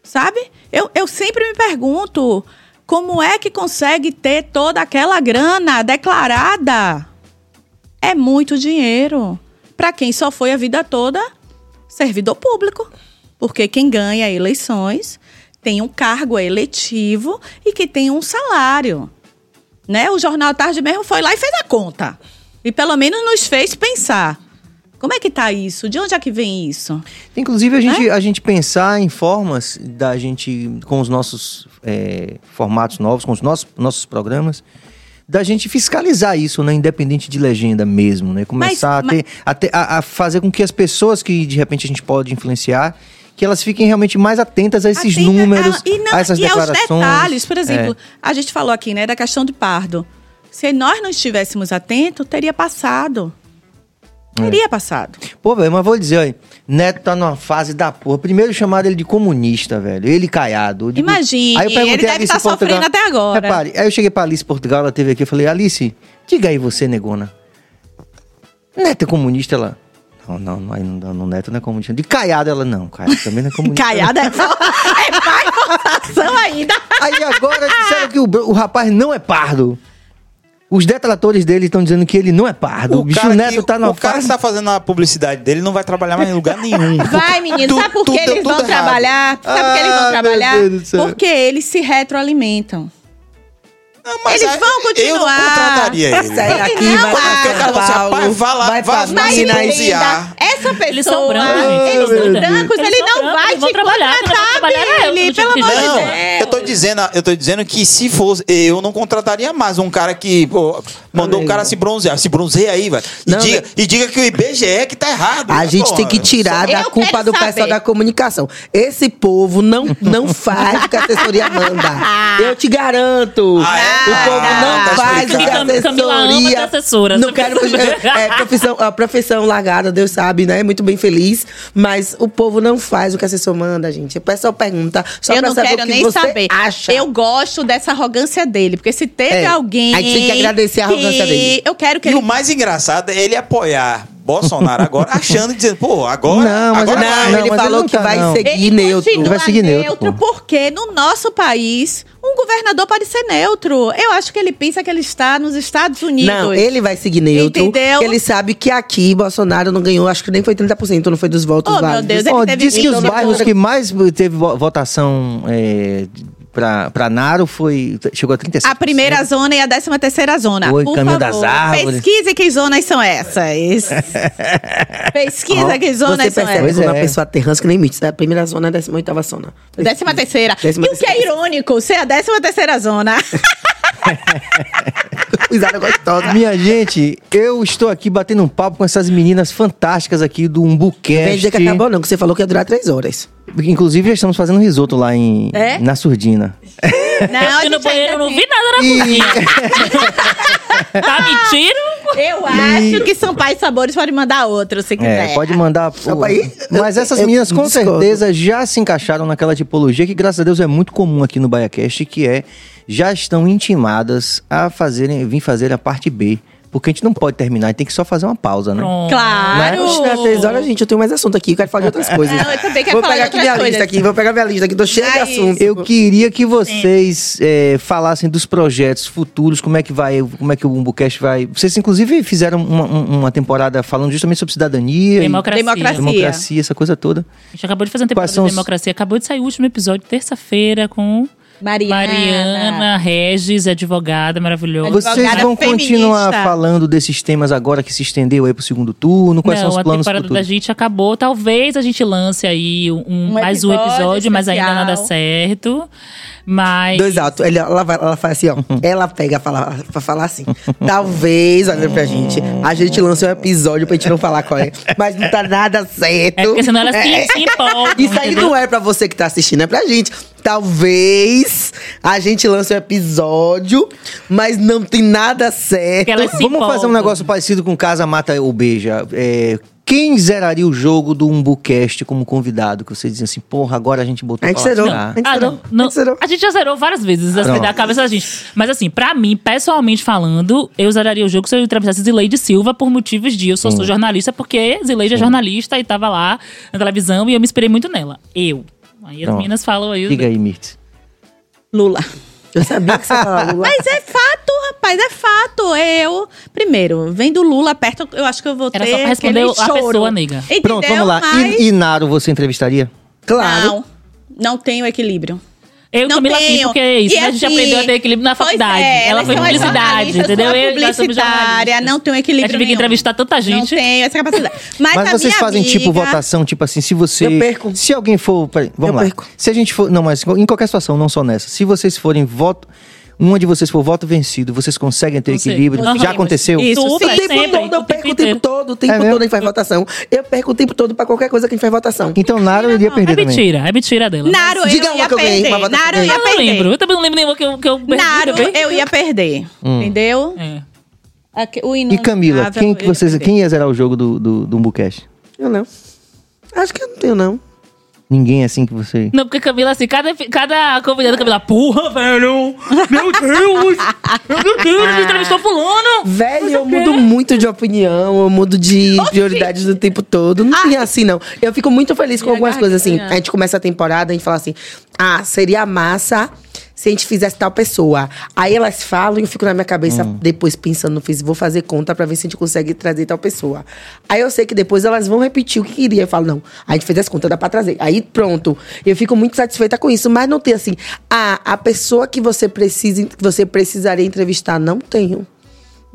Sabe? Eu, eu sempre me pergunto como é que consegue ter toda aquela grana declarada? É muito dinheiro. Para quem só foi a vida toda servidor público. Porque quem ganha eleições tem um cargo eletivo e que tem um salário. Né? O Jornal Tarde mesmo foi lá e fez a conta. E pelo menos nos fez pensar. Como é que tá isso? De onde é que vem isso? Inclusive, a gente, a gente pensar em formas da gente, com os nossos é, formatos novos, com os nossos, nossos programas, da gente fiscalizar isso, né? Independente de legenda mesmo, né? Começar Mas- a, ter, a, ter- a- a fazer com que as pessoas que de repente a gente pode influenciar, que elas fiquem realmente mais atentas a esses Atenta- números, ah, e, não- a essas e aos declarações. detalhes. Por exemplo, É. a gente falou aqui, né, da questão de pardo. Se nós não estivéssemos atentos, teria passado. É. Teria passado. Pô, velho, mas vou dizer, olha, Neto tá numa fase da porra. Primeiro chamaram ele de comunista, velho. Ele caiado. Digo- Imagine, Aí eu perguntei ele a deve estar Portugal- sofrendo até agora. Repare, aí eu cheguei pra Alice Portugal, ela teve aqui, eu falei, Alice, diga aí você, negona. Neto é comunista? Ela... Não, não, não, não, Neto não é comunista. De caiado, ela, não, caiado também não é comunista. Caiada é, é mais forçação ainda. Aí agora disseram que o, o rapaz não é pardo. Os detratores dele estão dizendo que ele não é pardo. O, bicho cara Neto que, tá na o cara que fase... tá fazendo a publicidade dele não vai trabalhar mais em lugar nenhum. Vai, menino. Tu- sabe por que eles vão errado. trabalhar? Sabe por que eles Ah, vão meu trabalhar? Porque eles se retroalimentam. Mas Eles vão Eu não continuar. contrataria ele. Sai daqui, Não, vai pra o cara São fala assim, vá lá, vai vá- se bronzear. essa pessoa, Eles são brancos, eles são brancos, Eles ele não brancos, vai te trabalhar, contratar dele, não pelo amor de Deus. eu tô dizendo, eu tô dizendo que se fosse, eu não contrataria mais um cara que pô, mandou o Amigo. cara se bronzear. Se bronzeia aí, velho. E, Não, diga, né? e diga que o IBGE que tá errado. A né, gente porra? tem que tirar da culpa do saber. pessoal da comunicação. Esse povo não, não faz o que a assessoria manda. Eu te garanto. Ah, é? O povo não tá faz o que a explicado. Camila ama assessoria. ter assessora, Não quero. É, profissão, a profissão largada, Deus sabe, né? Muito bem feliz. Mas o povo não faz o que a assessor manda, gente. O pessoal pergunta só eu pra não saber quero o que nem você saber. acha. Eu gosto dessa arrogância dele, porque se teve É, alguém. a gente tem que agradecer a arrogância que dele. Eu quero que E ele. o mais engraçado é ele apoiar Bolsonaro agora, achando e dizendo, pô, agora. Não, mas agora. Não, Não, ele mas falou ele que tá, vai não. seguir Ele neutro. Ele vai seguir neutro, pô. porque no nosso país, um governador pode ser neutro. Eu acho que ele pensa que ele está nos Estados Unidos. Não, ele vai seguir neutro. Entendeu? porque Ele sabe que aqui Bolsonaro não ganhou, acho que nem foi 30%, não foi dos votos Oh, meu válidos. Deus, ele teve diz que os bairros que mais teve vo- votação é, pra, pra Naro foi. Chegou a 36. A primeira zona e a décima terceira zona. Oi, Por caminho favor, das árvores. Pesquise que zonas são essas. Pesquisa Ó, que zonas Você são essas. quando é. uma pessoa terrânea que nem Mitch, é a primeira zona, a décima oitava zona. Décima terceira. Décima e o que é irônico, ser a décima terceira zona. Risada gostosa. Minha gente, eu estou aqui batendo um papo com essas meninas fantásticas aqui do Não Umbucast. vem dizer que acabou não, que você falou que ia durar três horas. Inclusive, já estamos fazendo risoto lá em, É? na Surdina. Não, Eu no banheiro, ainda não vi nada na E- cozinha. tá mentindo? Eu acho que são pais sabores pode mandar outro, se quiser. É, pode mandar. aí, Mas eu- essas eu meninas com discordo. certeza já se encaixaram naquela tipologia que, graças a Deus, é muito comum aqui no BaiaCast, que é já estão intimadas a fazerem, vir fazer a parte B. Porque a gente não pode terminar, a gente tem que só fazer uma pausa, né? Pronto. Claro. Três horas, gente, eu tenho mais assunto aqui, eu quero falar de outras coisas. Não, eu também quero vou falar de pegar aqui outras minha coisas. lista aqui, vou pegar minha lista aqui, tô cheia de Aí. assuntos. Eu queria que vocês é, falassem dos projetos futuros, como é que vai, como é que o Umbucast vai. Vocês, inclusive, fizeram uma, um- uma temporada falando justamente sobre cidadania, e Democracia. Democracia. democracia, essa coisa toda. A gente acabou de fazer uma temporada de os- democracia. Acabou de sair o último episódio, terça-feira, com Mariana. Mariana Regis, advogada maravilhosa. Vocês vão feminista. continuar falando desses temas agora que se estendeu aí pro segundo turno? Quais não, são a os planos temporada da futuros? gente acabou. Talvez a gente lance aí um, Um mais um episódio episódio, mas ainda especial. nada certo. Mas. Dois altos. Ele- Ela, vai- ela faz assim, ó. Ela pega fala, pra falar assim. Talvez, olha pra gente. A gente lance um episódio pra gente não falar qual é. Mas não tá nada certo. É porque senão elas se, É. se empolgam. Isso aí entendeu? não é pra você que tá assistindo, é pra gente. Talvez a gente lance um episódio, mas não tem nada certo. Porque elas se Vamos fazer um negócio parecido com Casa Mata ou Beija. É, quem zeraria o jogo do Umbucast como convidado? Que vocês dizem assim, porra, agora a gente botou A gente zerou. A gente Ah, zerou. não, não. A gente zerou. A gente já zerou várias vezes assim, da cabeça da gente. Mas assim, pra mim, pessoalmente falando, eu zeraria o jogo se eu entrevistasse Zileide Silva por motivos de eu sou, sou jornalista, porque Zileide é jornalista e tava lá na televisão e eu me inspirei muito nela. Eu. Aí as Pronto. meninas falam aí. Diga aí, Mirtz. Lula. Eu sabia que você falava Lula. Mas é fato, rapaz, é fato. Eu, primeiro, vendo Lula perto, eu acho que eu vou Era ter só pra responder a choro. pessoa, nega. Entendeu? Pronto, vamos lá. Mas, E, e Naro você entrevistaria? Claro. Não, não tenho equilíbrio. Eu e Não Camila sim, tenho. porque é isso. E né? A gente assim, aprendeu a ter equilíbrio na faculdade. é, Ela foi publicidade, entendeu? Eu publicitária, não tenho A equilíbrio gente fica nenhum. entrevistar tanta gente. Não tenho essa capacidade. Mas, Mas a vocês minha fazem tipo amiga- votação, tipo assim, se você. Eu perco. Se alguém for. peraí, vamos Eu lá. perco. Se a gente for. Não, mas em qualquer situação, não só nessa. Se vocês forem voto. Uma de vocês for voto vencido, vocês conseguem ter equilíbrio? Aham. Já aconteceu? Isso, Tudo, é O tempo sempre, todo, eu perco o tempo todo. O tempo É todo a gente faz votação. Eu perco o tempo todo pra qualquer coisa que a gente faz votação. Então Naro iria perder É também. mentira, é mentira dela. Naro, eu Diga uma ia que eu ganhei, perder. Naro, eu eu ia Eu não perder. lembro. Eu também não lembro nenhuma que eu, que eu perdi Naro, eu ia perder. Hum. Entendeu? É. E Camila, quem eu que ia vocês. perder. Quem ia zerar o jogo do, do, do Umbucast? Eu não. Acho que eu não tenho, não. Ninguém assim que você. Não, porque Camila, assim, cada, cada convidada, Camila, porra, velho! Meu Deus! Meu Deus, ele entrevistou fulano! Velho, eu mudo muito de opinião, eu mudo de prioridades do tempo todo. Não tem assim, não. Eu fico muito feliz com algumas coisas assim. A gente começa a temporada, a gente fala assim: ah, seria massa se a gente fizesse tal pessoa. Aí elas falam e eu fico na minha cabeça depois pensando, fiz, vou fazer conta pra ver se a gente consegue trazer tal pessoa. Aí eu sei que depois elas vão repetir o que queria. Eu falo, não, a gente fez as contas, dá pra trazer. Aí pronto. Eu fico muito satisfeita com isso, mas não tem assim, ah, a pessoa que você precisa, que você precisaria entrevistar, não tenho.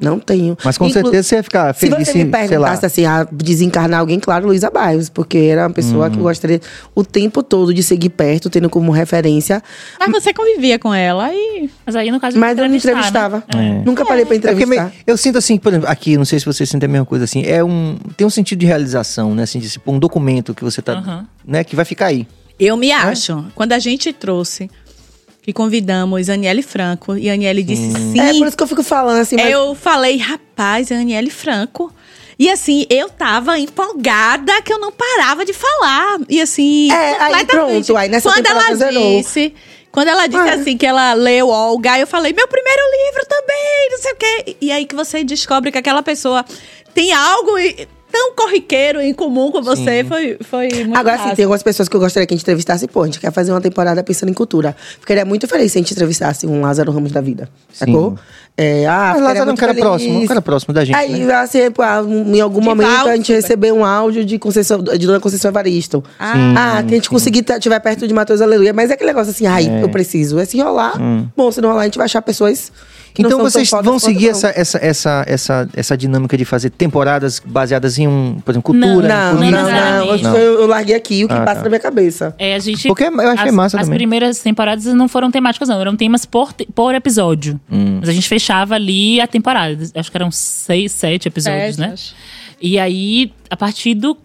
Não tenho. Mas com Inclu- certeza você ia ficar Se feliz você se, me sei lá. perguntasse assim, a desencarnar alguém, claro, Luísa Bairros, porque era uma pessoa Uhum. que eu gostaria o tempo todo de seguir perto, tendo como referência. Mas você convivia com ela e. Mas aí, no caso, Mas eu não né? entrevistava. Nunca parei pra É entrevistar. me- eu sinto assim, por exemplo, aqui, não sei se vocês sentem a mesma coisa assim, é um tem um sentido de realização, né, assim, de tipo, um documento que você tá, né, que vai ficar aí. Eu me acho. Quando a gente trouxe, que convidamos Aniele Franco, e a Aniele disse sim. É por isso que eu fico falando assim, mas Eu falei, rapaz, é Aniele Franco. E assim, eu tava empolgada que eu não parava de falar. E assim, É, aí completamente. pronto, aí nessa quando ela disse, quando ela disse Ah. assim que ela leu Olga, eu falei, meu primeiro livro também, não sei o quê. E aí que você descobre que aquela pessoa tem algo e- tão corriqueiro em comum com você, foi, foi muito Agora sim, massa. tem algumas pessoas que eu gostaria que a gente entrevistasse. Pô, a gente quer fazer uma temporada pensando em cultura. Ficaria muito feliz se a gente entrevistasse um Lázaro Ramos da vida. Sacou? É, ah, Mas Lázaro é um muito cara feliz. próximo, um cara próximo da gente, Aí, né? assim, pô, ah, em algum De momento a gente super. recebeu um áudio de, Conceição, de Dona Conceição Evaristo. Ah. Ah, que a gente conseguir estiver perto de Matheus Aleluia. Mas é aquele negócio assim, ai, eu preciso. É se rolar. Bom, se não rolar, a gente vai achar pessoas. Então vocês vão seguir essa, essa, essa, essa, essa dinâmica de fazer temporadas baseadas em um, por exemplo, cultura, Não, Não, não, não. Eu, eu larguei aqui o que Ah, passa tá. na minha cabeça. É, a gente. Porque eu achei as, massa As também. primeiras temporadas não foram temáticas, não. Eram temas por, por episódio. Hum. Mas a gente fechava ali a temporada. Acho que eram seis, sete episódios, Sete, né? acho. E aí, a partir do.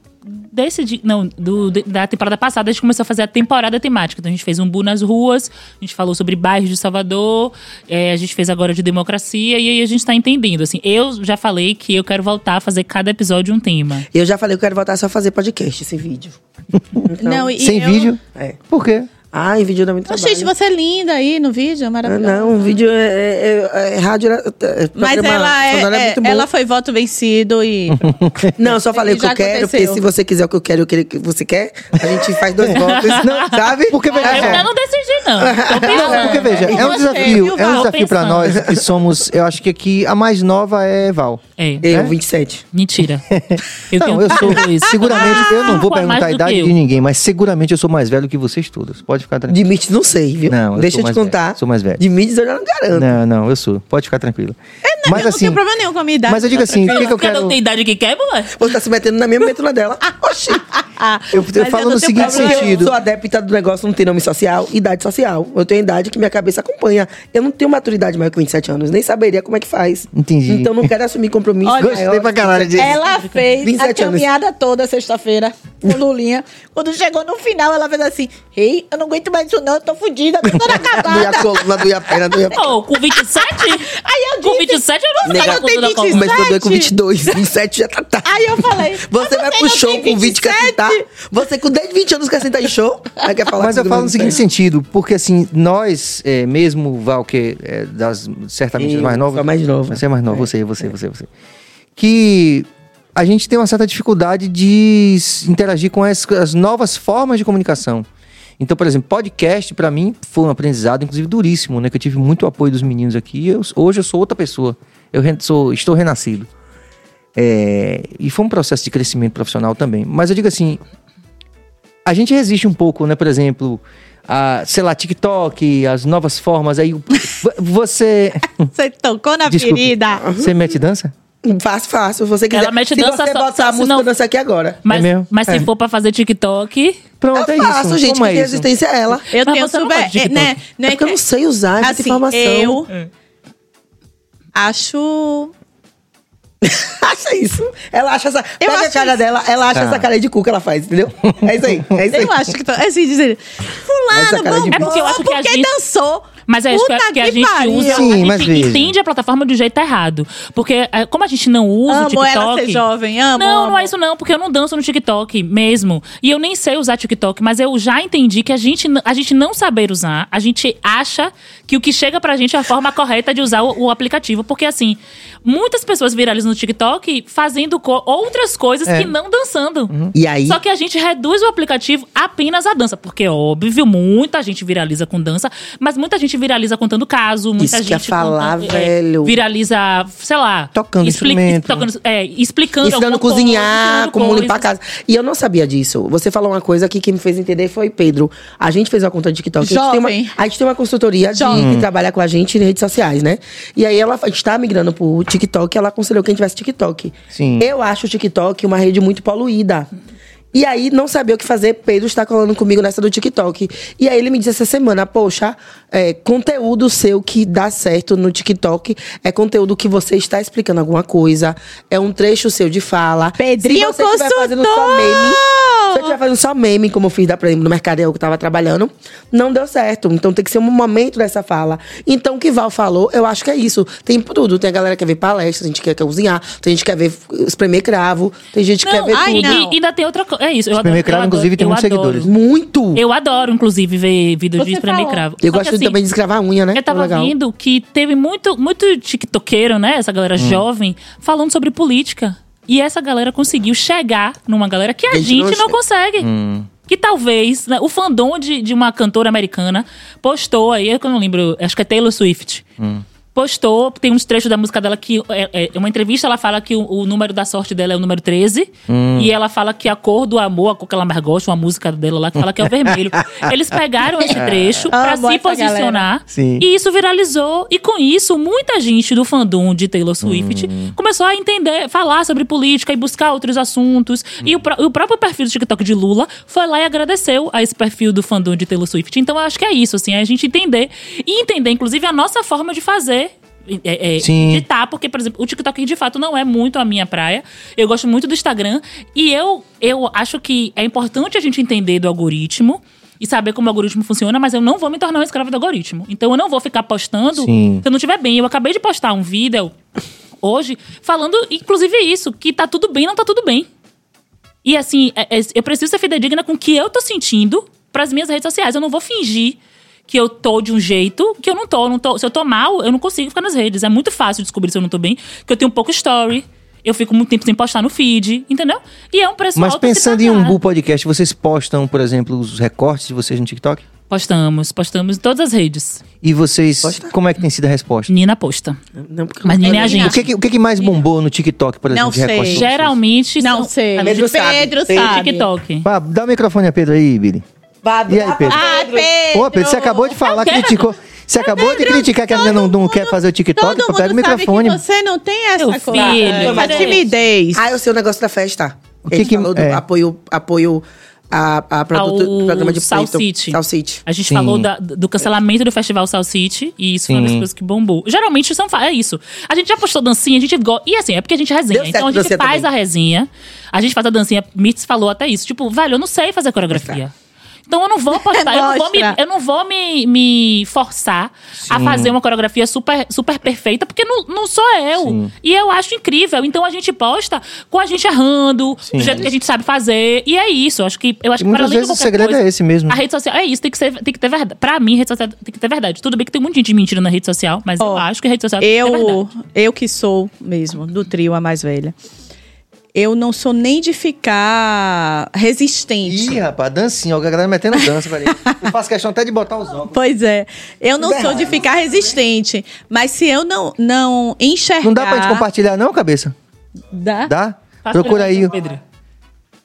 Desse não, do, da temporada passada, a gente começou a fazer a temporada temática. Então, a gente fez um Bu nas ruas, a gente falou sobre bairros de Salvador, é, a gente fez agora de democracia, e aí a gente tá entendendo. Assim, eu já falei que eu quero voltar a fazer cada episódio um tema. Eu já falei que eu quero voltar só a fazer podcast sem vídeo. Então, Não, e Sem eu- vídeo? É. Por quê? Ah, em vídeo dá muito Ô, trabalho. gente, você é linda aí no vídeo, é Ah, maravilhosa. não, o vídeo é, é- é- é rádio. É, é, Mas ela é, sonoro é- muito bom. ela foi voto vencido e Não, eu só falei o que eu quero, aconteceu. porque se você quiser o que eu quero e o que você quer, a gente faz dois votos. Não, sabe? Porque, veja eu só. ainda não decidi, não. Não, porque veja, é um desafio, é um desafio pra nós que somos, eu acho que aqui a mais nova é Val. É. Eu, 27. Mentira. Eu não, tenho eu sou, 32. seguramente, eu não vou Ah, perguntar a idade eu. de ninguém, mas seguramente eu sou mais velho que vocês todos. Pode Pode ficar tranquilo. De Mites não sei, viu? Não, eu Deixa eu te contar. velho, sou mais velho. De Mites eu já não garanto. Não, não, eu sou. Pode ficar tranquilo. Não, mas eu não assim, tenho problema nenhum com a minha idade. mas eu digo assim, o que, que eu Cada um quero. tem idade que quer, mulher? Você tá se metendo na minha meto na dela. Oxi. Eu, eu falo eu não no seguinte sentido. eu sou adepta do negócio, não tem nome social, idade social. Eu tenho idade que minha cabeça acompanha. Eu não tenho maturidade maior que 27 anos, nem saberia como é que faz. Entendi. Então não quero assumir compromisso. Olha, maior Gostei pra caralho disso. Ela fez 27 a anos. caminhada toda sexta-feira com Lulinha. Quando chegou no final, ela fez assim: Ei, eu não aguento mais isso, não, eu tô fudida, tô toda Doia a acabada. coluna, doia a perna, doia a Ô, com 27? Aí eu com disse, 27 eu não Nega, sei eu tenho quando 27. Começou a doer com 22, 27 já tá tarde. Aí eu falei: Você vai "Mas pro show com 20 quer 27?" sentar. Você com 10, 20 anos quer sentar em show. Aí quer falar Mas eu falo no seguinte sentido, porque assim, nós, é, mesmo, Val, que é das certamente Eu mais novas. sou a mais nova. Você é mais nova, você, você, você, você. Que a gente tem uma certa dificuldade de interagir com as, as novas formas de comunicação. Então, por exemplo, podcast pra mim foi um aprendizado, inclusive duríssimo, né? Que eu tive muito apoio dos meninos aqui. Eu- hoje eu sou outra pessoa. Eu sou, estou renascido. É, e foi um processo de crescimento profissional também. Mas eu digo assim, a gente resiste um pouco, né? Por exemplo, a, sei lá, TikTok, as novas formas. Aí você. Você tocou na Desculpa. ferida. Você mete dança? Fácil, fácil. Se você quiser. Ela mete se dança você só- botar só a música, não- eu danço aqui agora. Mas, É mesmo? mas se É. for pra fazer TikTok. Pronto, é eu isso. faço, gente. Como é que isso? resistência é ela. Eu Mas tenho super. é, né, não É porque eu não sei usar, é assim, informação. Eu acho. acha isso. Ela acha essa. Eu Pega a cara isso. dela, ela acha Tá. essa cara aí de cu que ela faz, entendeu? É isso aí. É isso aí. Eu acho que. tô- Assim, dizer. Essa Fulano, cara de bom, É porque eu acho que a porque gente- dançou. Mas é isso que, que a que gente pariu. usa. Sim, a mas gente veja. entende a plataforma do jeito errado. Porque, é, como a gente não usa o Amo TikTok. ela ser jovem, amo. Não, amo. não é isso não, porque eu não danço no TikTok mesmo. E eu nem sei usar TikTok, mas eu já entendi que a gente, a gente não saber usar, a gente acha que o que chega pra gente é a forma correta de usar o, o aplicativo. Porque, assim, muitas pessoas viralizam no TikTok fazendo co- outras coisas É. que não dançando. E aí? Só que a gente reduz o aplicativo apenas à dança. Porque, óbvio, muita gente viraliza com dança, mas muita gente viraliza contando caso, muita Isso gente. ia falar, conta- é, velho. viraliza, sei lá. Tocando instrumento. tocando- é, explicando. Ensinando a alguma coisa, cozinhar, como coisas. limpar a casa. E eu não sabia disso. Você falou uma coisa aqui que me fez entender foi Pedro. A gente fez uma conta de TikTok. A gente, tem uma, Jovem. a gente tem uma consultoria de, Jovem. que trabalha com a gente em redes sociais, né? E aí ela a gente tá migrando pro TikTok ela aconselhou que a gente tivesse TikTok. Sim. Eu acho o TikTok uma rede muito poluída. E aí, não sabia o que fazer, Pedro está colando comigo nessa do TikTok. E aí ele me disse essa semana, poxa, é, conteúdo seu que dá certo no TikTok é conteúdo que você está explicando alguma coisa, é um trecho seu de fala. Pedrinho Se você estiver fazendo só consultor! meme, se eu estiver fazendo só meme, como eu fiz da, exemplo, no Mercadel que eu tava trabalhando, não deu certo. Então tem que ser um momento dessa fala. Então o que Val falou, eu acho que é isso. Tem tudo. Tem a galera que quer ver palestra, tem gente que quer cozinhar, tem gente que quer ver espremer cravo, tem gente que quer Não, ver ai, tudo. e ainda tem outra coisa. É isso. Eu Espremer adoro, cravo, eu adoro, inclusive, tem eu muitos adoro. seguidores. Muito! Eu adoro, inclusive, ver vídeos de espremer falou. cravo. Eu Só gosto que, assim, também de escravar a unha, né? Eu tava Legal. vendo que teve muito, muito tiktokeiro, né? Essa galera Hum. jovem, falando sobre política. E essa galera conseguiu chegar numa galera que a Gente, gente, não não, consegue. Que talvez, né, o fandom de, de uma cantora americana postou aí, eu não lembro, acho que é Taylor Swift. Postou, tem uns trechos da música dela que. É, é uma entrevista, ela fala que o, o número da sorte dela é o número 13. E ela fala que a cor do amor, a cor que ela mais gosta, uma música dela lá que fala que é o vermelho. Eles pegaram esse trecho pra Amo se posicionar. E isso viralizou. E com isso, muita gente do fandom de Taylor Swift começou a entender, falar sobre política e buscar outros assuntos. E o, pró- o próprio perfil do TikTok de Lula foi lá e agradeceu a esse perfil do fandom de Taylor Swift. Então eu acho que é isso, assim, é a gente entender. E entender, inclusive, a nossa forma de fazer. É, é, Sim. digitar, porque, por exemplo, o TikTok de fato não é muito a minha praia. Eu gosto muito do Instagram. E eu, eu acho que é importante a gente entender do algoritmo e saber como o algoritmo funciona, mas eu não vou me tornar uma escrava do algoritmo. Então eu não vou ficar postando Sim. se eu não estiver bem. Eu acabei de postar um vídeo hoje falando, inclusive, isso, que tá tudo bem, não tá tudo bem. E assim, é- é- eu preciso ser fidedigna com o que eu tô sentindo pras minhas redes sociais. Eu não vou fingir que eu tô de um jeito que eu não tô. não tô. Se eu tô mal, eu não consigo ficar nas redes. É muito fácil descobrir se eu não tô bem, que eu tenho um pouco story. Eu fico muito tempo sem postar no feed, entendeu? E é um preço Mas pensando em pagar. Umbu Podcast, vocês postam, por exemplo, os recortes de vocês no TikTok? Postamos, postamos em todas as redes. E vocês, Posta. como é que tem sido a resposta? Nina posta. Não, Mas não Nina é a gente. O que, que- o que, que mais bombou no TikTok, por exemplo, Não de recorte sei. de vocês? Geralmente Não são- sei. Pedro sabe. Pedro sabe. TikTok. Pá, dá o microfone a Pedro aí, Billy. E aí, Pedro? Ai, Pedro. Pô, Pedro, você acabou de falar, criticou. Você acabou de criticar que a menina não, não quer fazer o TikTok, Todo mundo pega o microfone. que você não tem essa Meu coisa. filho, essa cadê? timidez. Ah, eu sei o negócio da festa. O que que que- falou do é? apoio, apoio a, a produto, Ao programa de South pleito. City. South City. A gente Sim. falou da- do cancelamento do Festival South City e isso foi uma das Sim. coisas que bombou. Geralmente são, é isso. A gente já postou dancinha, a gente gosta. E assim, é porque a gente resenha. Deu Então a gente faz também. a resenha, a gente faz a dancinha. Mitz falou até isso. Tipo, velho, eu não sei fazer coreografia. Então eu não vou postar, eu não vou me, eu não vou me, me forçar a fazer uma coreografia super, super perfeita, porque não, não sou eu. E eu acho incrível. Então a gente posta com a gente errando, do jeito que a gente sabe fazer. E é isso. Eu acho que eu acho que muitas para além de vezes o segredo coisa, é esse mesmo. A rede social é isso, tem que, ser, tem que ter verdade. Pra mim, rede social tem que ter verdade. Tudo bem que tem muita gente mentindo na rede social, mas eu Ó, acho que a rede social tem que ter Eu, verdade. eu que sou mesmo, do trio a mais velha. Eu não sou nem de ficar resistente. Ih, rapaz, dancinha, a galera metendo dança, velho. Eu faço questão até de botar os óculos. Pois é. Eu não sou de ficar resistente. Mas se eu não, não enxergar. Não dá pra gente compartilhar, não, cabeça? Dá? Dá? Faz Procura pra aí. Pedro.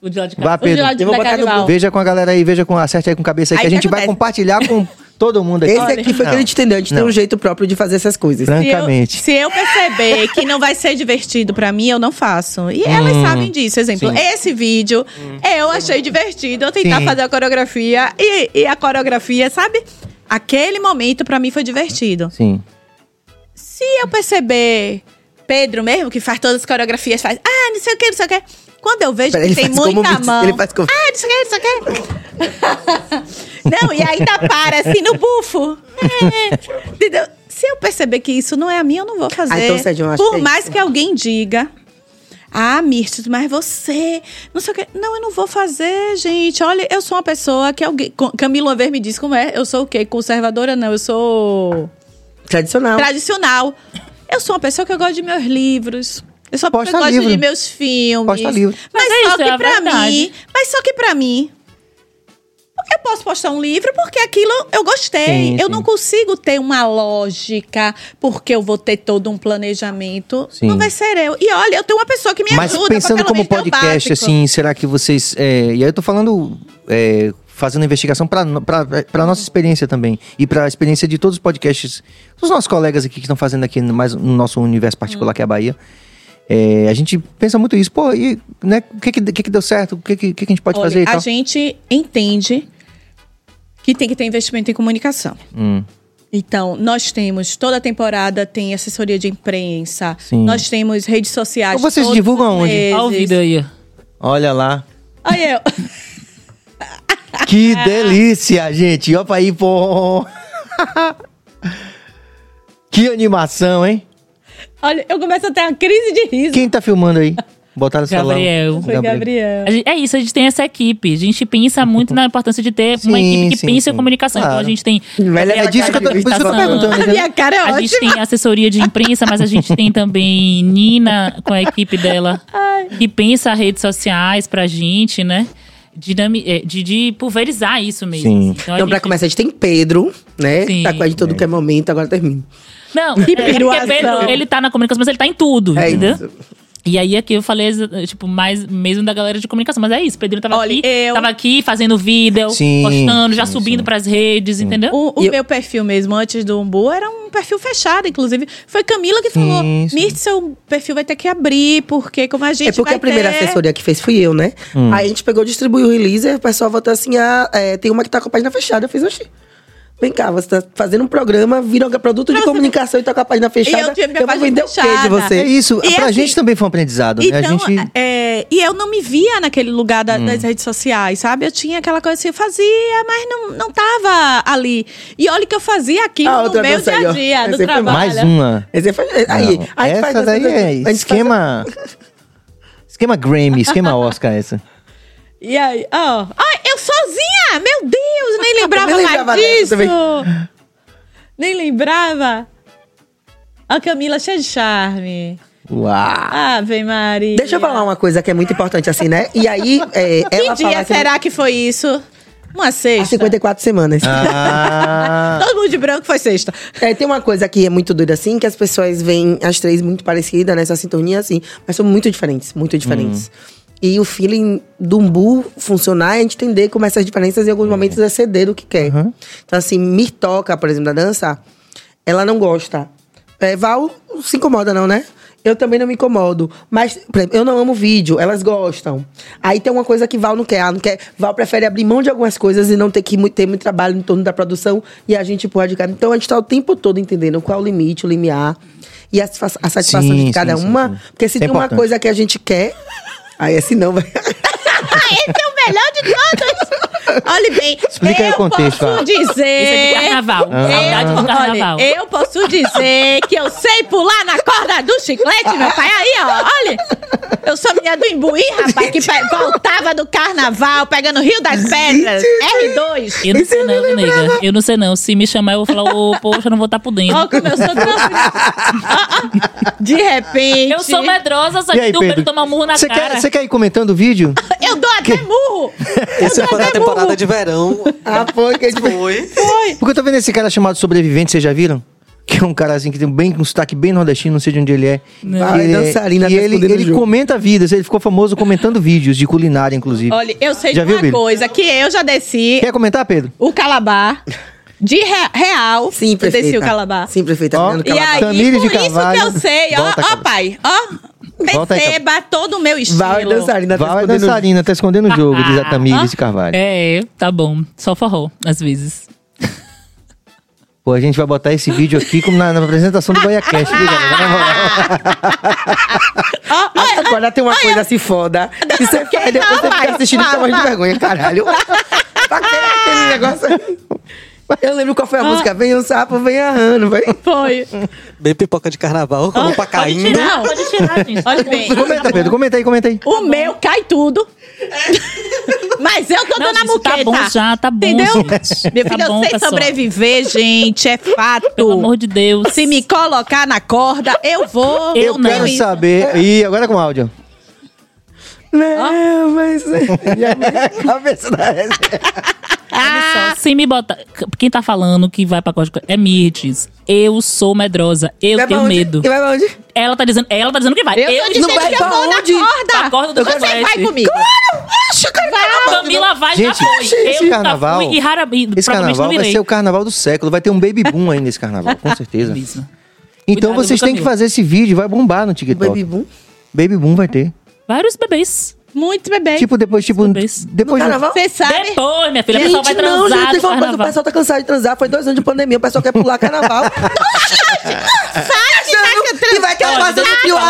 O de lá de cá. Vai, O de Pedro. lá de Eu vou botar no. Veja com a galera aí, veja com, acerte aí com cabeça aí, que Aí a gente que vai acontece? compartilhar com todo mundo aqui. Esse aqui foi que Não. a gente entendeu. A gente Não. tem um jeito próprio de fazer essas coisas. Fran- Se eu, Francamente. se eu perceber que não vai ser divertido pra mim, eu não faço. E elas sabem disso. Exemplo, Hum. sim. esse vídeo eu achei divertido. Eu tentar Sim. fazer a coreografia. E, e a coreografia, sabe? Aquele momento pra mim foi divertido. Sim. Se eu perceber, Pedro mesmo, que faz todas as coreografias, faz, ah, não sei o que, não sei o que. Quando eu vejo Pera, que tem muita mão. ele faz como- Ah, não sei o que, não e ainda para assim no bufo. É, entendeu? Se eu perceber que isso não é a minha, eu não vou fazer. Ah, então, Sérgio, eu acho Por que é mais isso. que alguém diga. Ah, Mirtes, mas você. Não sei o que. Não, eu não vou fazer, gente. Olha, eu sou uma pessoa que alguém. Camila uma vez me disse como é. Eu sou o quê? Conservadora? Não, eu sou Tradicional. tradicional. Eu sou uma pessoa que eu gosto de meus livros. Eu uma Posta que gosto livro. de meus filmes. Posta livro. Mas, Mas é só isso, que é pra verdade. mim. Mas só que pra mim. Eu posso postar um livro porque aquilo eu gostei. Sim, eu sim. não consigo ter uma lógica porque eu vou ter todo um planejamento. Sim. Não vai ser eu. E olha, eu tenho uma pessoa que me Mas ajuda. pra pensando como podcast, assim, será que vocês. é, e aí eu tô falando. é, fazendo investigação para para nossa experiência também e para a experiência de todos os podcasts dos nossos colegas aqui que estão fazendo aqui mais, no nosso universo particular que é a Bahia É, a gente pensa muito isso pô e né, o que que, o que que deu certo o que que, o que que a gente pode Olha, fazer e a tal gente entende que tem que ter investimento em comunicação. Hum, Então, nós temos, toda temporada tem assessoria de imprensa, Sim. nós temos redes sociais. Então vocês todos divulgam onde? meses. Olha o vídeo aí. olha lá Olha eu. que delícia gente opa aí pô que animação hein Olha, eu começo a ter uma crise de riso. quem tá filmando aí botaram o celular Gabriel. Foi Gabriel. Gente- é isso, a gente tem essa equipe. A gente pensa muito na importância de ter uma Sim, equipe que sim, pensa sim. em comunicação. Então Claro. a gente tem. Velha é disso que eu tô, por isso que eu tô perguntando A minha cara é A ótima. gente tem assessoria de imprensa, mas a gente tem também Nina com a equipe dela, que pensa redes sociais pra gente, né? Dinami é, de, de pulverizar isso mesmo. Sim. Então, pra gente- começar, a gente tem Pedro, né? Sim. Tá com a gente todo que é momento, agora termina. Não, Que é porque piruação. Pedro, ele tá na comunicação, mas ele tá em tudo, É entendeu? isso. E aí aqui eu falei, tipo, mais mesmo da galera de comunicação. Mas é isso, Pedro tava Olha, aqui, eu- tava aqui fazendo vídeo, Sim, postando, já sim, subindo sim. pras redes, entendeu? O, o E eu- meu perfil mesmo, antes do Umbu, era um perfil fechado, inclusive. Foi Camila que Sim, falou: sim. Mirth, seu perfil vai ter que abrir, porque como a gente. É porque vai a primeira ter... assessoria que fez fui eu, né? Hum. Aí a gente pegou, distribuiu o release, e o pessoal votou assim: ah, é, tem uma que tá com a página fechada. Eu fiz, oxi. Vem cá, você tá fazendo um programa, vira um produto de comunicação e tá com a página fechada. eu tinha minha vou página vender o quê de fechada. você? É isso, E pra assim- gente também foi um aprendizado, né? A Então, gente... é, e eu não me via naquele lugar da- Hum. das redes sociais, sabe? Eu tinha aquela coisa assim, eu fazia, mas não, não tava ali. E olha que eu fazia aquilo Ah, no outra meu dia aí, a dia, do aí trabalho. Mais uma. Esse foi, aí, Não, a gente essa faz daí é gente faz- esquema... Esquema Grammy, esquema Oscar essa. E aí, ó. Eu sozinha! Meu Deus, nem lembrava Nem lembrava disso. também. Nem lembrava. A Camila cheia de charme. Uau! Ave Maria. Deixa eu falar uma coisa que é muito importante, assim, né? E aí, é, Que ela dia fala que será que foi isso? Uma há sexta. 54 semanas. Ah, Todo mundo de branco foi sexta. É, tem uma coisa que é muito doida, assim, que as pessoas veem as três muito parecidas nessa sintonia, assim, mas são muito diferentes, muito diferentes. E o feeling do umbu funcionar é a gente entender como essas diferenças em alguns momentos é ceder do que quer. Então, assim, me toca, por exemplo, da dança, ela não gosta. É, Val se incomoda, não, né? Eu também não me incomodo. Mas, por exemplo, eu não amo vídeo, elas gostam. Aí tem uma coisa que Val não quer. Não quer. Val prefere abrir mão de algumas coisas e não ter que ter muito trabalho em torno da produção e a gente pode. Então a gente tá o tempo todo entendendo qual é o limite, o limiar e a, a satisfação Sim, de cada sim, uma. sim. Porque se é tem uma importante. coisa que a gente quer, aí assim não vai. Esse é o melhor de todos. Olhe bem, Explica aí eu o contexto, posso Fábio. dizer... Isso é de carnaval. Ah. Saudade do carnaval. Olha, eu posso dizer que eu sei pular na corda do chiclete, meu pai. Aí, ó, olha. Eu sou menina do Imbuí, rapaz, que voltava do carnaval, pegando Rio das Pedras, R2. Eu não sei não, nega. Eu não sei não. Se me chamar, eu vou falar, ô, poxa, eu não vou estar por dentro. Ó, como eu sou tão... De repente... Eu sou medrosa, só que aí, tu Pedro? tomar um murro na Você cara. quer, você quer ir comentando o vídeo? Eu dou até murro. Esse Eu foi dou na até temporada murro. de verão. ah, foi que a gente Foi. Porque eu tô vendo esse cara chamado Sobrevivente, vocês já viram? Que é um cara assim que tem bem, um sotaque bem nordestino, não sei de onde ele é. Não. E ele, Ah, dançarina e ele, ele jogo. comenta vidas, ele ficou famoso comentando vídeos de culinária, inclusive. Olha, eu sei Já de viu, uma Billy? coisa, que eu já desci Quer comentar, Pedro? o calabar de re- real. Sim, eu prefeita. desci o calabar. Sim, prefeita. Ó, Fernando E aí, Tamires por isso que eu sei, ó, ó, pai, ó, Volta aí, perceba todo o meu estilo. Val é dançarina. tá Val é escondendo- dançarina, tá escondendo o jogo, diz a Tamires de Carvalho. É, tá bom. Só forró, às vezes. Pô, a gente vai botar esse vídeo aqui como na, na apresentação do GoiaCast, viu, galera? Agora tem uma coisa assim foda. Que você Que faz, depois não, você vai, fica assistindo e vai, toma de vai. vergonha, caralho. Pra que aquele negócio aí? Eu lembro qual foi a música. Vem um sapo, vem arrando, vai. foi. Bem pipoca de carnaval, roupa Pode caindo. tirar, Não. pode tirar, gente. Olha bem, Comenta, Pedro, comenta aí, comenta aí. o meu cai tudo. Mas eu tô Não, dando a tá muqueta. bom já, tá bom, Entendeu? gente. Meu Tá filho, eu bom, sei pessoal. sobreviver, gente, é fato. Pelo amor de Deus. Se me colocar na corda, eu vou. Eu Eu não. quero saber. Ih, agora com áudio. Não, mas. Cabeça da resenha. Olha só, se me botar. Quem tá falando que vai pra corda é Mirtes. Eu sou medrosa. Eu Vai tenho medo. E vai pra onde? Ela tá dizendo, ela tá dizendo que vai. Eu, tô dizendo não vai que eu pra vou onde? na corda. Pra corda do Você vai comigo. Camila vai, Gente, já foi. esse eu carnaval- fui e rara, e Esse carnaval vai ser o carnaval do século. Vai ter um baby boom aí nesse carnaval, com certeza. Isso. Então Cuidado, vocês têm que fazer esse vídeo, vai bombar no TikTok. Baby boom. Baby boom vai ter. Vários bebês. Muito bebê. Tipo, depois, tipo. Bebês. Depois. No carnaval? Você sabe? Depois, minha filha, o pessoal vai Gente, não, transar gente, no coisa, o pessoal tá cansado de transar. Foi dois anos de pandemia, o pessoal quer pular carnaval. e vai querer fazer o pior.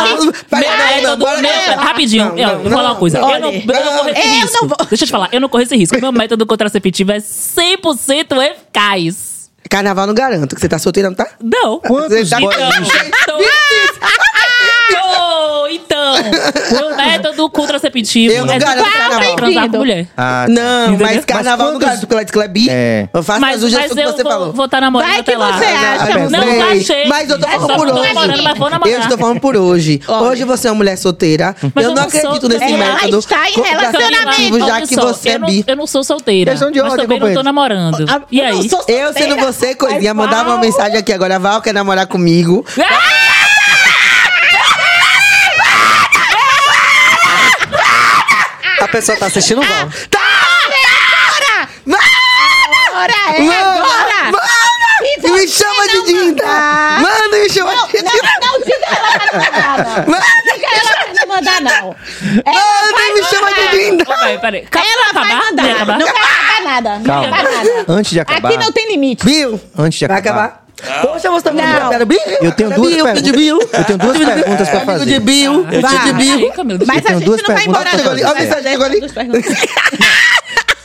não, não, não. rapidinho, Não, eu não, vou falar uma coisa. não. Eu não, eu não vou esse Eu risco. não vou. Deixa eu te falar, eu não corro esse risco. Meu método contraceptivo é 100% eficaz. Carnaval não garanto, que você tá solteira, não tá? Não. Quantos Você tá- boys- Então, o método contraceptivo Eu não é garanto pra carnaval. transar com mulher. Ah, Não, Entendeu? mas carnaval Mas não quantos- garanto, porque Let's Club É. Eu faço Mas, as ujas mas tudo que eu você vou, falou. vou estar namorando Vai até que lá. você acha. Não, sei, tá cheio. Mas eu tô É falando por que eu tô hoje. namorando, mas vou namorar. Eu estou falando por hoje. Hoje você é uma mulher solteira. Mas eu eu não não sou- acredito nesse Ela método. está em contraceptivo, relacionamento. Já Olha que só, você é eu não, bi. eu não sou solteira. Questão de mas ordem, também não tô companheiro. namorando. Ah, E eu aí? não sou Eu sendo solteira. você, coisinha, mandava uma mensagem aqui agora. Val quer namorar comigo. A pessoa tá assistindo o Val. Agora é agora! E E me chama de não Dinda. mandar. Mano, me chama Não, de Dinda. não, não, diga ela pra não mandar, não. Diga ela pra não mandar, não. Ela Mano, vai me chama de Dinda. Peraí, peraí. Ela vai acabar? Vai mandar. Não vai acabar nada. Não vai acabar nada. Antes de acabar. Aqui não tem limite. Bill. Antes de Vai acabar. Poxa, você tá falando Não. Bill? Bill? Eu tenho Bill, duas filho perguntas. de Bill. Eu tenho duas perguntas pra Amigo fazer. de Bill. Vai. De Bill. Mas a gente não vai embora. Olha a mensagem perguntas.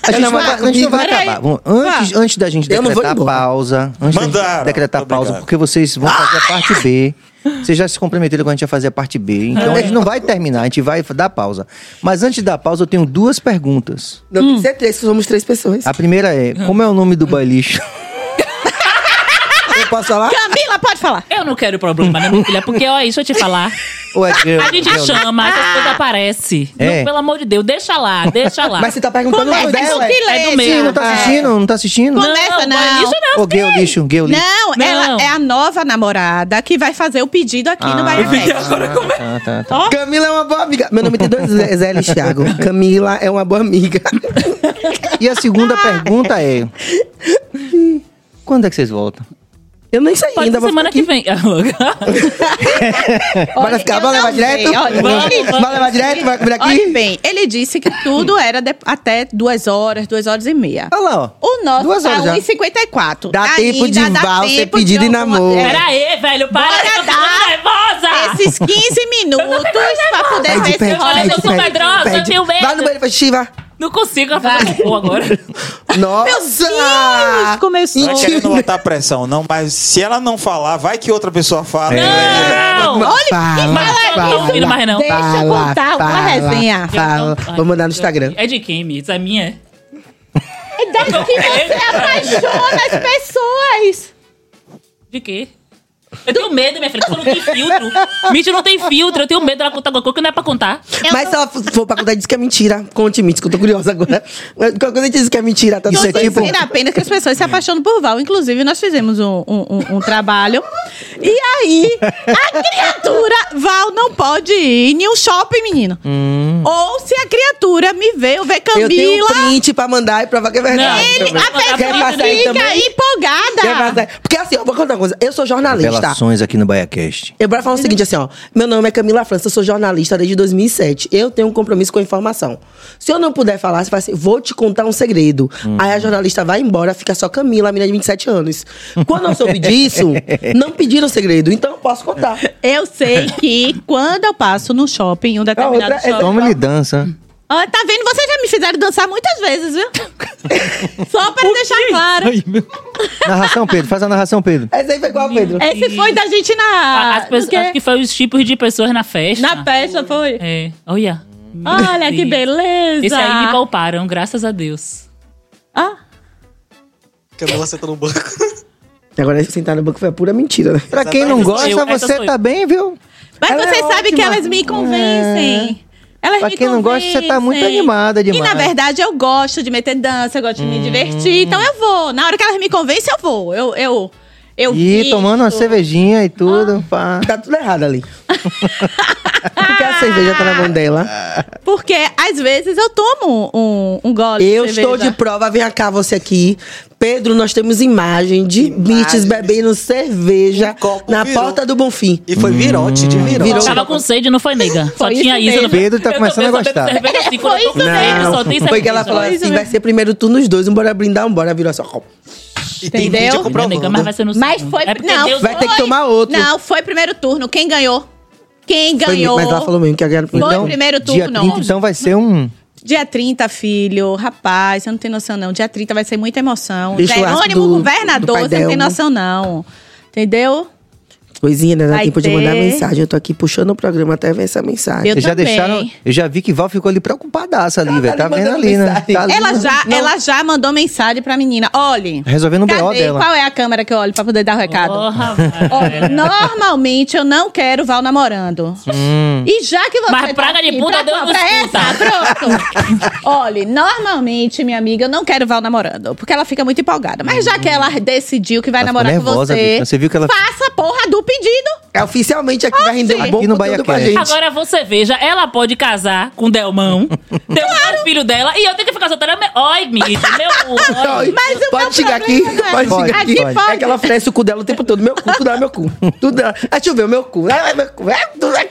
A gente, Não, vai, a gente não vai acabar. Vamos- antes, antes da gente decretar pausa, antes da Mandaram. gente decretar pausa, Obrigado. porque vocês vão fazer a parte B. Vocês já se comprometeram que a gente ia fazer a parte B. Então a gente não vai terminar, a gente vai dar pausa. Mas antes da pausa, eu tenho duas perguntas. Não, tem certeza que somos três pessoas. A primeira é: como é o nome do bailixo? Eu posso falar? Camila, pode falar. Eu não quero problema, né, minha filha? Porque, ó, deixa eu te falar. Ou é girl? A gente girl? chama, essas coisas aparecem. É. Não, pelo amor de Deus, deixa lá, deixa lá. Mas você tá perguntando Começa o dela. com que É do meu. Sim, não tá assistindo? Não tá assistindo? Começa, não. não. Isso não. Ô, gay lixo, gay lixo. Não, Não. ela é a nova namorada que vai fazer o pedido aqui no Bahia Fest. Tá, tá, tá. Camila é uma boa amiga. Meu nome tem dois Zé, Zé Thiago. Camila é uma boa amiga. E a segunda pergunta é... Quando é que vocês voltam? Eu nem sei Pode ainda. vou semana que aqui. Bora ficar, não levar direto? Vamos, vamos. Levar direto? Vai comer aqui? Olha bem, ele disse que tudo era de- até duas horas, duas horas e meia. Olha lá, ó. O nosso Duas tá horas já. 1,54. Dá tempo de Val tempo pedido de em namoro. Pera aí, velho, para, Bora dar. Esses 15 minutos pra poder ver se olha, eu sou medrosa, eu tenho medo. Vai no banheiro pra xixi, vai. Não consigo eu fazer cocô agora. Nossa! começou. Não é querendo botar pressão, não, mas se ela não falar, vai que outra pessoa fala. Não! Olha, fala, Mas eu não ouvindo mais, não. Deixa eu contar uma resenha. Fala. Vou mandar no Instagram. É de quem, Mitz? É minha? É daí que você apaixona as pessoas. De quê? Eu tenho medo, minha filha, porque você não tem filtro. Mitch não tem filtro, eu tenho medo dela contar alguma coisa que não é pra contar. Mas se ela for pra contar, diz que é mentira. Conte, Mitz, que eu tô curiosa agora. Mas Quando a gente diz que é mentira, tá Isso tudo é tipo- Vale a pena que as pessoas se apaixonam por Val. Inclusive, nós fizemos um, um- um- um trabalho. E aí, a criatura, Val, não pode ir em um shopping, menino. Ou se a criatura me vê, eu ver Eu tenho um Camila. print pra mandar e provar que é verdade. Ele, a pessoa fica empolgada. Porque assim, eu vou contar uma coisa. Eu sou jornalista. Revelações aqui no BaiaCast. Eu bora falar o seguinte, assim, ó. Meu nome é Camila França, eu sou jornalista desde 2007. Eu tenho um compromisso com a informação. Se eu não puder falar, você fala assim, vou te contar um segredo. Aí a jornalista vai embora, fica só Camila, a menina de 27 anos. Quando eu soube disso, não pediram segredo, então eu posso contar. Eu sei que quando eu passo no shopping, um determinado outra é- shopping. Toma-lhe dança. Ó, tá vendo? Vocês já me fizeram dançar muitas vezes, viu? Só pra deixar claro. Narração, Pedro. Faz a narração, Pedro. Essa aí foi qual, Pedro? Esse foi da gente na. As pessoas, acho que foi os tipos de pessoas na festa. Na festa foi. É, olha. Olha que beleza. Esse aí me pouparam, graças a Deus. Ah, Camila senta no banco. Agora, sentar no banco foi a pura mentira, né? Pra quem não eu, gosta, essa você eu. tá bem, viu? mas Ela vocês é sabem que elas me convencem. Elas Pra quem não gosta, você tá muito animada E na demais. verdade eu gosto de meter dança, eu gosto de me divertir. Então eu vou. Na hora que elas me convencem, eu vou. Eu. eu eu E visto. tomando uma cervejinha e tudo. pá. Tá tudo errado ali. Porque a cerveja tá na mão dela. Porque às vezes eu tomo um, um gole Eu de estou de prova, vem cá você aqui. Pedro, nós temos imagem de Mitch bebendo cerveja Um na virou. porta do Bonfim. E foi virote de virote. Virou. Tava com sede, não foi, nega? Só Foi tinha isso isso. mesmo. Pedro tá Eu começando a gostar. cerveja assim, Foi isso sede, só tem Não, foi que ela cerveja. falou Foi assim, vai mesmo. ser primeiro turno os dois, um bora brindar, um bora virou só. E tem Entendeu? nega, mas vai ser no Mas segundo. foi. É não, Deus vai ter que foi- tomar outro. Não, foi primeiro turno. Quem ganhou? Quem Foi, ganhou? mas ela falou mesmo que ia ganhar no primeiro Foi turno. primeiro Dia turno. 30, então vai ser um... Dia 30, filho. Rapaz, você não tem noção, não. Dia 30 vai ser muita emoção. Jerônimo, do- governador, do você não tem noção, não. Entendeu? Coisinha, né? Dá tempo de mandar ter. mensagem. Eu tô aqui puxando o programa até ver essa mensagem. Eu Eles já também. deixaram. Eu já vi que Val ficou ali preocupadaça ali, velho. tá Tá vendo ali, né? Tá ali, Ela já, Não. ela já mandou mensagem pra menina. Olhe. Resolvendo o BO dela. Qual é a câmera que eu olho pra poder dar o recado? Velho. normalmente eu não quero Val namorando. Hum. E já que você. Mas tá praga de aqui puta pra, Deus pra essa, pronto. Olha, normalmente, minha amiga, eu não quero Val namorando. Porque ela fica muito empolgada. Mas já que ela decidiu que vai Ela namorar com nervosa, você. bicho. Você viu que ela- Faça a porra do pedido. É oficialmente aqui vai render um Aqui bom no conteúdo pra gente. Agora você veja, ela pode casar com Delmão, ter um filho dela, e eu tenho que ficar solteira. me- Oi, Mitch, meu. Oi. Mas o pode chegar aqui, é- pode Pode, chegar aqui. pode. É que ela oferece o cu dela o tempo todo. Meu cu, tudo é meu cu. Tudo é... Ah, deixa eu ver, o meu cu. Ah, meu cu. É, tudo é...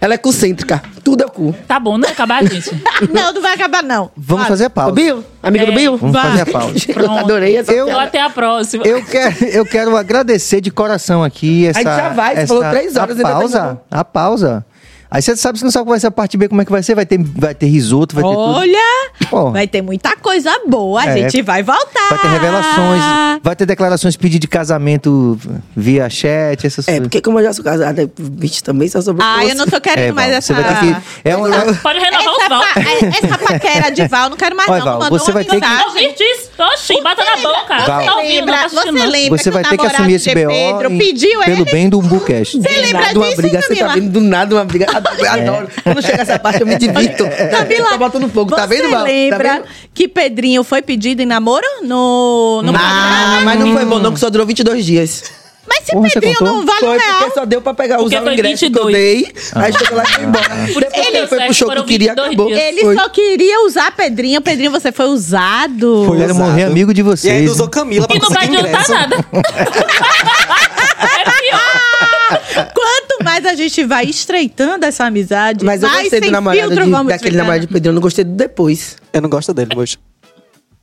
Ela é concêntrica. Tudo é o cu. Tá bom, não vai acabar, gente. Não, não vai acabar, não. Vamos Vai. fazer a Ô, pausa. Bill? Amigo do É, Bill? Vamos fazer a pausa. Pronto. Adorei essa Eu- piada. até a próxima. Eu quero, eu quero agradecer de coração aqui essa. A gente já vai, você essa, falou três horas, A ainda tá pausa. indo. A pausa. Aí você sabe, você não sabe qual vai ser a parte B, como é que vai ser? Vai ter, vai ter risoto, vai ter tudo. Olha, vai ter muita coisa boa. A É. gente vai voltar. Vai ter revelações, vai ter declarações, pedido de casamento via chat, essas É, coisas. porque como eu já sou casada, bicho também só sobrou Ah, você. eu não tô querendo É, mais Val, essa... você vai ter que. É um, Pode renovar essa, o Val. pa- é- essa paquera de Val, não quero mais Olha, não. Val, Mandou você uma vai ter que- Oxi, bata na boca. Val. Tá Lembra, você lembra Você vai ter que assumir esse BO Pedro em- pediu pelo bem do Umbucast. Você lembra nada, uma disso, briga, você tá vendo do nada uma briga. Eu adoro. Quando chega essa parte, eu me divirto. Camila, tá botando fogo, tá vendo, Você Val? Tá lembra vendo? que Pedrinho foi pedido em namoro no, no Ah, mas não foi bom, não, que só durou 22 dias. Mas se Porra, você Pedrinho contou? não vale um Foi real. porque só deu pra pegar, Porque o foi ingresso que eu 22. dei. Aí chegou lá e foi embora. Por isso Depois que que deu ele foi pro certo, show que foram eu queria, 22 acabou. dias. Ele Foi. só queria usar Pedrinho. Pedrinho, você foi usado. Foi. Quero morrer amigo de E ainda vocês. usou Camila pra E não vai conseguir adiantar ingresso. nada. é pior. Quanto mais a gente vai estreitando essa amizade, Mas eu gostei do namorado filtro de, daquele ficando. namorado de Pedro. Eu não gostei do depois. Eu não gosto dele hoje.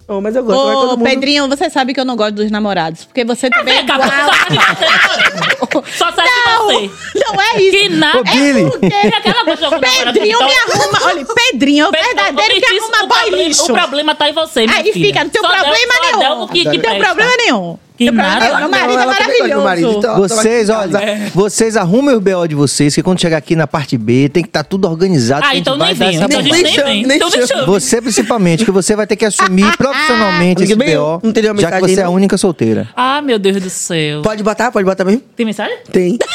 Oh, mas eu gosto. Ô, todo mundo... Pedrinho, você sabe que eu não gosto dos namorados. Porque você também é cá, igual. só serve Não, você. não é isso. Que nada. Ô, Billy. É porque aquela coisa que Pedrinho me arruma. Olha, Pedrinho é o verdadeiro que arruma o boy problema- lixo. O problema tá em você, minha Aí filha. fica, não tem problema nenhum. Não tem problema nenhum. Que Tem problema nada. nenhum. Meu marido é ela também gosta do maravilhoso. marido, então- Vocês, olha, vocês arrumem os BO de vocês, que quando chegar aqui na parte B, tem que estar tudo organizado. Ah, então nem vem. essa Então Nem nem chame, vem. nem Então chame. deixa Você, principalmente, que você vai ter que assumir profissionalmente esse BO, não já que você é a única solteira. Ah, meu Deus do céu. Pode botar? Pode botar mesmo? Tem mensagem? Tem.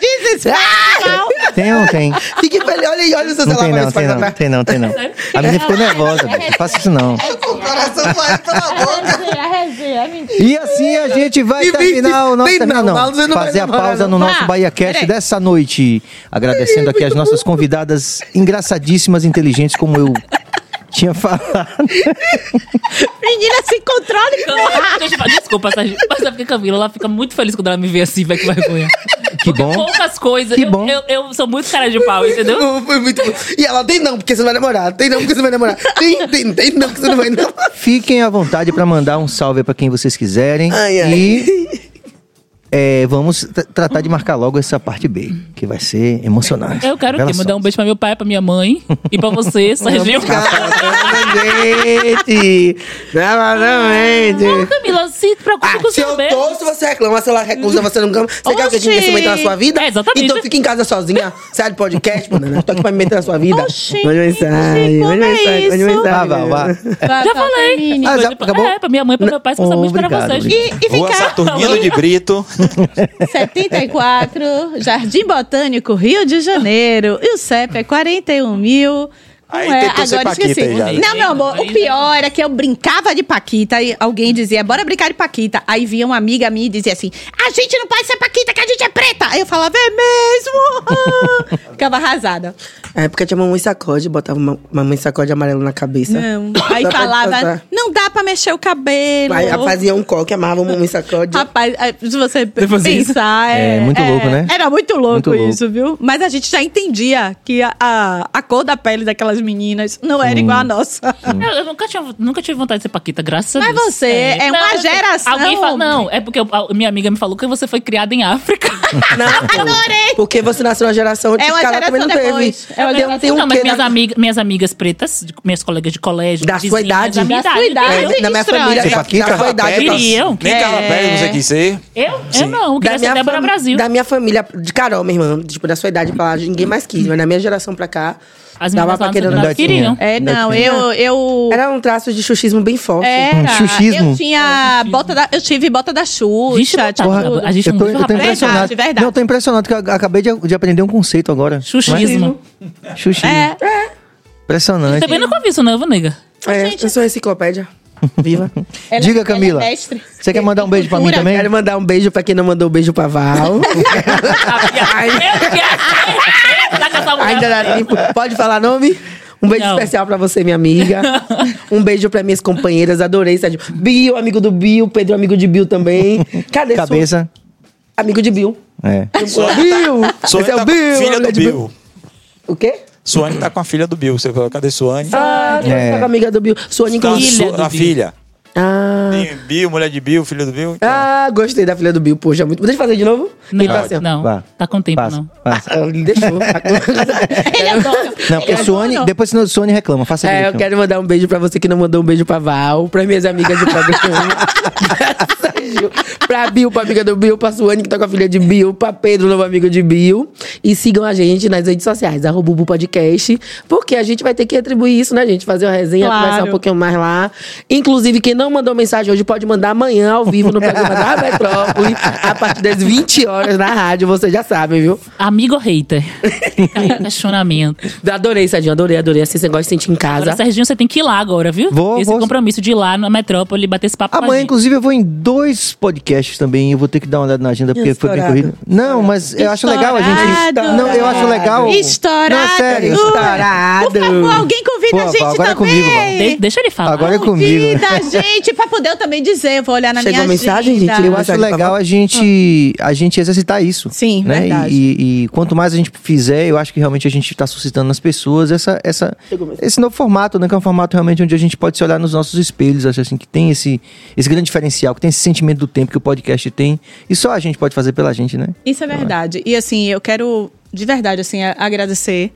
Tem ou não tem? Fique feliz. Olha aí, olha o seu Não celular. tem não, tem não, tem não, tem não. A menina ficou nervosa, bicho. Não faça isso não. O coração vai pela boca. É resenha, é mentira. E assim a gente vai terminar o nosso terminar, não, fazer a pausa no nosso Ah, Bahia Cast peraí. dessa noite, agradecendo aqui as nossas convidadas engraçadíssimas, inteligentes como eu tinha falado. Menina, se controle, porra. Desculpa, Sérgio. Mas é porque Camila, ela fica muito feliz quando ela me vê assim, vai que vergonha. Que bom. poucas coisas. Que eu, bom. Eu, eu sou muito cara de pau, entendeu? Foi muito bom. E ela tem não, porque você não vai namorar. Tem não, porque você vai namorar. Tem, tem, tem não, porque você não vai namorar. Fiquem à vontade para mandar um salve para quem vocês quiserem Ai, ai. e é, vamos tra- tratar de marcar logo essa parte B, que vai ser emocionante. Eu quero o quê? Revelações. Mandar um beijo pra meu pai, pra minha mãe e pra você, Sérgio. Gente, novamente. Camila, se preocupe Ah, com o se eu seu beijo. tô, se você reclama, se ela recusa, você não cama. Você quer que gente Oxi. se meta na sua vida? É, exatamente. Então fica em casa sozinha. Sai do podcast, mano. Eu tô aqui pra me meter na sua vida. Oxi, Mande mensagem, mande é mensagem, mande mensagem. Vá, vá. Já falei. Ah, já acabou? É, pra minha mãe, pro meu pai, especialmente pra Obrigado, vocês. E, e Rua ficar Saturnino de Brito. 74, Jardim Botânico, Rio de Janeiro. E o CEP é 41 mil. Aí é, ser agora Paquita esqueci. aí já. Não, meu amor, o pior era que eu brincava de Paquita e alguém dizia, bora brincar de Paquita. Aí vinha uma amiga minha e dizia assim, a gente não pode ser Paquita, que a gente é preta. Aí eu falava, é mesmo? Ficava arrasada. É porque tinha mamãe sacode, botava uma mamãe sacode amarelo na cabeça. Não. Aí Só falava, não dá pra mexer o cabelo. Aí fazia um coque, uma mamãe sacode. Rapaz, é, se você isso? pensar. É, É, muito louco, né? Era muito louco Muito louco. isso, viu? Mas a gente já entendia que a, a, a cor da pele daquelas meninas não era igual a nossa. Eu, eu nunca, tinha, nunca tive vontade de ser Paquita, graças a Mas Deus. você é uma eu- geração. Alguém fala, não, é porque eu- a minha amiga me falou que você foi criada em África. Não, Adorei! porque você nasceu na geração de É uma que ela também não geração teve. É uma Tem- tem um não, mas quê minhas, na- amigas, minhas amigas pretas, de- minhas colegas de colégio, Da sua vizinhas, idade. da minha Da sua idade. É, na minha família, da, Paquita? da sua idade. Queria. Queriam. Nem É. Carla Pérez você quis ser. Eu? Eu não, eu Da queria ser Débora Brasil. Da minha família, de Carol, minha irmã, tipo, da sua idade pra lá, ninguém mais quis. Mas na minha geração pra cá, As dava meninas lá do Ainda lado queriam. tinha. É, Ainda não, eu. eu... Era um traço de xuxismo bem forte. Era. Um xuxismo? Eu tinha bota da, eu tive bota da Xuxa. Gente, não tá. tipo, Porra, A gente eu não tô, eu impressionado. Verdade, verdade. Não, eu tô impressionado que eu acabei de, de aprender um conceito agora. Xuxismo. Não é? Xuxismo. É. Impressionante. Também nunca vi isso, não, nega. É, eu sou enciclopédia. Viva. Ela- Diga, ela Camila. é. Você quer mandar um beijo pra mim também? Quero mandar um beijo pra quem não mandou um beijo pra Val. Eu quero tá com essa mulher. Ainda dá tempo. Pode falar nome? Um beijo Não. especial pra você, minha amiga. Um beijo pra minhas companheiras. Adorei, Sérgio. Bill, amigo do Bill. Pedro, amigo de Bill também. Cadê sua- Cabeça. Amigo de Bill. É. Bill! Suane Esse é tá o com Bill. filha do de Bill. O quê? Suane tá com a filha do Bill. Você falou, cadê Suane? Ah, É. tá com a amiga do Bill. Suane, Com a. Filha a Bill. filha. Ah. Tem Bill, mulher de Bill, filho do Bill. Então, Ah, gostei da filha do Bill. Poxa, muito. Deixa eu fazer de novo? Não, tá assim, não. Vá. Tá com tempo, Passa, não. passa. Ah, ele deixou. Ele adora. Não, porque Suane, adora. depois senão Suane reclama. Faça É, eu quero mandar um beijo pra você que não mandou um beijo pra Val, pra minhas amigas de programa. beijo pra Bill, pra amiga do Bill, pra Suane, que tá com a filha de Bill, pra Pedro, novo amigo de Bill. E sigam a gente nas redes sociais, arroba Bubu Podcast, porque a gente vai ter que retribuir isso, né, gente? Fazer uma resenha, Claro. conversar um pouquinho mais lá. Inclusive, quem não mandou mensagem hoje pode mandar amanhã ao vivo no programa da Metrópole, a partir das 20 horas na rádio, vocês já sabem, viu? Amigo hater? Questionamento. Adorei, Sadinho, adorei, adorei. Assim, você gosta de sentir em casa. Agora, Serginho, você tem que ir lá agora, viu? Vou, Esse vou. compromisso de ir lá na metrópole bater esse papo Amanhã, inclusive, eu vou em dois podcasts também. Eu vou ter que dar uma olhada na agenda porque foi bem Estourado. corrido. Não, mas eu acho legal a gente. Estourado. Não, eu acho legal. Estourado. Não, sério. Estourado. Por favor, alguém convida Pô, a gente agora é também. comigo, vamos. De- deixa ele falar. Agora é comigo. Convida a gente pra poder eu também dizer. Eu vou olhar na Chegou minha a mensagem, agenda. gente? Eu acho legal a gente, a gente exercitar isso. Sim, né? verdade. E, e- e quanto mais a gente fizer, eu acho que realmente a gente está suscitando nas pessoas essa, essa, esse novo formato, né? Que é um formato realmente onde a gente pode se olhar nos nossos espelhos. Acho assim que tem esse, esse grande diferencial, que tem esse sentimento do tempo que o podcast tem. E só a gente pode fazer pela gente, né? Isso é verdade. E assim, eu quero de verdade assim agradecer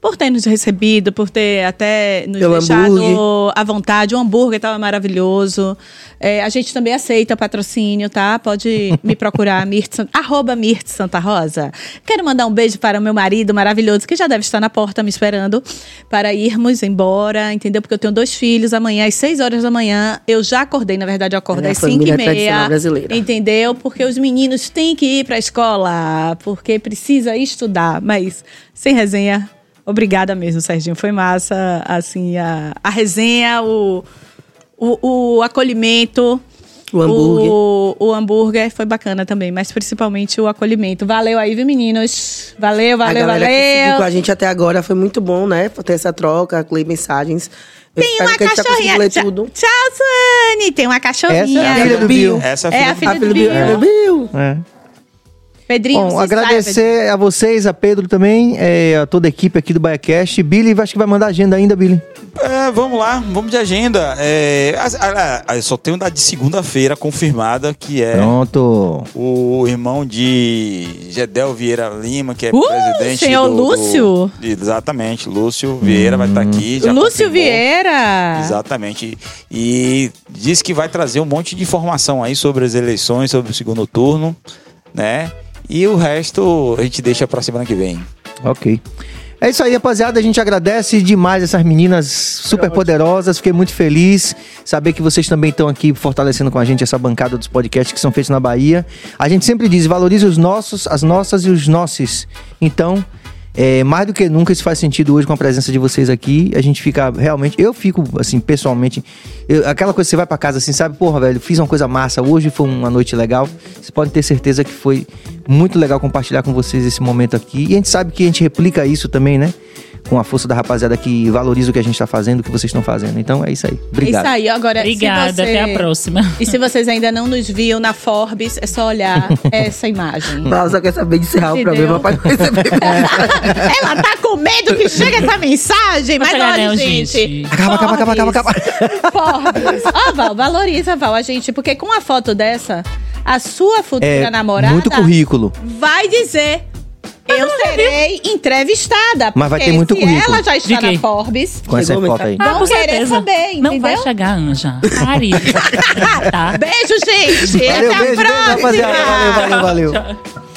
por ter nos recebido, por ter até nos Pelo deixado hambúrguer. à vontade. O hambúrguer estava maravilhoso. É, a gente também aceita patrocínio, tá? Pode me procurar, Mirt, San- arroba Mirt Santa Rosa. Quero mandar um beijo para o meu marido maravilhoso, que já deve estar na porta me esperando, para irmos embora, entendeu? Porque eu tenho dois filhos. Amanhã, às 6 horas da manhã, eu já acordei, na verdade, eu acordo É a às 5 e meia. brasileira. Entendeu? Porque os meninos têm que ir pra escola, porque precisa estudar. Mas, sem resenha, obrigada mesmo, Serginho. Foi massa, assim, a, a resenha, o, o, o acolhimento. O hambúrguer. O, o hambúrguer foi bacana também, mas principalmente o acolhimento. Valeu aí, viu, meninos? Valeu, valeu, a galera que com valeu. a gente até agora foi muito bom, né? Ter essa troca, ler mensagens. Eu Tem uma já cachorrinha. ler Tchau, tudo. tchau, Suane. Tem uma cachorrinha. Essa é a filha do Bill. Essa é a É filha filha A filha do do Bill. Bill. Bill. É. Pedrinho, Bom, agradecer a vocês, a Pedro também, é, a toda a equipe aqui do BaiaCast. Billy, acho que vai mandar agenda ainda, Billy. É, vamos lá, vamos de agenda. É, ah, ah, eu só tenho da de segunda-feira confirmada, que é Pronto. o irmão de Gedel Vieira Lima, que é Uh, presidente senhor do, do- Lúcio? exatamente, Lúcio Vieira vai estar aqui. já Lúcio confirmou. Vieira. Exatamente. E diz que vai trazer um monte de informação aí sobre as eleições, sobre o segundo turno, né? E o resto a gente deixa pra semana que vem. Ok. É isso aí, rapaziada. A gente agradece demais essas meninas super poderosas. Fiquei muito feliz saber que vocês também estão aqui fortalecendo com a gente essa bancada dos podcasts que são feitos na Bahia. A gente sempre diz, valorize os nossos, as nossas e os nossos. Então, é, mais do que nunca isso faz sentido hoje com a presença de vocês aqui. A gente fica realmente, eu fico assim, pessoalmente, eu- aquela coisa que você vai pra casa assim, sabe, porra, velho, fiz uma coisa massa, hoje foi uma noite legal. Você pode ter certeza que foi muito legal compartilhar com vocês esse momento aqui. E a gente sabe que a gente replica isso também, né? Com a força da rapaziada que valoriza o que a gente tá fazendo, o que vocês estão fazendo. Então é isso aí. É Obrigado. isso aí. Agora, Obrigada, você... até a próxima. E se vocês ainda não nos viam na Forbes, é só olhar essa imagem. Ela só quer saber de encerrar o programa pra receber. Ela tá com medo que chegue essa mensagem, mas olha, não, gente. gente. Acaba, acaba, acaba, acaba, acaba. Forbes. Ó, Val, valoriza, Val, a gente, porque com uma foto dessa, a sua futura É namorada muito currículo. vai dizer. Eu serei entrevistada. Mas vai porque ter muito se currículo. ela já está na Forbes, Com essa foto aí. Vão com querer certeza. saber, Não vai chegar, Anja. Pare. tá. Beijo, gente. Valeu, Até a beijo, beijo, próxima. rapaziada. Valeu, valeu, valeu.